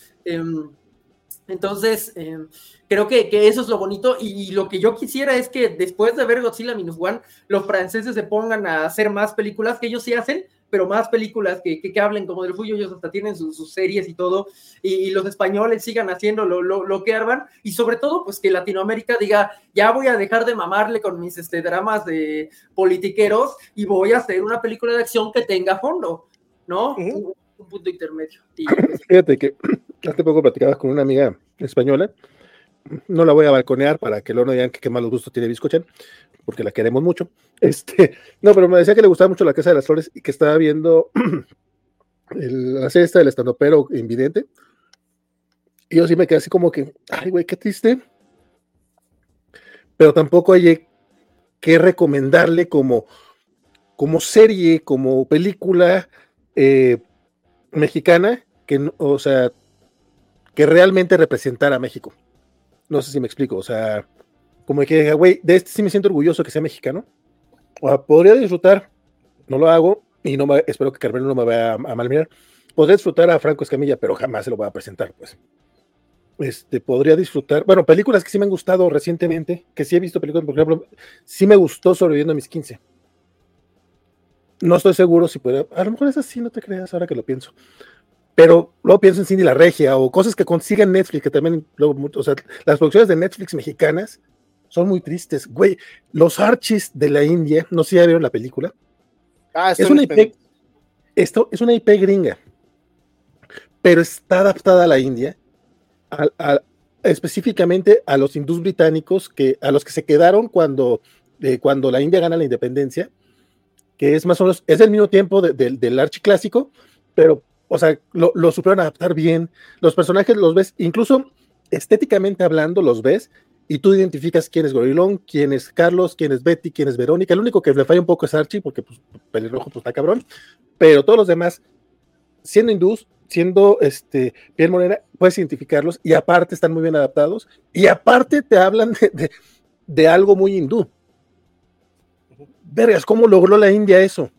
Entonces, em, creo que, eso es lo bonito y, lo que yo quisiera es que después de ver Godzilla Minus One, los franceses se pongan a hacer más películas que ellos sí hacen, pero más películas que, que, hablen como del Fuyo, ellos hasta tienen sus, series y todo, y, los españoles sigan haciendo lo, lo, que arman, y sobre todo, pues que Latinoamérica diga, ya voy a dejar de mamarle con mis este, dramas de politiqueros y voy a hacer una película de acción que tenga fondo, ¿no? un, punto intermedio. Fíjate que hace poco platicabas con una amiga española, no la voy a balconear para que luego no digan que qué malos gustos tiene Biscochan, porque la queremos mucho. Este, no, pero me decía que le gustaba mucho la Casa de las Flores y que estaba viendo la serie esta del estandopero invidente. Y yo sí me quedé así como que, ay, güey, qué triste. Pero tampoco hay que recomendarle como, como serie, como película eh, mexicana, que, o sea, que realmente representara a México. No sé si me explico, o sea, como que, güey, de este sí me siento orgulloso que sea mexicano. O podría disfrutar, no lo hago, y no me, espero que Carmelo no me vaya a, a malmirar. Podría disfrutar a Franco Escamilla, pero jamás se lo voy a presentar, pues. Este, podría disfrutar, bueno, películas que sí me han gustado recientemente, que sí he visto películas, por ejemplo, sí me gustó Sobreviviendo a mis 15. No estoy seguro si puede, a lo mejor es así, no te creas ahora que lo pienso. Pero luego pienso en Cindy la Regia o cosas que consiguen Netflix, que también, luego, o sea, las producciones de Netflix mexicanas son muy tristes. Güey, los Archies de la India, no sé si ya vieron la película. Ah, es una IP, esto es una IP gringa, pero está adaptada a la India, a, a, específicamente a los hindús británicos, que, a los que se quedaron cuando, eh, cuando la India gana la independencia, que es más o menos, es el mismo tiempo de, de, del archiclásico, pero, o sea, lo, lo supieron adaptar bien. Los personajes los ves, incluso estéticamente hablando, los ves y tú identificas quién es Gorilón, quién es Carlos, quién es Betty, quién es Verónica. El único que le falla un poco es Archie, porque pues, pelirrojo pues está cabrón, pero todos los demás, siendo hindús, siendo este, piel morena, puedes identificarlos y aparte están muy bien adaptados y aparte te hablan de, de, de algo muy hindú. Vergas, ¿cómo logró la India eso?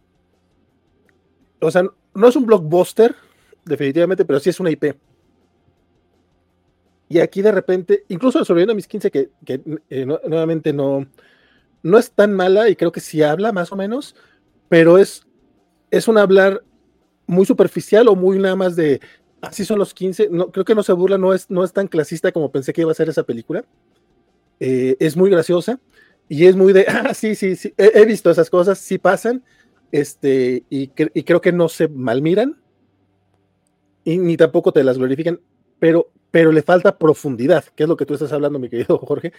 O sea, no es un blockbuster, definitivamente, pero sí es una IP. Y aquí de repente, incluso sobreviviendo a mis 15, que, eh, no, nuevamente no, no es tan mala y creo que sí habla más o menos, pero es, es un hablar muy superficial o muy nada más de así son los 15. No, creo que no se burla, no es, no es tan clasista como pensé que iba a ser esa película. Eh, es muy graciosa y es muy de, ah, sí, sí, sí, he visto esas cosas, sí pasan, este, y, y creo que no se malmiran y ni tampoco te las glorifican, pero pero le falta profundidad, que es lo que tú estás hablando, mi querido Jorge.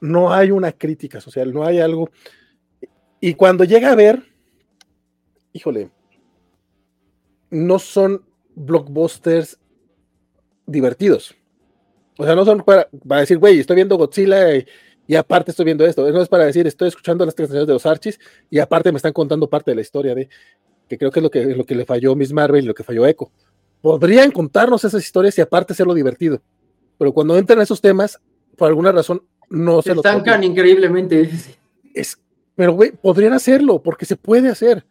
No hay una crítica social, no hay algo. Y cuando llega a ver, híjole, no son blockbusters divertidos. O sea, no son para, para decir, güey, estoy viendo Godzilla y, y, aparte estoy viendo esto. No es para decir, estoy escuchando las canciones de los Archis y aparte me están contando parte de la historia de, que creo que es lo que, lo que le falló Miss Marvel y lo que falló Echo podrían contarnos esas historias y aparte hacerlo divertido. Pero cuando entran esos temas, por alguna razón, no se, se estancan increíblemente. Es, pero, güey, podrían hacerlo, porque se puede hacer.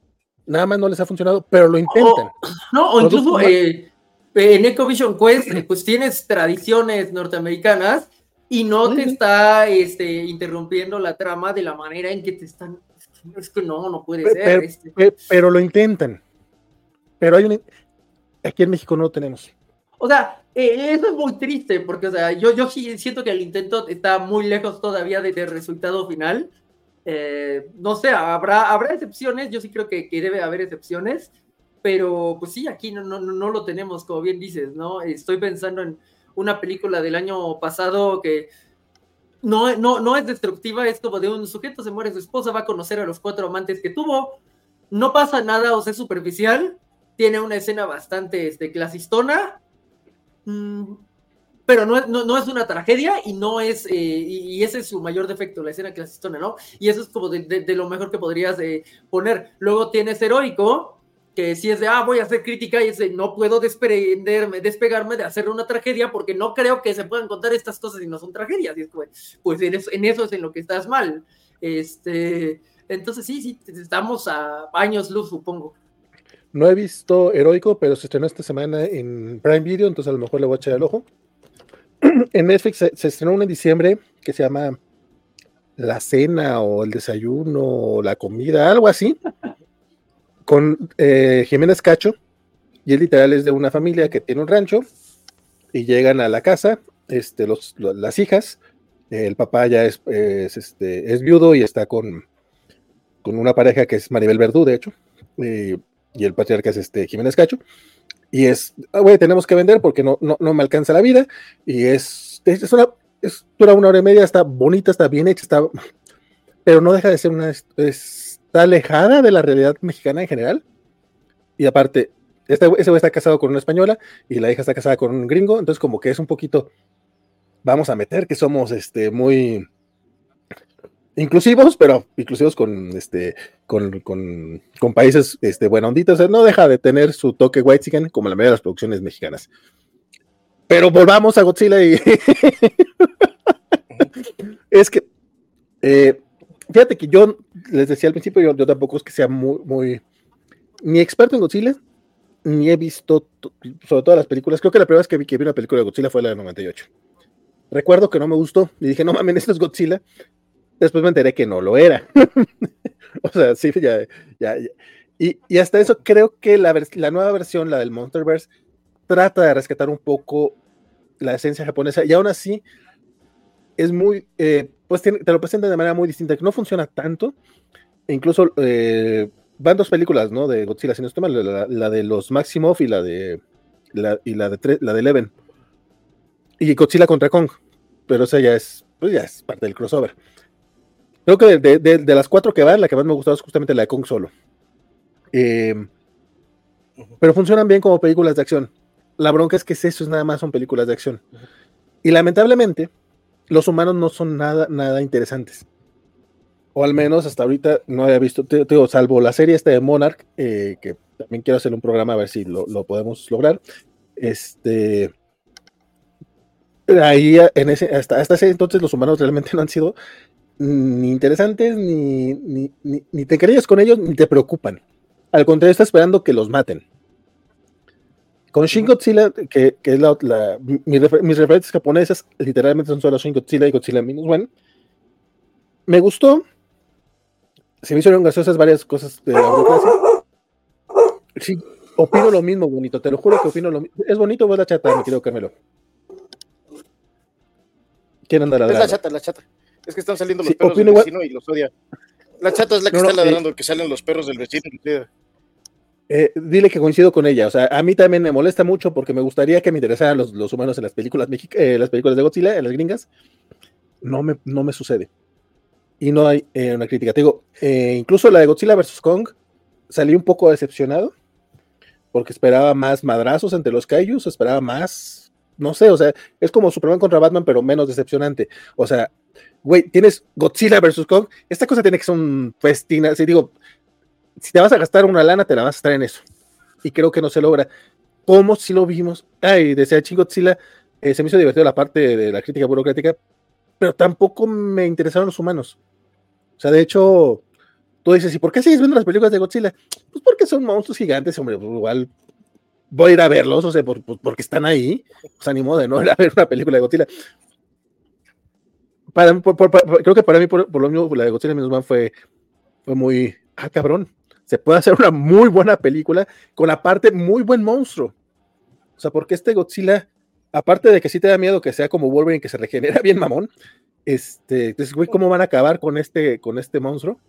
Nada más no les ha funcionado, pero lo intentan. O, no, o incluso eh, en Ecovision Quest, pues tienes tradiciones norteamericanas y no te está este, interrumpiendo la trama de la manera en que te están. Es que no, no puede ser. Pero, este. pero, pero lo intentan. Pero hay un aquí en México no lo tenemos. O sea, eh, eso es muy triste, porque o sea, yo, yo sí siento que el intento está muy lejos todavía del de resultado final. Eh, no sé, habrá, habrá excepciones, yo sí creo que, que, debe haber excepciones, pero pues sí, aquí no, no, no lo tenemos, como bien dices, ¿no? Estoy pensando en una película del año pasado que no, no, no es destructiva, es como de un sujeto se muere su esposa, va a conocer a los cuatro amantes que tuvo, no pasa nada, o sea, superficial, tiene una escena bastante este, clasistona, mmm, pero no, no, no, es una tragedia y no es, eh, y, ese es su mayor defecto, la escena clasistona, ¿no? Y eso es como de lo mejor que podrías eh, poner. Luego tienes heroico, que si es de, ah, voy a hacer crítica y es de, no puedo desprenderme, despegarme de hacer una tragedia porque no creo que se puedan contar estas cosas y no son tragedias. Y es como, pues en eso, en eso es en lo que estás mal. Este, entonces sí, sí, estamos a años luz, supongo. No he visto Heroico, pero se estrenó esta semana en Prime Video, entonces a lo mejor le voy a echar el ojo. en Netflix se, se, estrenó una en diciembre que se llama La Cena o el Desayuno o la Comida, algo así, con eh, Jiménez Cacho. Y él literal es de una familia que tiene un rancho y llegan a la casa este, los, los, las hijas. El papá ya es, es, este, es viudo y está con, con una pareja que es Maribel Verdú, de hecho. Y el patriarca es este Jiménez Cacho. Y es, ah, güey, tenemos que vender porque no, no, no, me alcanza la vida. Y es, es, una, es, dura una hora y media, está bonita, está bien hecha, está, pero no deja de ser una, está alejada de la realidad mexicana en general. Y aparte, este, ese güey está casado con una española y la hija está casada con un gringo, entonces como que es un poquito, vamos a meter que somos este, muy, inclusivos, pero inclusivos con este con, con, con países este, buena ondita, o sea, no deja de tener su toque white chicken como la mayoría de las producciones mexicanas. Pero volvamos a Godzilla y. es que. Eh, fíjate que yo les decía al principio, yo, yo, tampoco es que sea muy, muy. Ni experto en Godzilla, ni he visto, sobre todas las películas. Creo que la primera vez que vi, que vi una película de Godzilla fue la de 98. Recuerdo que no me gustó y dije, no mames, esto es Godzilla. Después me enteré que no lo era. o sea, sí, ya, ya, ya. Y, y, hasta eso creo que la, la, nueva versión, la del Monsterverse, trata de rescatar un poco la esencia japonesa y aún así es muy, eh, pues te lo presenta de manera muy distinta, que no funciona tanto. E incluso eh, van dos películas, ¿no? De Godzilla, si no estoy mal, la, la, de los Maximoff y la de la, y la de, la de Eleven. Y Godzilla contra Kong. Pero esa ya es, pues ya es parte del crossover. Creo que de, de, de, las cuatro que van, la que más me ha gustado es justamente la de Kong solo. Eh, pero funcionan bien como películas de acción. La bronca es que eso es nada más son películas de acción. Y lamentablemente, los humanos no son nada, nada interesantes. O al menos hasta ahorita no había visto, te, digo, salvo la serie esta de Monarch, eh, que también quiero hacer un programa a ver si lo, lo podemos lograr. Este, ahí en ese, hasta, hasta ese entonces los humanos realmente no han sido ni interesantes, ni, ni, ni, ni te crees con ellos, ni te preocupan. Al contrario, está esperando que los maten. Con Shin Godzilla, que, que es la, la mi refer, mis referentes japonesas, literalmente son solo Shin Godzilla y Godzilla Minus One. Me gustó. Se me hicieron graciosas varias cosas de la burocracia. Sí, opino lo mismo, bonito. Te lo juro que opino lo mismo. ¿Es bonito o es la chata, mi querido Carmelo? ¿Quién anda ladrando? Es la chata, la chata. Es que están saliendo los sí, perros del vecino igual. y los odia. La chata es la que no, está no, ladrando, eh, que salen los perros del vecino. Eh, dile que coincido con ella. O sea, a mí también me molesta mucho porque me gustaría que me interesaran los, los humanos en las películas, eh, las películas de Godzilla, en las gringas. No me, no me sucede. Y no hay eh, una crítica. Te digo, eh, incluso la de Godzilla vs. Kong salí un poco decepcionado porque esperaba más madrazos entre los kaijus, esperaba más. No sé, o sea, es como Superman contra Batman, pero menos decepcionante. O sea, güey, tienes Godzilla vs. Kong. Esta cosa tiene que ser un festín. Así digo, si te vas a gastar una lana, te la vas a estar en eso. Y creo que no se logra. Como si lo vimos. Ay, decía Chin Godzilla, eh, se me hizo divertido la parte de la crítica burocrática, pero tampoco me interesaron los humanos. O sea, de hecho, tú dices, ¿y por qué sigues viendo las películas de Godzilla? Pues porque son monstruos gigantes, hombre, pues igual voy a ir a verlos, o sea, por, porque están ahí. Pues ánimo de no ir a ver una película de Godzilla. Para, creo que para mí, por, lo mismo, la de Godzilla Minus One fue, fue muy, ah, cabrón, se puede hacer una muy buena película con aparte muy buen monstruo. O sea, porque este Godzilla, aparte de que sí te da miedo que sea como Wolverine, que se regenera bien mamón, este, entonces, güey, ¿cómo van a acabar con este, con este monstruo?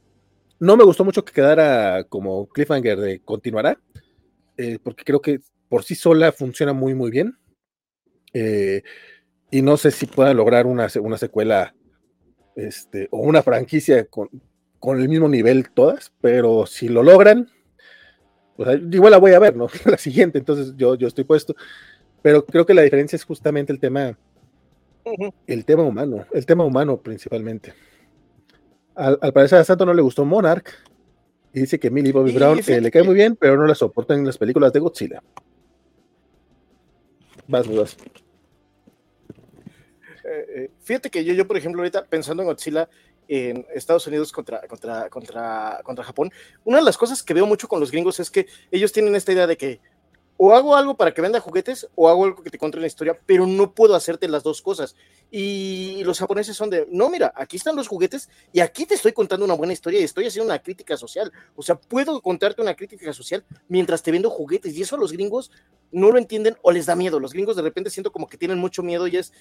No me gustó mucho que quedara como cliffhanger de continuará, eh, porque creo que por sí sola funciona muy, muy bien. Eh, y no sé si puedan lograr una, una secuela este, o una franquicia con, con el mismo nivel todas, pero si lo logran, pues igual la voy a ver, ¿no? la siguiente, entonces yo, yo estoy puesto. Pero creo que la diferencia es justamente el tema, el tema humano, el tema humano principalmente. Al, al parecer a Santo no le gustó Monarch y dice que Millie Bobby Brown eh, le cae muy bien, pero no la soportan en las películas de Godzilla. Vas, vas. Eh, eh, fíjate que yo, yo, por ejemplo, ahorita pensando en Godzilla, en Estados Unidos contra, contra, contra, contra Japón, una de las cosas que veo mucho con los gringos es que ellos tienen esta idea de que o hago algo para que venda juguetes o hago algo que te conte la historia, pero no puedo hacerte las dos cosas. Y los japoneses son de, no, mira, aquí están los juguetes y aquí te estoy contando una buena historia y estoy haciendo una crítica social. O sea, puedo contarte una crítica social mientras te vendo juguetes y eso los gringos no lo entienden o les da miedo. Los gringos de repente siento como que tienen mucho miedo y es,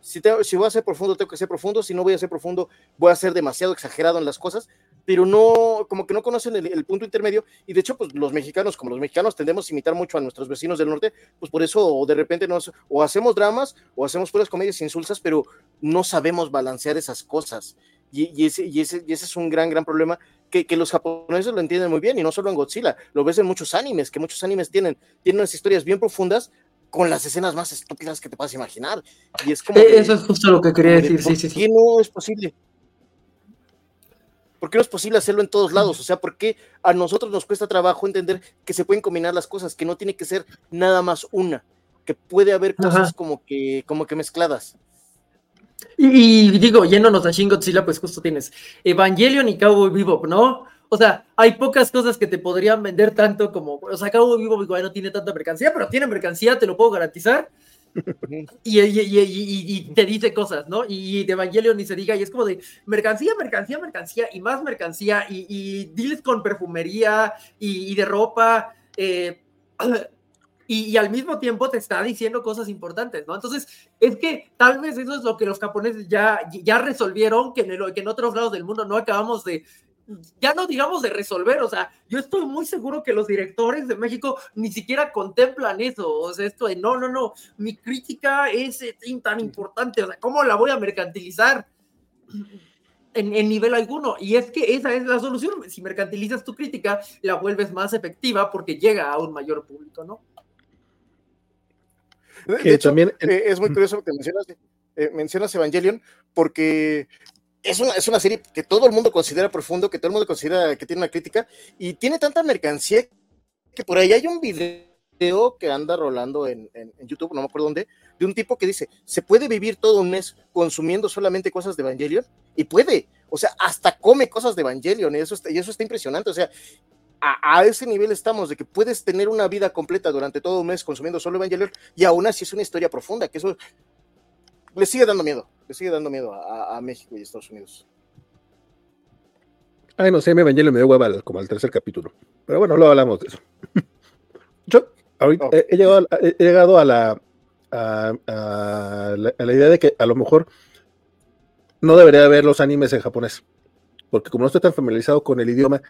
si, te, si voy a ser profundo, tengo que ser profundo, si no voy a ser profundo, voy a ser demasiado exagerado en las cosas, pero no, como que no conocen el, punto intermedio, y de hecho, pues los mexicanos, como los mexicanos tendemos a imitar mucho a nuestros vecinos del norte, pues por eso de repente nos, o hacemos dramas, o hacemos puras comedias insulsas, pero no sabemos balancear esas cosas, y, ese, es un gran, gran problema, que, que, los japoneses lo entienden muy bien, y no solo en Godzilla, lo ves en muchos animes, que muchos animes tienen, tienen unas historias bien profundas, con las escenas más estúpidas que te puedas imaginar. Y es como. Eh, eso es justo lo que quería decir, de, sí, sí, sí. no es posible? ¿Por qué no es posible hacerlo en todos lados? O sea, ¿por qué a nosotros nos cuesta trabajo entender que se pueden combinar las cosas, que no tiene que ser nada más una? que puede haber cosas como que, como que mezcladas. Y, digo, yéndonos a Shin Godzilla, pues justo tienes Evangelion y Cowboy Bebop, ¿no? O sea, hay pocas cosas que te podrían vender tanto como, o sea, Cowboy Bebop no tiene tanta mercancía, pero tiene mercancía, te lo puedo garantizar. y, y, te dice cosas, ¿no? Y de Evangelion ni se diga, y es como de mercancía, mercancía, mercancía, y más mercancía, y, y deals con perfumería y, de ropa. Eh, y, al mismo tiempo te está diciendo cosas importantes, ¿no? Entonces, es que tal vez eso es lo que los japoneses ya, ya resolvieron, que en, que en otros lados del mundo no acabamos de, ya no digamos de resolver, o sea, yo estoy muy seguro que los directores de México ni siquiera contemplan eso, o sea, esto de no, no, no, mi crítica es eh, tan importante, o sea, ¿cómo la voy a mercantilizar? En, en, nivel alguno. Y es que esa es la solución. Si mercantilizas tu crítica, la vuelves más efectiva porque llega a un mayor público, ¿no? De, hecho, también eh, es muy curioso que mencionas, eh, mencionas Evangelion, porque es una, es una serie que todo el mundo considera profundo, que todo el mundo considera que tiene una crítica, y tiene tanta mercancía que por ahí hay un video que anda rolando en, en, YouTube, no me acuerdo dónde, de un tipo que dice, se puede vivir todo un mes consumiendo solamente cosas de Evangelion, y puede, o sea, hasta come cosas de Evangelion, y eso y eso está impresionante, o sea, a, ese nivel estamos, de que puedes tener una vida completa durante todo un mes consumiendo solo Evangelion y aún así es una historia profunda, que eso le sigue dando miedo, le sigue dando miedo a, México y Estados Unidos. Ay, no sé, mi Evangelion me dio hueva como al tercer capítulo, pero bueno, luego hablamos de eso. Yo ahorita oh. he, llegado, he, llegado, a la, a, la, a la idea de que a lo mejor no debería ver los animes en japonés, porque como no estoy tan familiarizado con el idioma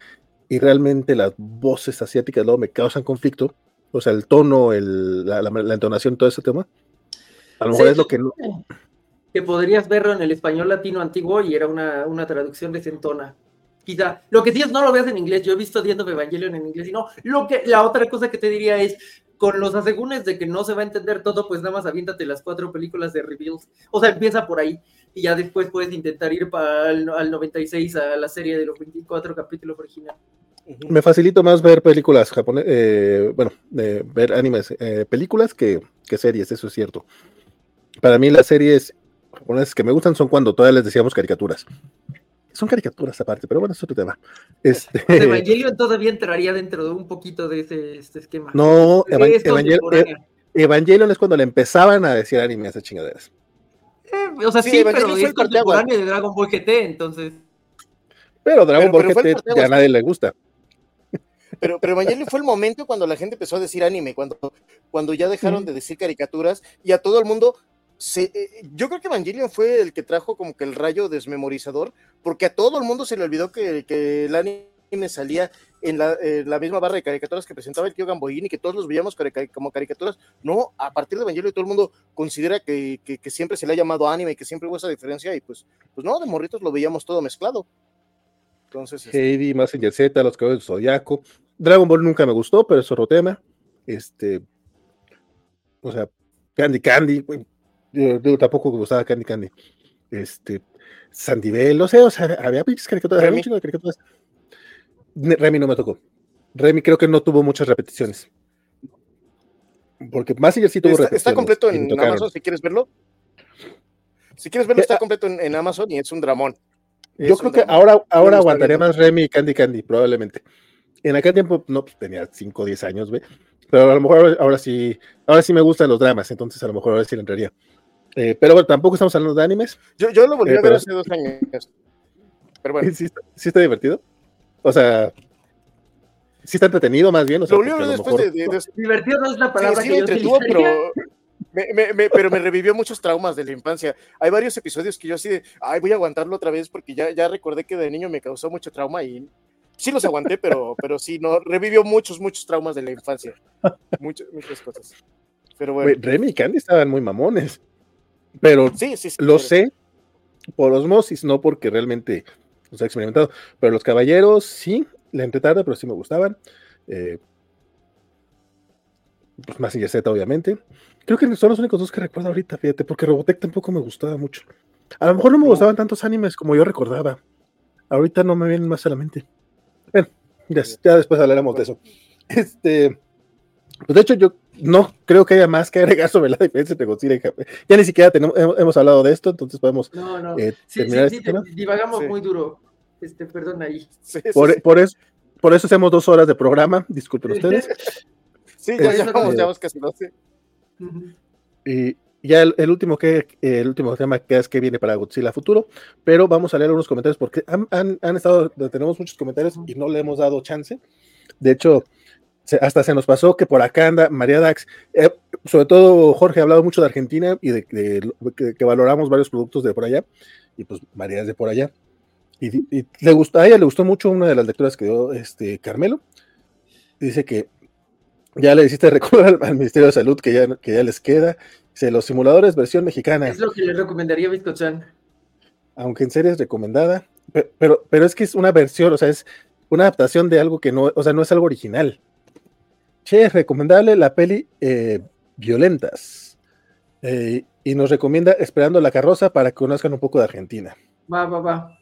y realmente las voces asiáticas luego me causan conflicto, o sea, el tono, el, la, entonación, todo ese tema, a lo mejor es lo que no... Que podrías verlo en el español latino antiguo y era una, una traducción de Centona. Quizá, lo que sí es no lo veas en inglés, yo he visto Diendo Evangelion en inglés y no, lo que, la otra cosa que te diría es, con los asegúnes de que no se va a entender todo, pues nada más aviéntate las cuatro películas de reveals, o sea, empieza por ahí y ya después puedes intentar ir para el, al 96 a la serie de los 24 capítulos originales. Me facilito más ver películas japonesas, eh, bueno, ver animes, eh, películas que, series, eso es cierto. Para mí las series japonesas que me gustan son cuando todavía les decíamos caricaturas. Son caricaturas aparte, pero bueno, es otro tema. Este... Evangelion todavía entraría dentro de un poquito de ese este esquema. No, Evangelion, es cuando le empezaban a decir anime a esas chingaderas. Eh, o sea, sí, pero es contemporáneo de Dragon Ball GT, entonces. Pero Dragon Ball GT ya a nadie le gusta. Pero, pero Evangelion fue el momento cuando la gente empezó a decir anime, cuando, cuando ya dejaron de decir caricaturas y a todo el mundo eh, yo creo que Evangelion fue el que trajo como que el rayo desmemorizador, porque a todo el mundo se le olvidó que, el anime salía en la, misma barra de caricaturas que presentaba el tío Gamboín y que todos los veíamos como caricaturas. No, a partir de Evangelion todo el mundo considera que, siempre se le ha llamado anime y que siempre hubo esa diferencia y pues, pues no, de morritos lo veíamos todo mezclado. Entonces, este Heidi, Massinger Z, Los Caballos del Zodiaco. Dragon Ball nunca me gustó, pero es otro tema. Este, o sea, Candy Candy, yo, tampoco gustaba Candy Candy. Este, Sandivel, no sé, o sea, había pinches caricaturas, había un de caricaturas. Remy no me tocó. Remy creo que no tuvo muchas repeticiones. Porque Massinger sí tuvo está, repeticiones. Está completo en Amazon, si quieres verlo. Si quieres verlo, está completo en Amazon y es un dramón. Yo creo que ahora, ahora aguantaría más Remy y Candy Candy, probablemente. En aquel tiempo, no, pues tenía 5 o 10 años, ¿ve? Pero a lo mejor ahora, sí, ahora sí me gustan los dramas, entonces a lo mejor ahora sí le entraría. Eh, pero bueno, tampoco estamos hablando de animes. Yo, yo lo volví eh, a ver hace dos años. Pero bueno. ¿Sí, ¿Sí, está divertido? O sea, sí está entretenido más bien. O sea, lo volví a ver después de, de, Divertido no es la palabra que yo pero me, pero me revivió muchos traumas de la infancia. Hay varios episodios que yo así de, ay, voy a aguantarlo otra vez porque ya, ya recordé que de niño me causó mucho trauma y sí los aguanté, pero, pero sí, no, revivió muchos, muchos traumas de la infancia. Muchas, muchas cosas. Pero bueno. Remy y Candy estaban muy mamones. Pero sí, sí, lo sé por osmosis, no porque realmente los he experimentado. Pero los caballeros sí, le entré tarde, pero sí me gustaban. Eh, pues más Z, obviamente. Creo que son los únicos dos que recuerdo ahorita, fíjate, porque Robotech tampoco me gustaba mucho. A lo mejor no me gustaban tantos animes como yo recordaba. Ahorita no me vienen más a la mente. Bueno, ya, después hablaremos de eso. Este, pues de hecho, yo no creo que haya más que agregar sobre la diferencia entre Godzilla y Japón. Ya ni siquiera tenemos, hemos hablado de esto, entonces podemos No, no. eh, Sí, terminar sí, este sí, tema. divagamos Sí. muy duro. Este, perdón ahí. Por, sí. por eso, por eso hacemos dos horas de programa, disculpen ustedes. Sí, ya, es- ya vamos, eh, ya vamos casi 12. Ujú. Y ya el, el último que el último tema que es que viene para Godzilla futuro, pero vamos a leer unos comentarios porque han, han- han estado, tenemos muchos comentarios y no le hemos dado chance. De hecho, hasta se nos pasó que por acá anda María Dax. Eh, sobre todo Jorge ha hablado mucho de Argentina y de, que, que valoramos varios productos de por allá. Y pues María es de por allá. Y, le gustó, a ella le gustó mucho una de las lecturas que dio este Carmelo. Dice que ya le hiciste recordar al, al Ministerio de Salud que ya, que ya les queda. Dice, los simuladores versión mexicana, Es lo que le recomendaría a Biscochan. aunque en serie es recomendada, pe- pero, pero es que es una versión, o sea, es una adaptación de algo que no, o sea, no es algo original. Che, es recomendable la peli eh, Violentas. Eh, y nos recomienda Esperando la carroza para que conozcan un poco de Argentina. Va, va, va.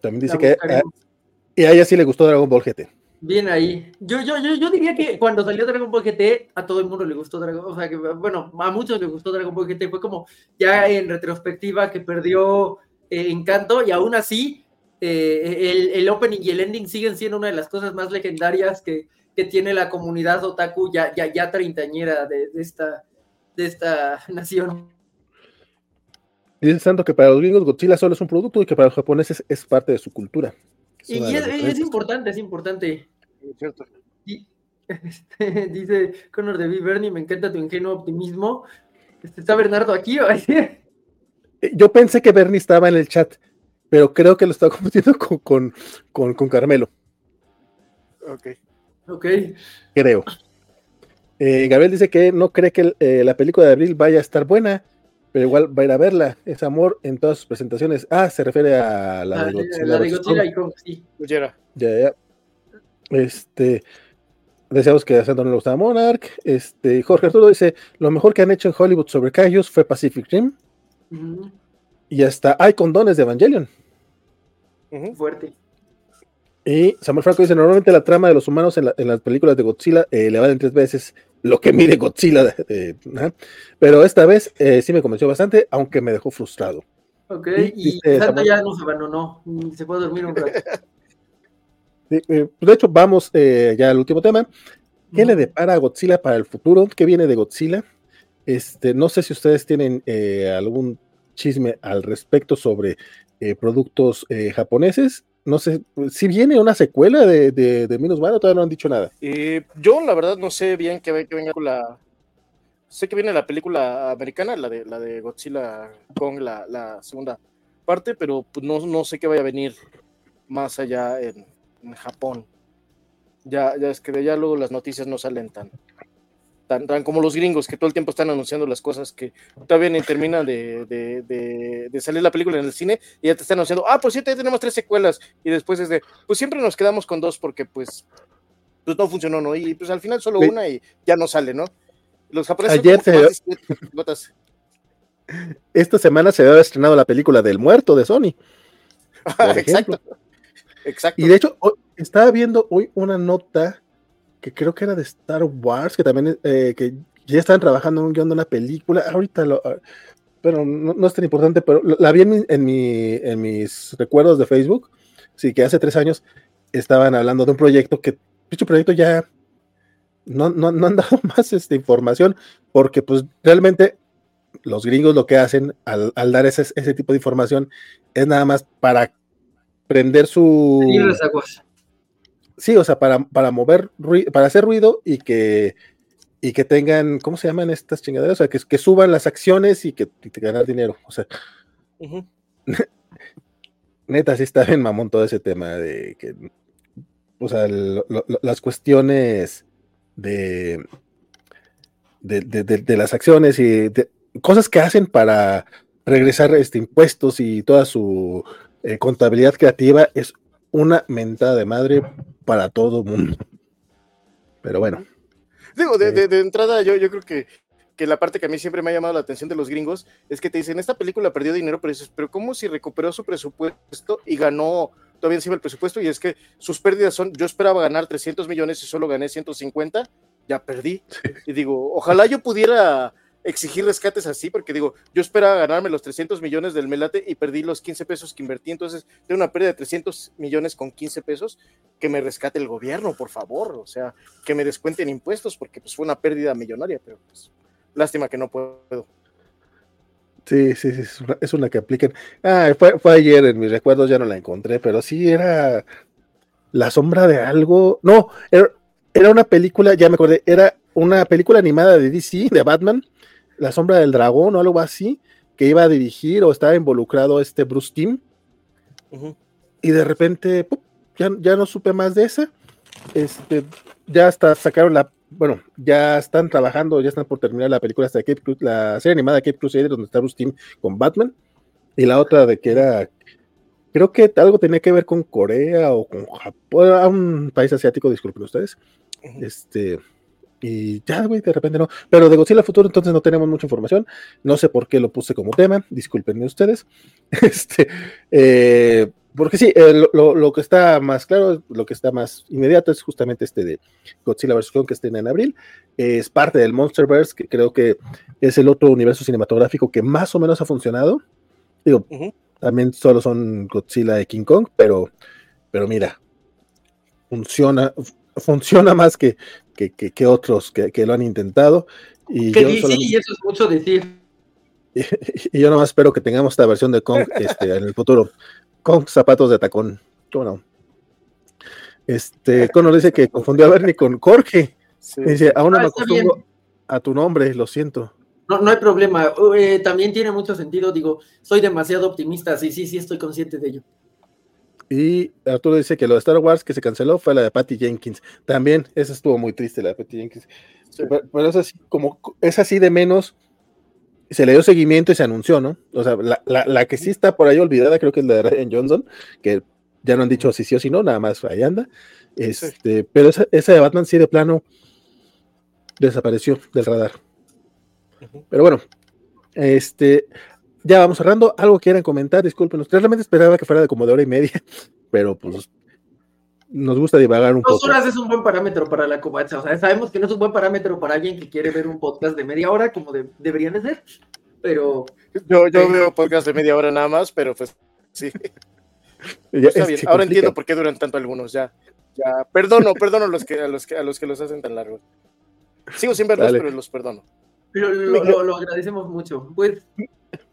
También dice que a, buscaremos. y a ella sí le gustó Dragon Ball GT. Bien ahí. Yo, yo, yo, yo diría que cuando salió Dragon Ball GT, a todo el mundo le gustó Dragon O sea, que bueno, a muchos les gustó Dragon Ball GT. Fue como ya en retrospectiva que perdió eh, encanto y aún así eh, el, el opening y el ending siguen siendo una de las cosas más legendarias que, que tiene la comunidad otaku ya, ya, ya treintañera de, de esta, de esta nación. Dice Santo que para los gringos Godzilla solo es un producto y que para los japoneses es parte de su cultura. Es Y, es, importante, es importante. Es cierto. Y, este, dice Conor de Bernie, me encanta tu ingenuo optimismo. Este, ¿Está Bernardo aquí? o ahí? Eh, Yo pensé que Bernie estaba en el chat, pero creo que lo estaba confundiendo con, con, con, con Carmelo, Ok. Ok. creo. Eh, Gabriel dice que no cree que eh, la película de Abril vaya a estar buena, pero igual va a ir a verla. Es amor en todas sus presentaciones. Ah, se refiere a la, La, Godzilla. la Godzilla Kong. y Kong, sí. Ya, ya. Este. Deseamos que a Santo no le gustaba Monarch. Este, Jorge Arturo dice: Lo mejor que han hecho en Hollywood sobre Kaijus fue Pacific Rim. Y hasta hay condones de Evangelion. Fuerte. Y Samuel Franco dice: Normalmente la trama de los humanos en, la- en las películas de Godzilla eh, le valen tres veces lo que mide Godzilla. de- ajá. pero esta vez eh, sí me convenció bastante, aunque me dejó frustrado. Ok, Y y Santa ya nos abandonó. Mm, Se puede dormir un rato. De, eh, de hecho, vamos eh, ya al último tema. ¿Qué le depara a Godzilla para el futuro? ¿Qué viene de Godzilla? Este, no sé si ustedes tienen eh, algún chisme al respecto sobre eh, productos eh, japoneses. No sé, si viene una secuela de, de, de Minus Mano, todavía no han dicho nada. Eh, yo, la verdad, no sé bien que, que venga con la. Sé que viene la película americana, la de, la de Godzilla Kong, la, la segunda parte, pero pues, no, no sé qué vaya a venir más allá en, en Japón. Ya, ya es que de allá luego las noticias no salen tan, tan, tan como los gringos, que todo el tiempo están anunciando las cosas que todavía ni terminan de, de, de- de salir la película en el cine y ya te están anunciando, ah, pues sí, ya tenemos tres secuelas, y después es de, pues siempre nos quedamos con dos porque pues pues no funcionó, ¿no? Y pues al final solo Sí. una y ya no sale, ¿no? Los japoneses Ayer se- gotas. Esta semana se había estrenado la película del muerto de Sony. Por Exacto. Exacto. Y de hecho, hoy- estaba viendo hoy una nota que creo que era de Star Wars, que también eh, que ya estaban trabajando en un guion de una película. Ahorita lo, ah, pero no, no es tan importante, pero la vi en, mi- en, mi- en mis recuerdos de Facebook. Sí, que hace tres años estaban hablando de un proyecto que, dicho proyecto ya no, no, han dado más esta información, porque pues realmente los gringos lo que hacen al, dar ese, ese tipo de información es nada más para prender su... Aguas. Sí, o sea, para, para mover, para hacer ruido y que, y que tengan, ¿cómo se llaman estas chingaderas? O sea, que, que suban las acciones y que, y que ganar dinero. O sea, neta, sí está bien mamón todo ese tema de que, o sea, lo- lo- lo- las cuestiones de, de, de- de- de las acciones y de cosas que hacen para regresar este, impuestos y toda su eh, contabilidad creativa es una mentada de madre para todo mundo. Pero bueno, Digo, de, de- de entrada, yo, yo creo que, que la parte que a mí siempre me ha llamado la atención de los gringos es que te dicen, esta película perdió dinero, pero dices, pero ¿cómo si recuperó su presupuesto y ganó todavía encima el presupuesto? Y es que sus pérdidas son, yo esperaba ganar 300 millones y solo gané 150, ya perdí. Y digo, ojalá yo pudiera exigir rescates así, porque digo, yo esperaba ganarme los 300 millones del Melate y perdí los 15 pesos que invertí, entonces tengo una pérdida de 300 millones con 15 pesos, que me rescate el gobierno, por favor, o sea, que me descuenten impuestos, porque pues fue una pérdida millonaria, pero pues lástima que no puedo. Sí, sí, sí, es una, que apliquen. Ah, fue, fue, ayer en mis recuerdos, ya no la encontré, pero sí era la sombra de algo. No, era, era una película, ya me acordé, era una película animada de DC, de Batman, La sombra del dragón o algo así, que iba a dirigir o estaba involucrado este Bruce Timm. Y de repente, ya, ya, no supe más de esa. Este, ya hasta sacaron la, bueno, ya están trabajando, ya están por terminar la película hasta Cape la serie animada Cape Crusader, donde está Bruce Timm con Batman. Y la otra de que era creo que algo tenía que ver con Corea o con Japón, un país asiático, disculpen ustedes. Este, y ya, güey, de repente no. Pero de Godzilla Futuro entonces no tenemos mucha información. No sé por qué lo puse como tema, discúlpenme ustedes. Este, eh, porque sí, eh, lo, que está más claro, lo que está más inmediato es justamente este de Godzilla vs. Kong que estrena en abril. es parte del Monsterverse, que creo que es el otro universo cinematográfico que más o menos ha funcionado. Digo, también solo son Godzilla y King Kong, pero, pero mira, funciona, funciona más que, que, otros que, lo han intentado. Y yo y eso es mucho decir. Y, yo nomás espero que tengamos esta versión de Kong este, en el futuro. Kong zapatos de tacón. ¿Cómo no? Este, Conor dice que confundió a Bernie con Jorge. Dice, aún no ah, me acostumbro a tu nombre, lo siento. No, no hay problema. Eh, también tiene mucho sentido. Digo, soy demasiado optimista. Sí, sí, sí, estoy consciente de ello. Y Arturo dice que lo de Star Wars que se canceló fue la de Patty Jenkins. También, esa estuvo muy triste, la de Patty Jenkins. Pero, es así, como es así de menos. Se le dio seguimiento y se anunció, ¿no? O sea, la, que sí está por ahí olvidada, creo que es la de Ryan Johnson, que ya no han dicho si sí o si no, nada más ahí anda. Este, pero esa, esa de Batman sí de plano desapareció del radar. Pero bueno, este, ya vamos cerrando. ¿Algo quieran comentar? Disculpen, realmente esperaba que fuera de como de hora y media, pero pues nos gusta divagar un poco. Dos horas es un buen parámetro para la covacha. O sea, sabemos que no es un buen parámetro para alguien que quiere ver un podcast de media hora, como deberían de ser, pero. Yo, yo veo podcast de media hora nada más, pero pues sí. está bien. Ahora entiendo por qué duran tanto algunos, ya. Ya, perdono, perdono a los que, a los que, a los que los hacen tan largos. Sigo sin verlos, pero los perdono. Lo, lo, agradecemos mucho. Pues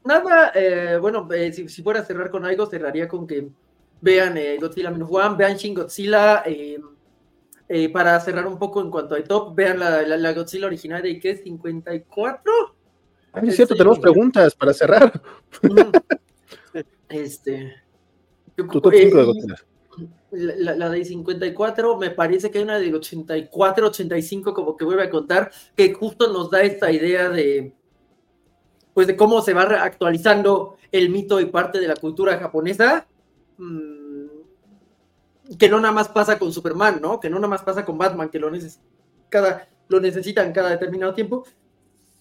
nada, eh, bueno, eh, si, fuera a cerrar con algo, cerraría con que vean eh, Godzilla Minus One, vean Shin Godzilla. para cerrar un poco en cuanto a top, vean la, la, Godzilla original de ¿qué? 54. Ah, es cierto, tenemos preguntas para cerrar. este. Tu top 5 de Godzilla la, la, de 54, me parece que hay una de 84, 85, como que vuelve a contar, que justo nos da esta idea de, pues de cómo se va actualizando el mito y parte de la cultura japonesa, mm, que no nada más pasa con Superman, ¿no? Que no nada más pasa con Batman, que lo, cada, lo necesitan cada determinado tiempo,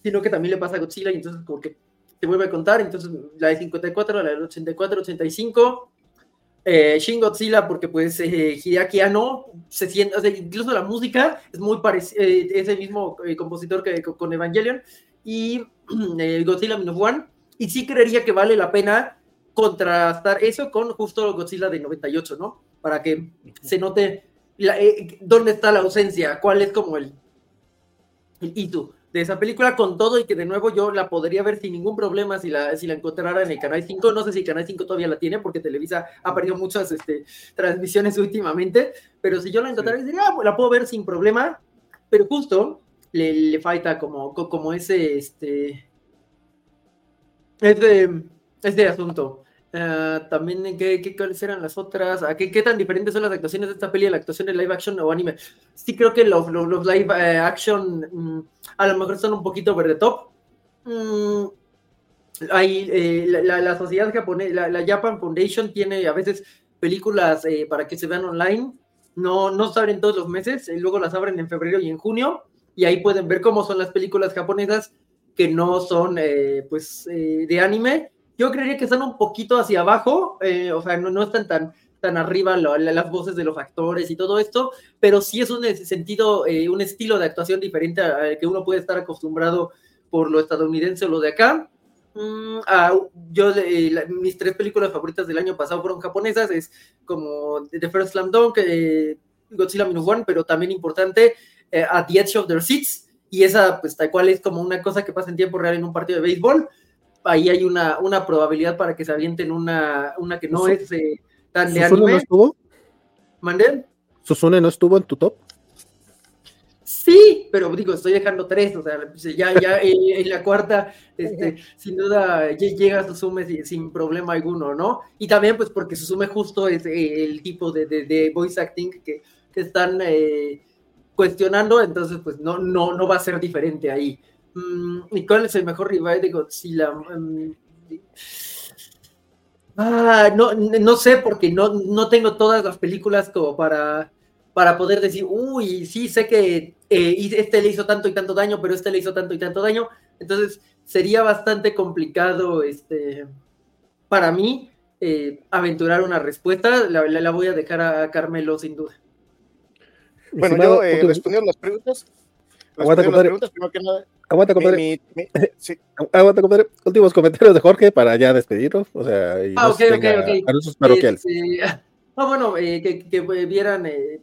sino que también le pasa a Godzilla y entonces como que se vuelve a contar, entonces la de 54, la de 84, 85, eh, Shin Godzilla, porque pues eh, Hideaki Anno se siente, incluso la música es muy parecida, eh, es el mismo eh, compositor que con Evangelion, y Godzilla Minus One, y sí creería que vale la pena contrastar eso con justo Godzilla de 98, ¿no? Para que se note dónde está la ausencia, cuál es como el, el hito de esa película con todo y que de nuevo yo la podría ver sin ningún problema si la, si la encontrara en el Canal 5. No sé si Canal 5 todavía la tiene porque Televisa ha perdido muchas este, transmisiones últimamente, pero si yo la encontrara, diría, ah, la puedo ver sin problema, pero justo le, falta como, como ese, este, este, este asunto. Uh, también, ¿qué, ¿qué, cuáles eran las otras? ¿A qué, ¿Qué tan diferentes son las actuaciones de esta peli la actuación de live action o anime? Sí, creo que los, los, live eh, action mm, a lo mejor son un poquito over the top. Mm, hay, eh, la, la, sociedad japonesa, la, Japan Foundation tiene a veces películas eh, para que se vean online. No, no se todos los meses, luego las abren en febrero y en junio. Y ahí pueden ver cómo son las películas japonesas que no son pues de anime yo creería que están un poquito hacia abajo, eh, o sea, no, no están tan, tan arriba las voces de los actores y todo esto, pero sí es un sentido, eh, un estilo de actuación diferente al que uno puede estar acostumbrado por lo estadounidense o lo de acá. Mm, ah, yo, eh, mis tres películas favoritas del año pasado fueron japonesas, es como The First Slam Dunk, eh, Godzilla Minus One, pero también importante, At the Edge of Their Seats, y esa, pues tal cual es como una cosa que pasa en tiempo real en un partido de béisbol. Ahí hay una, una probabilidad para que se avienten una, una que no es eh, tan de anime. no estuvo? ¿Manden? ¿Susune no estuvo en tu top? Sí, pero digo, estoy dejando tres, o sea, ya, ya en la cuarta, este, sin duda llega Susume sin problema alguno, ¿no? Y también, pues, porque Susume justo es eh, el tipo de, de, voice acting que, que están eh, cuestionando, entonces pues no, no, no va a ser diferente ahí. Mm, ¿Y cuál es el mejor rival de Godzilla? Mm, ah, no, no sé, porque no, no tengo todas las películas como para, para poder decir, uy, sí, sé que eh, este le hizo tanto y tanto daño, pero este le hizo tanto y tanto daño. Entonces sería bastante complicado este, para mí eh, aventurar una respuesta. La, la voy a dejar a Carmelo sin duda. Bueno, yo eh, respondiendo las preguntas. Aguanta, compadre. Preguntas, que nada, Aguanta, compadre. sí. Aguanta, compadre. Últimos comentarios de Jorge para ya despedirnos. O sea, y ah, ok, ok, ok. Anuncios parroquiales. ah, bueno, eh, que, que, vieran eh,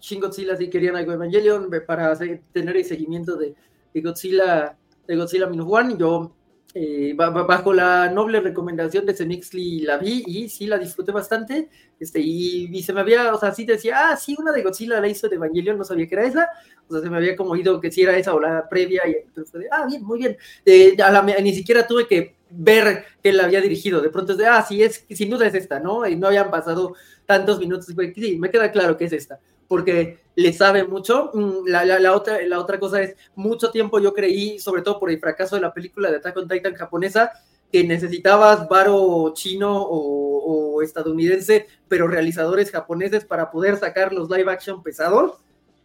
Shin Godzilla si querían algo de Evangelion para tener el seguimiento de, de Godzilla, de Godzilla Minus One. Yo eh, bajo la noble recomendación de Semixly la vi y sí la disfruté bastante. Este, y, se me había, o sea, sí decía, ah, sí, una de Godzilla la hizo de Evangelion, no sabía que era esa. O sea, se me había como ido que si era esa o la previa. Y entonces, ah, bien, muy bien. Eh, ni siquiera tuve que ver que la había dirigido. De pronto es de, ah, sí, es, sin duda es esta, ¿no? Y no habían pasado tantos minutos. Sí, me queda claro que es esta porque le sabe mucho. Mm, la, otra, la otra cosa es, mucho tiempo yo creí, sobre todo por el fracaso de la película de Attack on Titan japonesa, que necesitabas varo chino o, estadounidense, pero realizadores japoneses para poder sacar los live action pesados,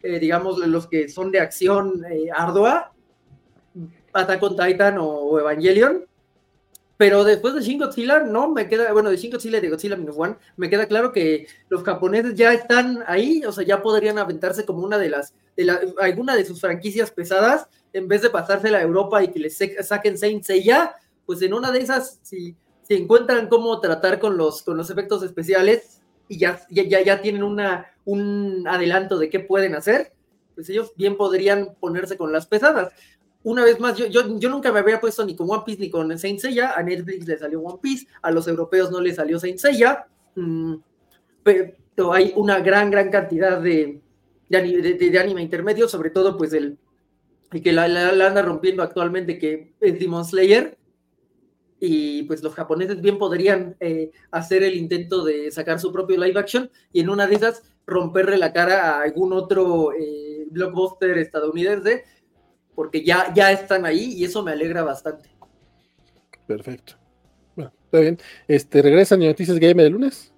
eh, digamos, los que son de acción eh, ardua, Attack on Titan o Evangelion, pero después de Shin Godzilla, no, me queda, bueno, de Shin Godzilla y de Godzilla Minus One, me queda claro que los japoneses ya están ahí, o sea, ya podrían aventarse como una de las, alguna de sus franquicias pesadas, en vez de pasársela a Europa y que les saquen Saint Seiya, pues en una de esas, si, si encuentran cómo tratar con los, con los efectos especiales y ya, ya, ya tienen una, un adelanto de qué pueden hacer, pues ellos bien podrían ponerse con las pesadas una vez más, yo, yo, yo, nunca me había puesto ni con One Piece ni con Saint Seiya. A Netflix le salió One Piece, a los europeos no le salió Saint Seiya. Mm, pero hay una gran, gran cantidad de, de, anime intermedio, sobre todo pues el, que la, la, anda rompiendo actualmente, que es Demon Slayer. Y pues los japoneses bien podrían eh, hacer el intento de sacar su propio live action y en una de esas romperle la cara a algún otro eh, blockbuster estadounidense porque ya, ya están ahí y eso me alegra bastante. Perfecto. Bueno, está bien. Este, ¿Regresan Noticias Game el lunes?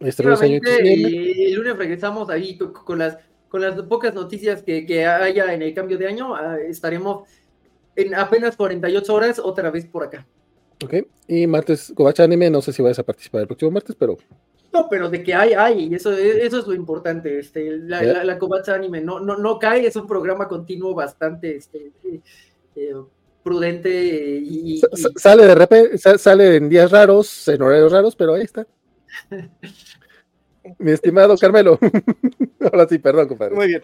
Este, el lunes regresamos ahí con, las, con las pocas noticias que, haya en el cambio de año. Ah, estaremos en apenas 48 horas otra vez por acá. Ok, y martes, Covacha Anime, no sé si vas a participar el próximo martes, pero no, pero de que hay, hay, y eso, eso es lo importante. Este, la, la, Anime no, no, no cae, es un programa continuo bastante este, eh, eh, prudente y, Sale de repente, sale en días raros, en horarios raros, pero ahí está. Mi estimado Carmelo. Ahora sí, perdón, compadre. Muy bien.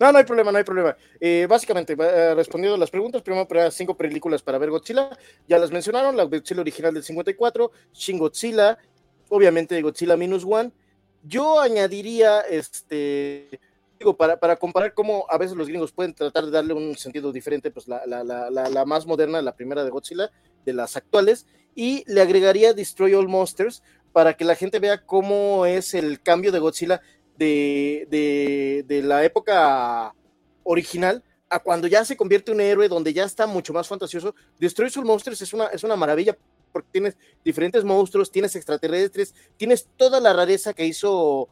No, no hay problema, no hay problema. Eh, básicamente, respondiendo a las preguntas, primero para cinco películas para ver Godzilla, ya las mencionaron, la Godzilla original del 54, Shin Godzilla, obviamente Godzilla Minus One. Yo añadiría, este, digo, para, para comparar cómo a veces los gringos pueden tratar de darle un sentido diferente, pues la, la, la, la más moderna, la primera de Godzilla, de las actuales, y le agregaría Destroy All Monsters para que la gente vea cómo es el cambio de Godzilla de, de, de la época original a cuando ya se convierte en un héroe donde ya está mucho más fantasioso. Destroy All Monsters es una, es una maravilla porque tienes diferentes monstruos, tienes extraterrestres, tienes toda la rareza que hizo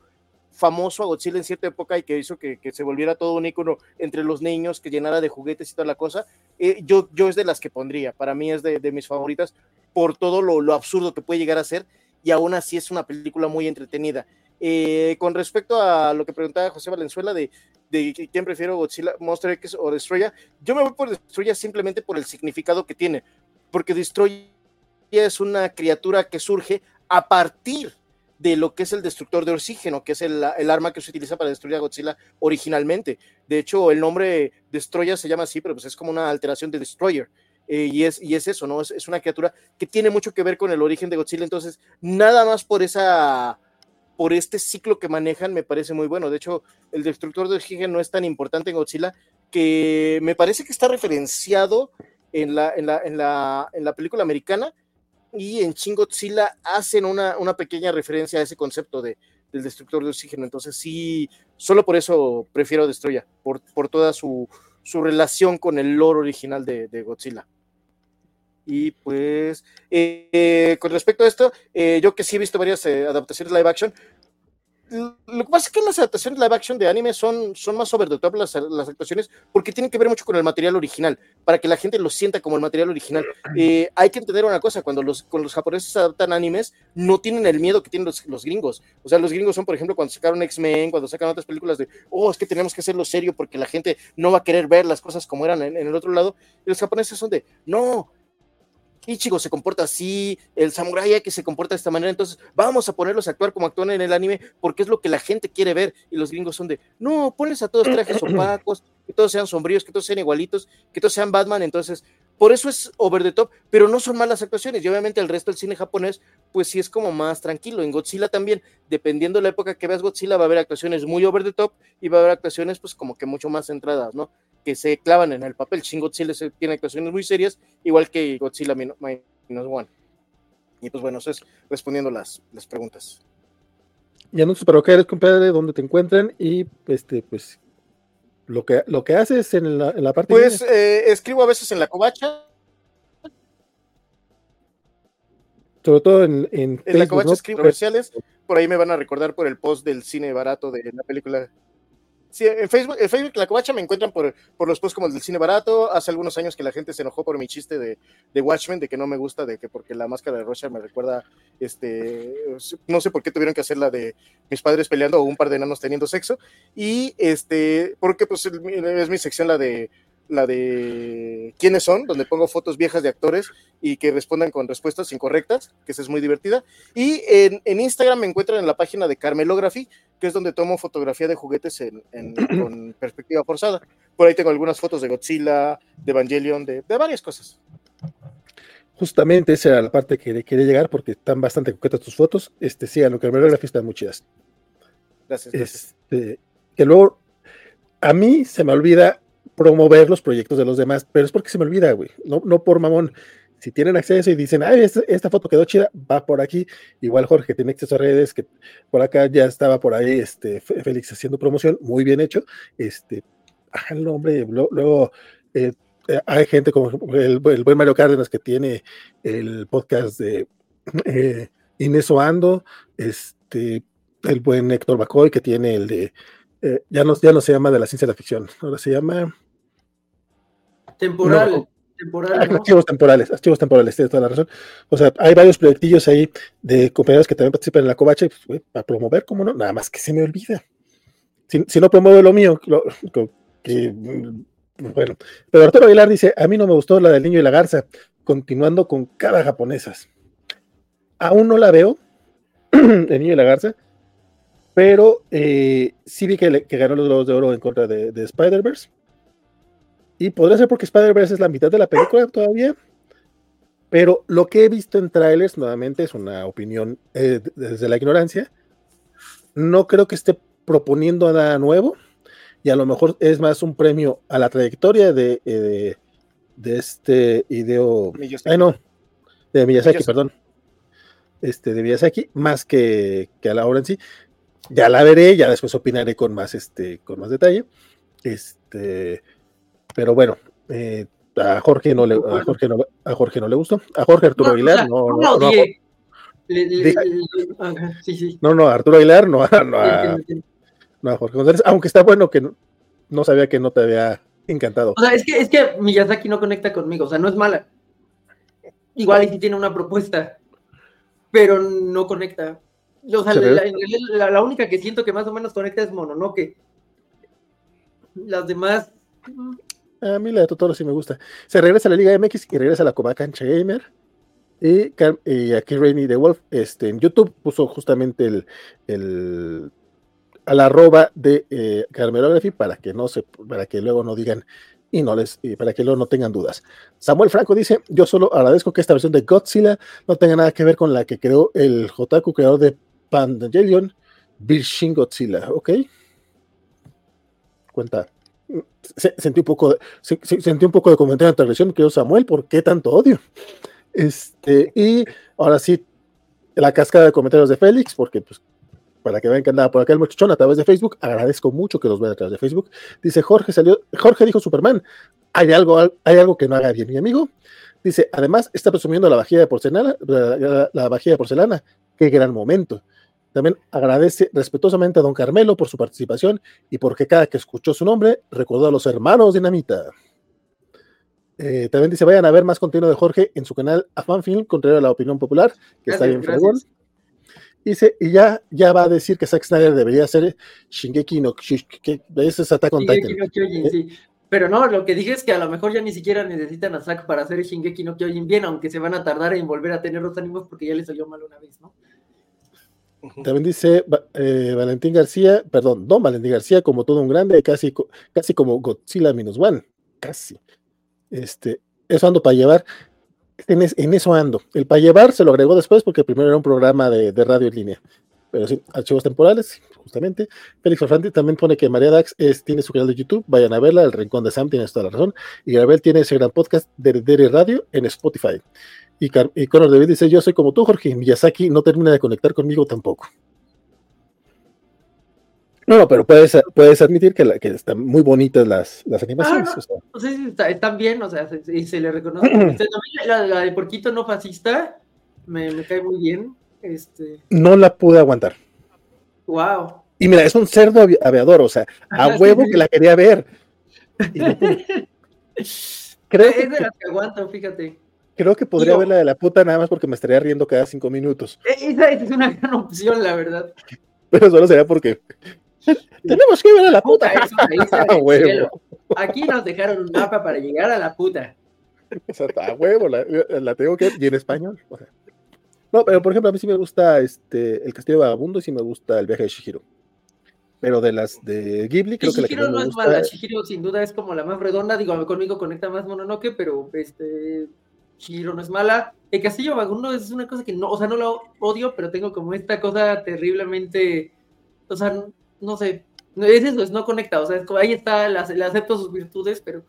famoso a Godzilla en cierta época y que hizo que, se volviera todo un icono entre los niños, que llenara de juguetes y toda la cosa. Eh, yo, yo es de las que pondría, para mí es de, mis favoritas por todo lo, absurdo que puede llegar a ser. y aún así es una película muy entretenida. Eh, con respecto a lo que preguntaba José Valenzuela de, de quién prefiero Godzilla, Monster X o Destroya, yo me voy por Destroya simplemente por el significado que tiene, porque Destroya es una criatura que surge a partir de lo que es el destructor de oxígeno, que es el, arma que se utiliza para destruir a Godzilla originalmente. De hecho, el nombre Destroya se llama así, pero pues es como una alteración de Destroyer. Eh, y, es, eso, ¿no? Es, una criatura que tiene mucho que ver con el origen de Godzilla. Entonces, nada más por esa por este ciclo que manejan me parece muy bueno. De hecho, el destructor de oxígeno no es tan importante en Godzilla que me parece que está referenciado en la película americana y en Shin Godzilla hacen una, una pequeña referencia a ese concepto de, del destructor de oxígeno. Entonces sí, solo por eso prefiero Destroya, por, por toda su, su relación con el lore original de, Godzilla. Y pues, eh, con respecto a esto, eh, yo que sí he visto varias eh, adaptaciones live action, lo que pasa es que las adaptaciones live action de anime son, son más over the top las, las, actuaciones porque tienen que ver mucho con el material original, para que la gente lo sienta como el material original. hay que entender una cosa, cuando los, cuando los japoneses adaptan animes, no tienen el miedo que tienen los, los gringos. O sea, los gringos son, por ejemplo, cuando sacaron X-Men, cuando sacan otras películas de, oh, es que tenemos que hacerlo serio porque la gente no va a querer ver las cosas como eran en, en el otro lado. Y los japoneses son de, no, Ichigo se comporta así, el samurai que se comporta de esta manera, entonces vamos a ponerlos a actuar como actúan en el anime porque es lo que la gente quiere ver y los gringos son de, no, ponles a todos trajes opacos, que todos sean sombríos, que todos sean igualitos, que todos sean Batman, entonces por eso es over the top, pero no son malas actuaciones y obviamente el resto del cine japonés pues sí es como más tranquilo, en Godzilla también, dependiendo de la época que veas Godzilla va a haber actuaciones muy over the top y va a haber actuaciones pues como que mucho más centradas, ¿no? Que se clavan en el papel. Shin Godzilla tiene actuaciones muy serias, igual que Godzilla Minus One. Y pues bueno, eso es respondiendo las, las preguntas. Y anuncios para que eres, compadre, donde te encuentran y este, pues lo que, lo que haces en la, en la parte. Pues eh, escribo a veces en la covacha. Sobre todo en, en, en la covacha escribo comerciales. Por ahí me van a recordar por el post del cine barato de la película Sí, en Facebook, en Facebook La Covacha me encuentran por, por los posts como el del cine barato. Hace algunos años que la gente se enojó por mi chiste de, de Watchmen, de que no me gusta, de que porque la máscara de Rocha me recuerda, este, no sé por qué tuvieron que hacer la de mis padres peleando o un par de enanos teniendo sexo. Y este, porque pues es mi sección la de la de quiénes son, donde pongo fotos viejas de actores y que respondan con respuestas incorrectas, que esa es muy divertida. Y en, en Instagram me encuentran en la página de Carmelography, que es donde tomo fotografía de juguetes en, en, con perspectiva forzada. Por ahí tengo algunas fotos de Godzilla, de Evangelion, de, de varias cosas. Justamente esa era la parte que quería llegar porque están bastante coquetas tus fotos. Este, sí, a lo Carmelography están muy chidas. Gracias. gracias. Este, que luego a mí se me olvida promover los proyectos de los demás, pero es porque se me olvida, güey, no, no por mamón. Si tienen acceso y dicen, ay, esta, esta, foto quedó chida, va por aquí. Igual Jorge tiene acceso a redes, que por acá ya estaba por ahí, este, Félix haciendo promoción, muy bien hecho. Este, el nombre, luego eh, eh, hay gente como el, el, buen Mario Cárdenas que tiene el podcast de eh, Inés Oando, este, el buen Héctor Bacoy que tiene el de, eh, ya, no, ya no se llama de la ciencia de la ficción, ahora se llama Temporal. No, temporal ¿no? Archivos temporales, archivos temporales, tienes toda la razón. O sea, hay varios proyectillos ahí de compañeros que también participan en la covacha pues, para promover, ¿cómo no? Nada más que se me olvida. Si, si no promuevo lo mío, lo, que, bueno. Pero Arturo Aguilar dice: A mí no me gustó la del niño y la garza, continuando con cada japonesas. Aún no la veo, el niño y la garza, pero eh, sí vi que, le, que, ganó los Globos de Oro en contra de, de Spider-Verse. Y podría ser porque Spider-Verse es la mitad de la película todavía. Pero lo que he visto en trailers, nuevamente, es una opinión eh, desde la ignorancia. No creo que esté proponiendo nada nuevo. Y a lo mejor es más un premio a la trayectoria de, eh, de este ideo. Ay, no. De Miyazaki, Miyazaki, perdón. Este, de Miyazaki, más que, que a la obra en sí ya la veré, ya después opinaré con más, este, con más detalle. Este, pero bueno, eh, a Jorge no le, a Jorge no, a Jorge no le gustó. A Jorge Arturo no, Aguilar, no, no, no, no, le, le, le, sí, sí. no, no, Arturo Aguilar, no, no, a, no a Jorge González, aunque está bueno que no, no sabía que no te había encantado. O sea, es que, es que Miyazaki no conecta conmigo, o sea, no es mala. Igual y si tiene una propuesta. pero no conecta. O sea, la, la, única que siento que más o menos conecta es Mononoke. Las demás. A mí la de Totoro sí me gusta. Se regresa a la Liga MX y regresa a la Coma Cancha Gamer. Y, aquí Rainy the Wolf este, en YouTube puso justamente el, el a la arroba de eh, Carmelography para que no se, para que luego no digan y no les, para que luego no tengan dudas. Samuel Franco dice: Yo solo agradezco que esta versión de Godzilla no tenga nada que ver con la que creó el Jotaku, creador de Pandangelion, Bill Shin Godzilla. Ok. Cuenta. sentí un poco de, sentí un poco de comentario en televisión, creo Samuel, ¿por qué tanto odio? Este, y ahora sí, la cascada de comentarios de Félix, porque pues para que vean que andaba por acá el muchachón a través de Facebook, agradezco mucho que los vean a través de Facebook. Dice Jorge salió, Jorge dijo Superman, hay algo, hay algo que no haga bien mi amigo. Dice, además está presumiendo la vajilla de porcelana, la, la vajilla de porcelana, qué gran momento. También agradece respetuosamente a don Carmelo por su participación y porque cada que escuchó su nombre recordó a los hermanos Dinamita. Eh, también dice, vayan a ver más contenido de Jorge en su canal Afanfilm, contrario a la opinión popular, que está bien fregón. Dice, y ya, ya va a decir que Zack Snyder debería ser Shingeki no que ese es Attack on Titan. Eh, Pero no, lo que dije es que a lo mejor ya ni siquiera necesitan a Zack para hacer Shingeki no Kyojin bien, aunque se van a tardar en volver a tener los ánimos porque ya les salió mal una vez, ¿no? También dice eh, Valentín García, perdón, Don Valentín García, como todo un grande, casi, casi como Godzilla Minus One, casi. Este, eso ando para llevar. En, eso ando. El para llevar se lo agregó después porque primero era un programa de, radio en línea. Pero sí, archivos temporales, justamente. Félix Ferrandi también pone que María Dax tiene su canal de YouTube. Vayan a verla. El Rincón de Sam tiene toda la razón. Y Gabriel tiene ese gran podcast de Dere Radio en Spotify. Y, y Conor David dice: Yo soy como tú, Jorge. Miyazaki no termina de conectar conmigo tampoco. No, no, pero puedes, puedes admitir que, que están muy bonitas las, las animaciones. Ah, no, sé si están bien, o sea, se, le reconoce. la, la, de Porquito no fascista me, me, cae muy bien. Este... No la pude aguantar. Wow. Y mira, es un cerdo aviador, o sea, a huevo que la quería ver. creo es de las que aguanto, fíjate. Creo que podría ver la de la puta nada más porque me estaría riendo cada cinco minutos. E, esa es una gran opción, la verdad. Pero solo sería porque Tenemos que ver a la puta. Aquí nos dejaron un mapa para llegar a la puta. a huevo, la, tengo que y en español. No, pero por ejemplo, a mí sí me gusta este el Castillo de Vagabundo y sí me gusta el viaje de Shihiro. Pero de las de Ghibli, creo que la que no es mala, Shihiro sin duda es como la más redonda, digo, conmigo conecta más Mononoke, pero este Shihiro no es mala. El Castillo Vagabundo es una cosa que no, o sea, no lo odio, pero tengo como esta cosa terriblemente, o sea, no sé, es eso, es no conecta, o sea, ahí está, le acepto sus virtudes, pero,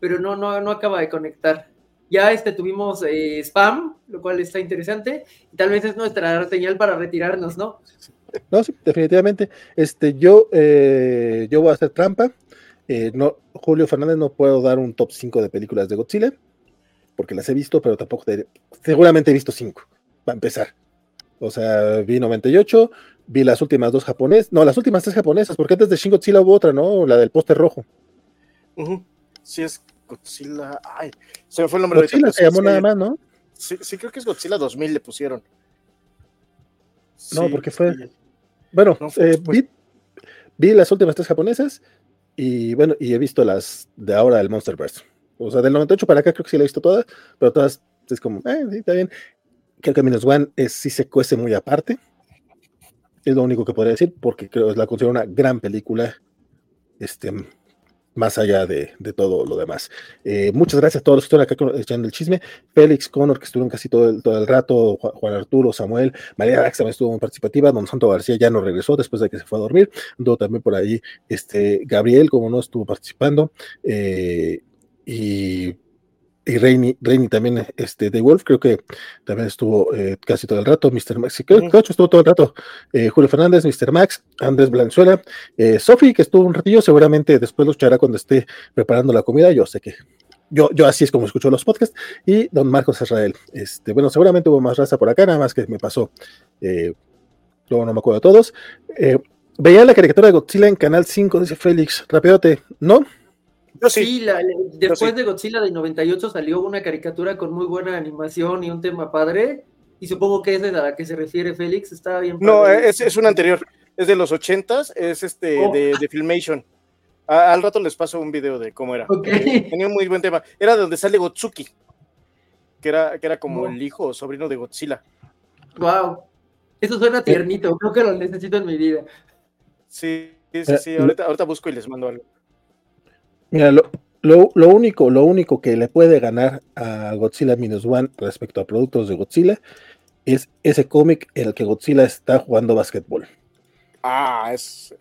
pero no, no, no acaba de conectar. Ya este, tuvimos eh, spam, lo cual está interesante, y tal vez es nuestra señal para retirarnos, ¿no? No, sí, definitivamente. Este, yo, eh, yo voy a hacer trampa. Eh, no, Julio Fernández no puedo dar un top 5 de películas de Godzilla, porque las he visto, pero tampoco seguramente he visto 5, para empezar. O sea, vi 98, vi las últimas dos japonesas, no, las últimas tres japonesas, porque antes de Shin Godzilla hubo otra, ¿no? La del póster rojo. Sí, es Godzilla. Ay, se me fue el nombre Godzilla se llamó nada más, ¿no? Sí, sí, creo que es Godzilla 2000 le pusieron. no, porque fue. Bueno, eh, vi, vi, las últimas tres japonesas y bueno, y he visto las de ahora del Monsterverse. O sea, del 98 para acá creo que sí la he visto todas, pero todas es como, eh, sí, está bien. Creo que Minus One es, sí se cuece muy aparte. Es lo único que podría decir, porque creo que la considero una gran película, este, más allá de, todo lo demás. Eh, muchas gracias a todos los que estuvieron acá echando el chisme. Félix, Connor, que estuvieron casi todo el, todo el rato, Juan Arturo, Samuel, María Dax también estuvo muy participativa, Don Santo García ya no regresó después de que se fue a dormir, Anduvo también por ahí este, Gabriel, como no estuvo participando, eh, y y Reini, también, este, de Wolf, creo que también estuvo eh, casi todo el rato, Mr. Max, creo que estuvo todo el rato, eh, Julio Fernández, Mr. Max, Andrés Blanzuela, eh, Sofi, que estuvo un ratillo, seguramente después lo echará cuando esté preparando la comida, yo sé que, yo, yo así es como escucho los podcasts, y don Marcos Israel, este, bueno, seguramente hubo más raza por acá, nada más que me pasó, luego no me acuerdo de todos, veía la caricatura de Godzilla en Canal 5, dice Félix, rapidote, ¿no? Sí, después de Godzilla de 98 salió una caricatura con muy buena animación y un tema padre. Y supongo que es a la que se refiere Félix, estaba bien. No, es, es una anterior, es de los ochentas, es este Oh. de, de Filmation. A- al rato les paso un video de cómo era. Ok. Eh, Tenía un muy buen tema. Era de donde sale Gotsuki, que era, que era como Oh. el hijo o sobrino de Godzilla. Wow. Eso suena tiernito, creo que lo necesito en mi vida. Sí, sí, sí, sí. Ahorita, ahorita busco y les mando algo. Mira, lo, lo, lo único, lo único que le puede ganar a Godzilla Minus One respecto a productos de Godzilla es ese cómic en el que Godzilla está jugando básquetbol. Ah, es.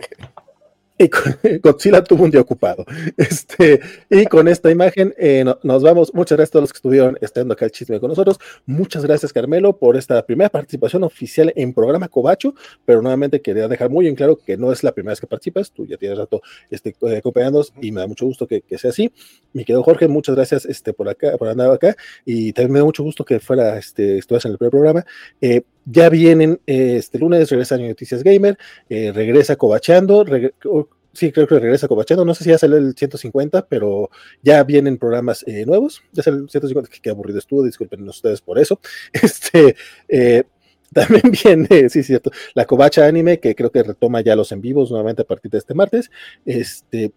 Y con- Godzilla tuvo un día ocupado. Este, y con esta imagen eh, no- nos vamos. Muchas gracias a todos los que estuvieron estando acá el chisme con nosotros. Muchas gracias, Carmelo, por esta primera participación oficial en programa Cobacho. Pero nuevamente quería dejar muy en claro que no es la primera vez que participas. Tú ya tienes rato este, eh, acompañándonos y me da mucho gusto que, que sea así. Mi querido Jorge, muchas gracias este, por acá, por andar acá. Y también me da mucho gusto que fuera, este, estuvieras en el primer programa. Eh, ya vienen eh, este lunes, regresa Noticias Gamer, eh, regresa Cobacheando, regre- o- sí, creo que regresa Cobacheando, no sé si ya salió el 150, pero ya vienen programas eh, nuevos, ya salió el 150, que qué aburrido estuvo, disculpen ustedes por eso. Este, eh, también viene, sí, cierto, la Covacha Anime, que creo que retoma ya los en vivos nuevamente a partir de este martes. Este,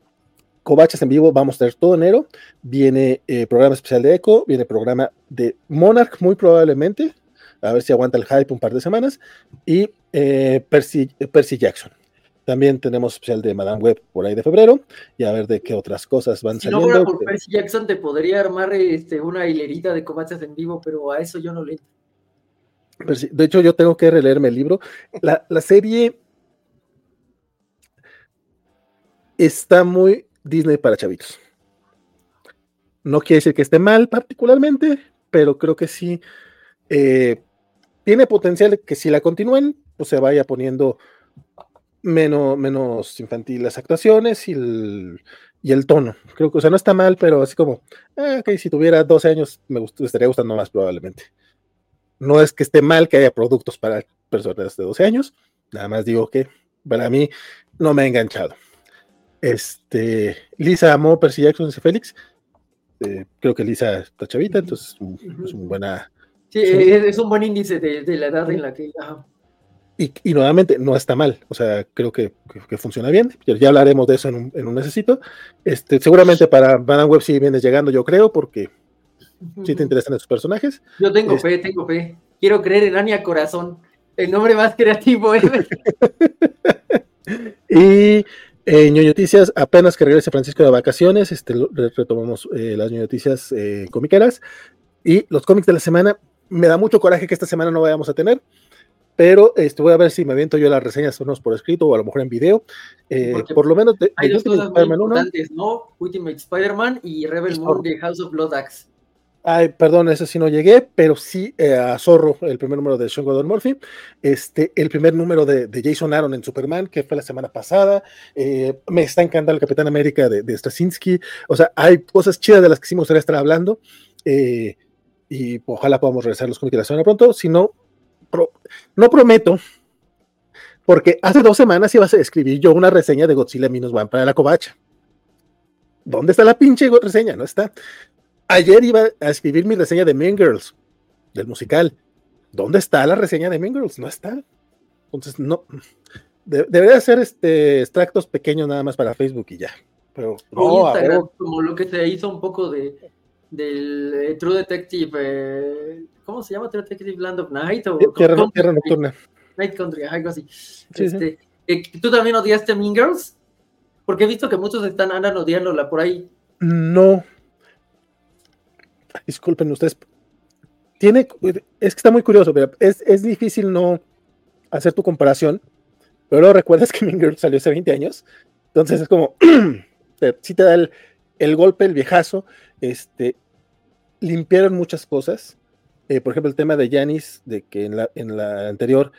Covachas en vivo, vamos a tener todo enero. Viene programa especial de Echo, viene programa de Monarch, muy probablemente, a ver si aguanta el hype un par de semanas, y eh, Percy, Percy Jackson. También tenemos especial de Madame Web por ahí de febrero, y a ver de qué otras cosas van Si no saliendo. por Percy Jackson, te podría armar este, una hilerita de combates en vivo, pero a eso yo no le. Percy- De hecho, yo tengo que releerme el libro. La, la serie está muy Disney para chavitos. No quiere decir que esté mal particularmente, pero creo que sí eh, tiene potencial que si la continúen, pues se vaya poniendo menos, menos infantil las actuaciones y el, y el tono. Creo que, o sea, no está mal, pero así como, ah, ok, si tuviera 12 años me, gust- estaría gustando más probablemente. No es que esté mal que haya productos para personas de 12 años, nada más digo que para mí no me ha enganchado. Este, Lisa amó Percy Jackson, dice Félix. Eh, creo que Lisa está chavita, entonces es una buena. Sí. Es, un buen índice de, de la edad en la que. ajá. Y, y nuevamente, no está mal, o sea, creo que, que- que funciona bien. Ya, hablaremos de eso en un, en un necesito. Este, seguramente para Madame Web sí vienes llegando, yo creo, porque sí te interesan esos personajes. Yo tengo Este- fe, tengo fe. Quiero creer en Ania Corazón, el nombre más creativo ever. Y eh, ñoño noticias, apenas que regrese Francisco de vacaciones, este, retomamos eh, las ñoño noticias eh, comiqueras y los cómics de la semana. Me da mucho coraje que esta semana no vayamos a tener, pero este, voy a ver si me aviento yo las reseñas unos por escrito o a lo mejor en video. Eh, por lo menos de, Hay de dos cosas muy Spider-Man 1. importantes, ¿no? Ultimate Spider-Man y Rebel Y Moon Zorro. de House of Blood Axe. Ay, perdón, ese sí no llegué, pero sí eh, a Zorro, el primer número de Sean Gordon Murphy, este, el primer número de, de Jason Aaron en Superman, que fue la semana pasada. eh, me está encantando el Capitán América de, de Straczynski. O sea, hay cosas chidas de las que sí me gustaría estar hablando. eh, y ojalá podamos regresar los cómics de la semana pronto. Si no, pro- no prometo, porque hace dos semanas iba a escribir yo una reseña de Godzilla Minus One para la covacha. ¿Dónde está la pinche reseña? No está. Ayer iba a escribir mi reseña de Mean Girls, del musical. ¿Dónde está la reseña de Mean Girls? No está. Entonces, no. de- debería ser este, extractos pequeños nada más para Facebook y ya. Pero no, Instagram, como lo que se hizo un poco de del eh, True Detective, eh, ¿cómo se llama True Detective Land of Night? O Tierra, Country- Tierra Nocturna. Night Country, algo así. Sí, Este, eh, ¿Tú también odiaste Mean Girls? Porque he visto que muchos están andan odiándola por ahí. No. Disculpen ustedes. Tiene, es que está muy curioso, pero es, es difícil no hacer tu comparación, pero luego recuerdas que Mean Girls salió hace 20 años, entonces es como, sí te da el, el golpe, el viejazo, este, limpiaron muchas cosas, eh, por ejemplo el tema de Janis, de que en la, anterior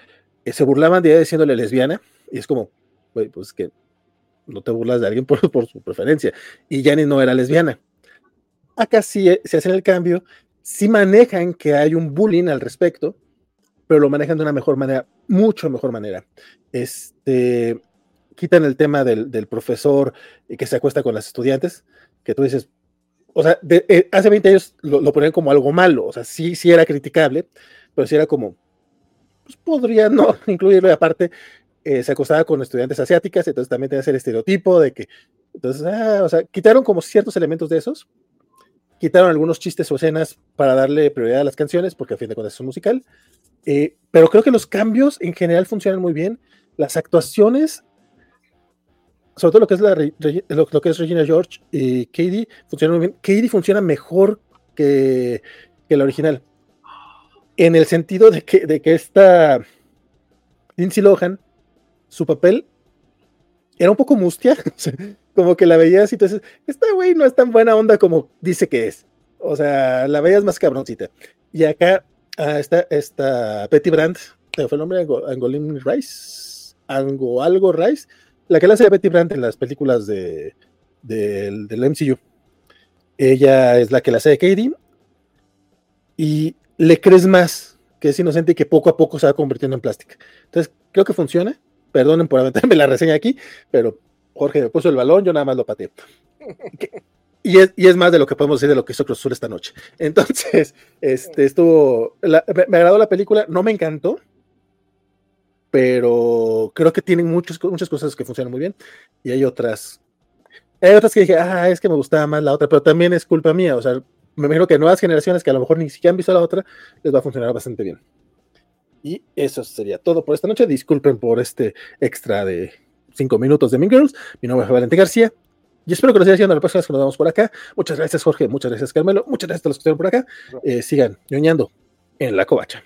eh, se burlaban de ella diciéndole lesbiana, y es como, güey, pues que no te burlas de alguien por, su preferencia, y Janis no era lesbiana. Acá sí eh, se hacen el cambio, sí manejan que hay un bullying al respecto, pero lo manejan de una mejor manera, mucho mejor manera. Este, quitan el tema del, del profesor que se acuesta con las estudiantes, que tú dices, o sea, de- eh, hace 20 años lo, lo ponían como algo malo, o sea, sí, sí era criticable, pero sí era como, pues podría no incluirlo y aparte eh, se acostaba con estudiantes asiáticas, entonces también tenía ese estereotipo de que, entonces, ah, o sea, quitaron como ciertos elementos de esos, quitaron algunos chistes o escenas para darle prioridad a las canciones, porque a fin de cuentas es un musical, eh, pero creo que los cambios en general funcionan muy bien, las actuaciones sobre todo lo que es, la, lo, que es Regina George y Katie, funciona muy bien. Katie funciona mejor que, que la original. En el sentido de que, de que esta Lindsay Lohan, su papel era un poco mustia, como que la veías y entonces, esta güey no es tan buena onda como dice que es. O sea, la veías más cabroncita. Y acá ah, está esta Betty Brandt, fue el nombre? Angolin Rice, Ango algo Rice, la que la hace Betty Brandt en las películas de, del MCU. Ella es la que la hace de Katie. Y le crees más que es inocente y que poco a poco se va convirtiendo en plástica. Entonces, creo que funciona. Perdonen por aventarme la reseña aquí, pero Jorge me puso el balón, yo nada más lo pateé. Y es, y es, más de lo que podemos decir de lo que hizo Cruz esta noche. Entonces, este, estuvo, me, me, agradó la película, no me encantó, pero creo que tienen muchas, muchas cosas que funcionan muy bien y hay otras. Hay otras que dije, ah, es que me gustaba más la otra, pero también es culpa mía. O sea, me imagino que nuevas generaciones que a lo mejor ni siquiera han visto la otra, les va a funcionar bastante bien. Y eso sería todo por esta noche. Disculpen por este extra de cinco minutos de Mean Girls. Mi nombre es Valentín García. Y espero que nos sigan haciendo las personas que nos vemos por acá. Muchas gracias, Jorge. Muchas gracias, Carmelo. Muchas gracias a los que estuvieron por acá. Eh, sigan ñoñando en la covacha.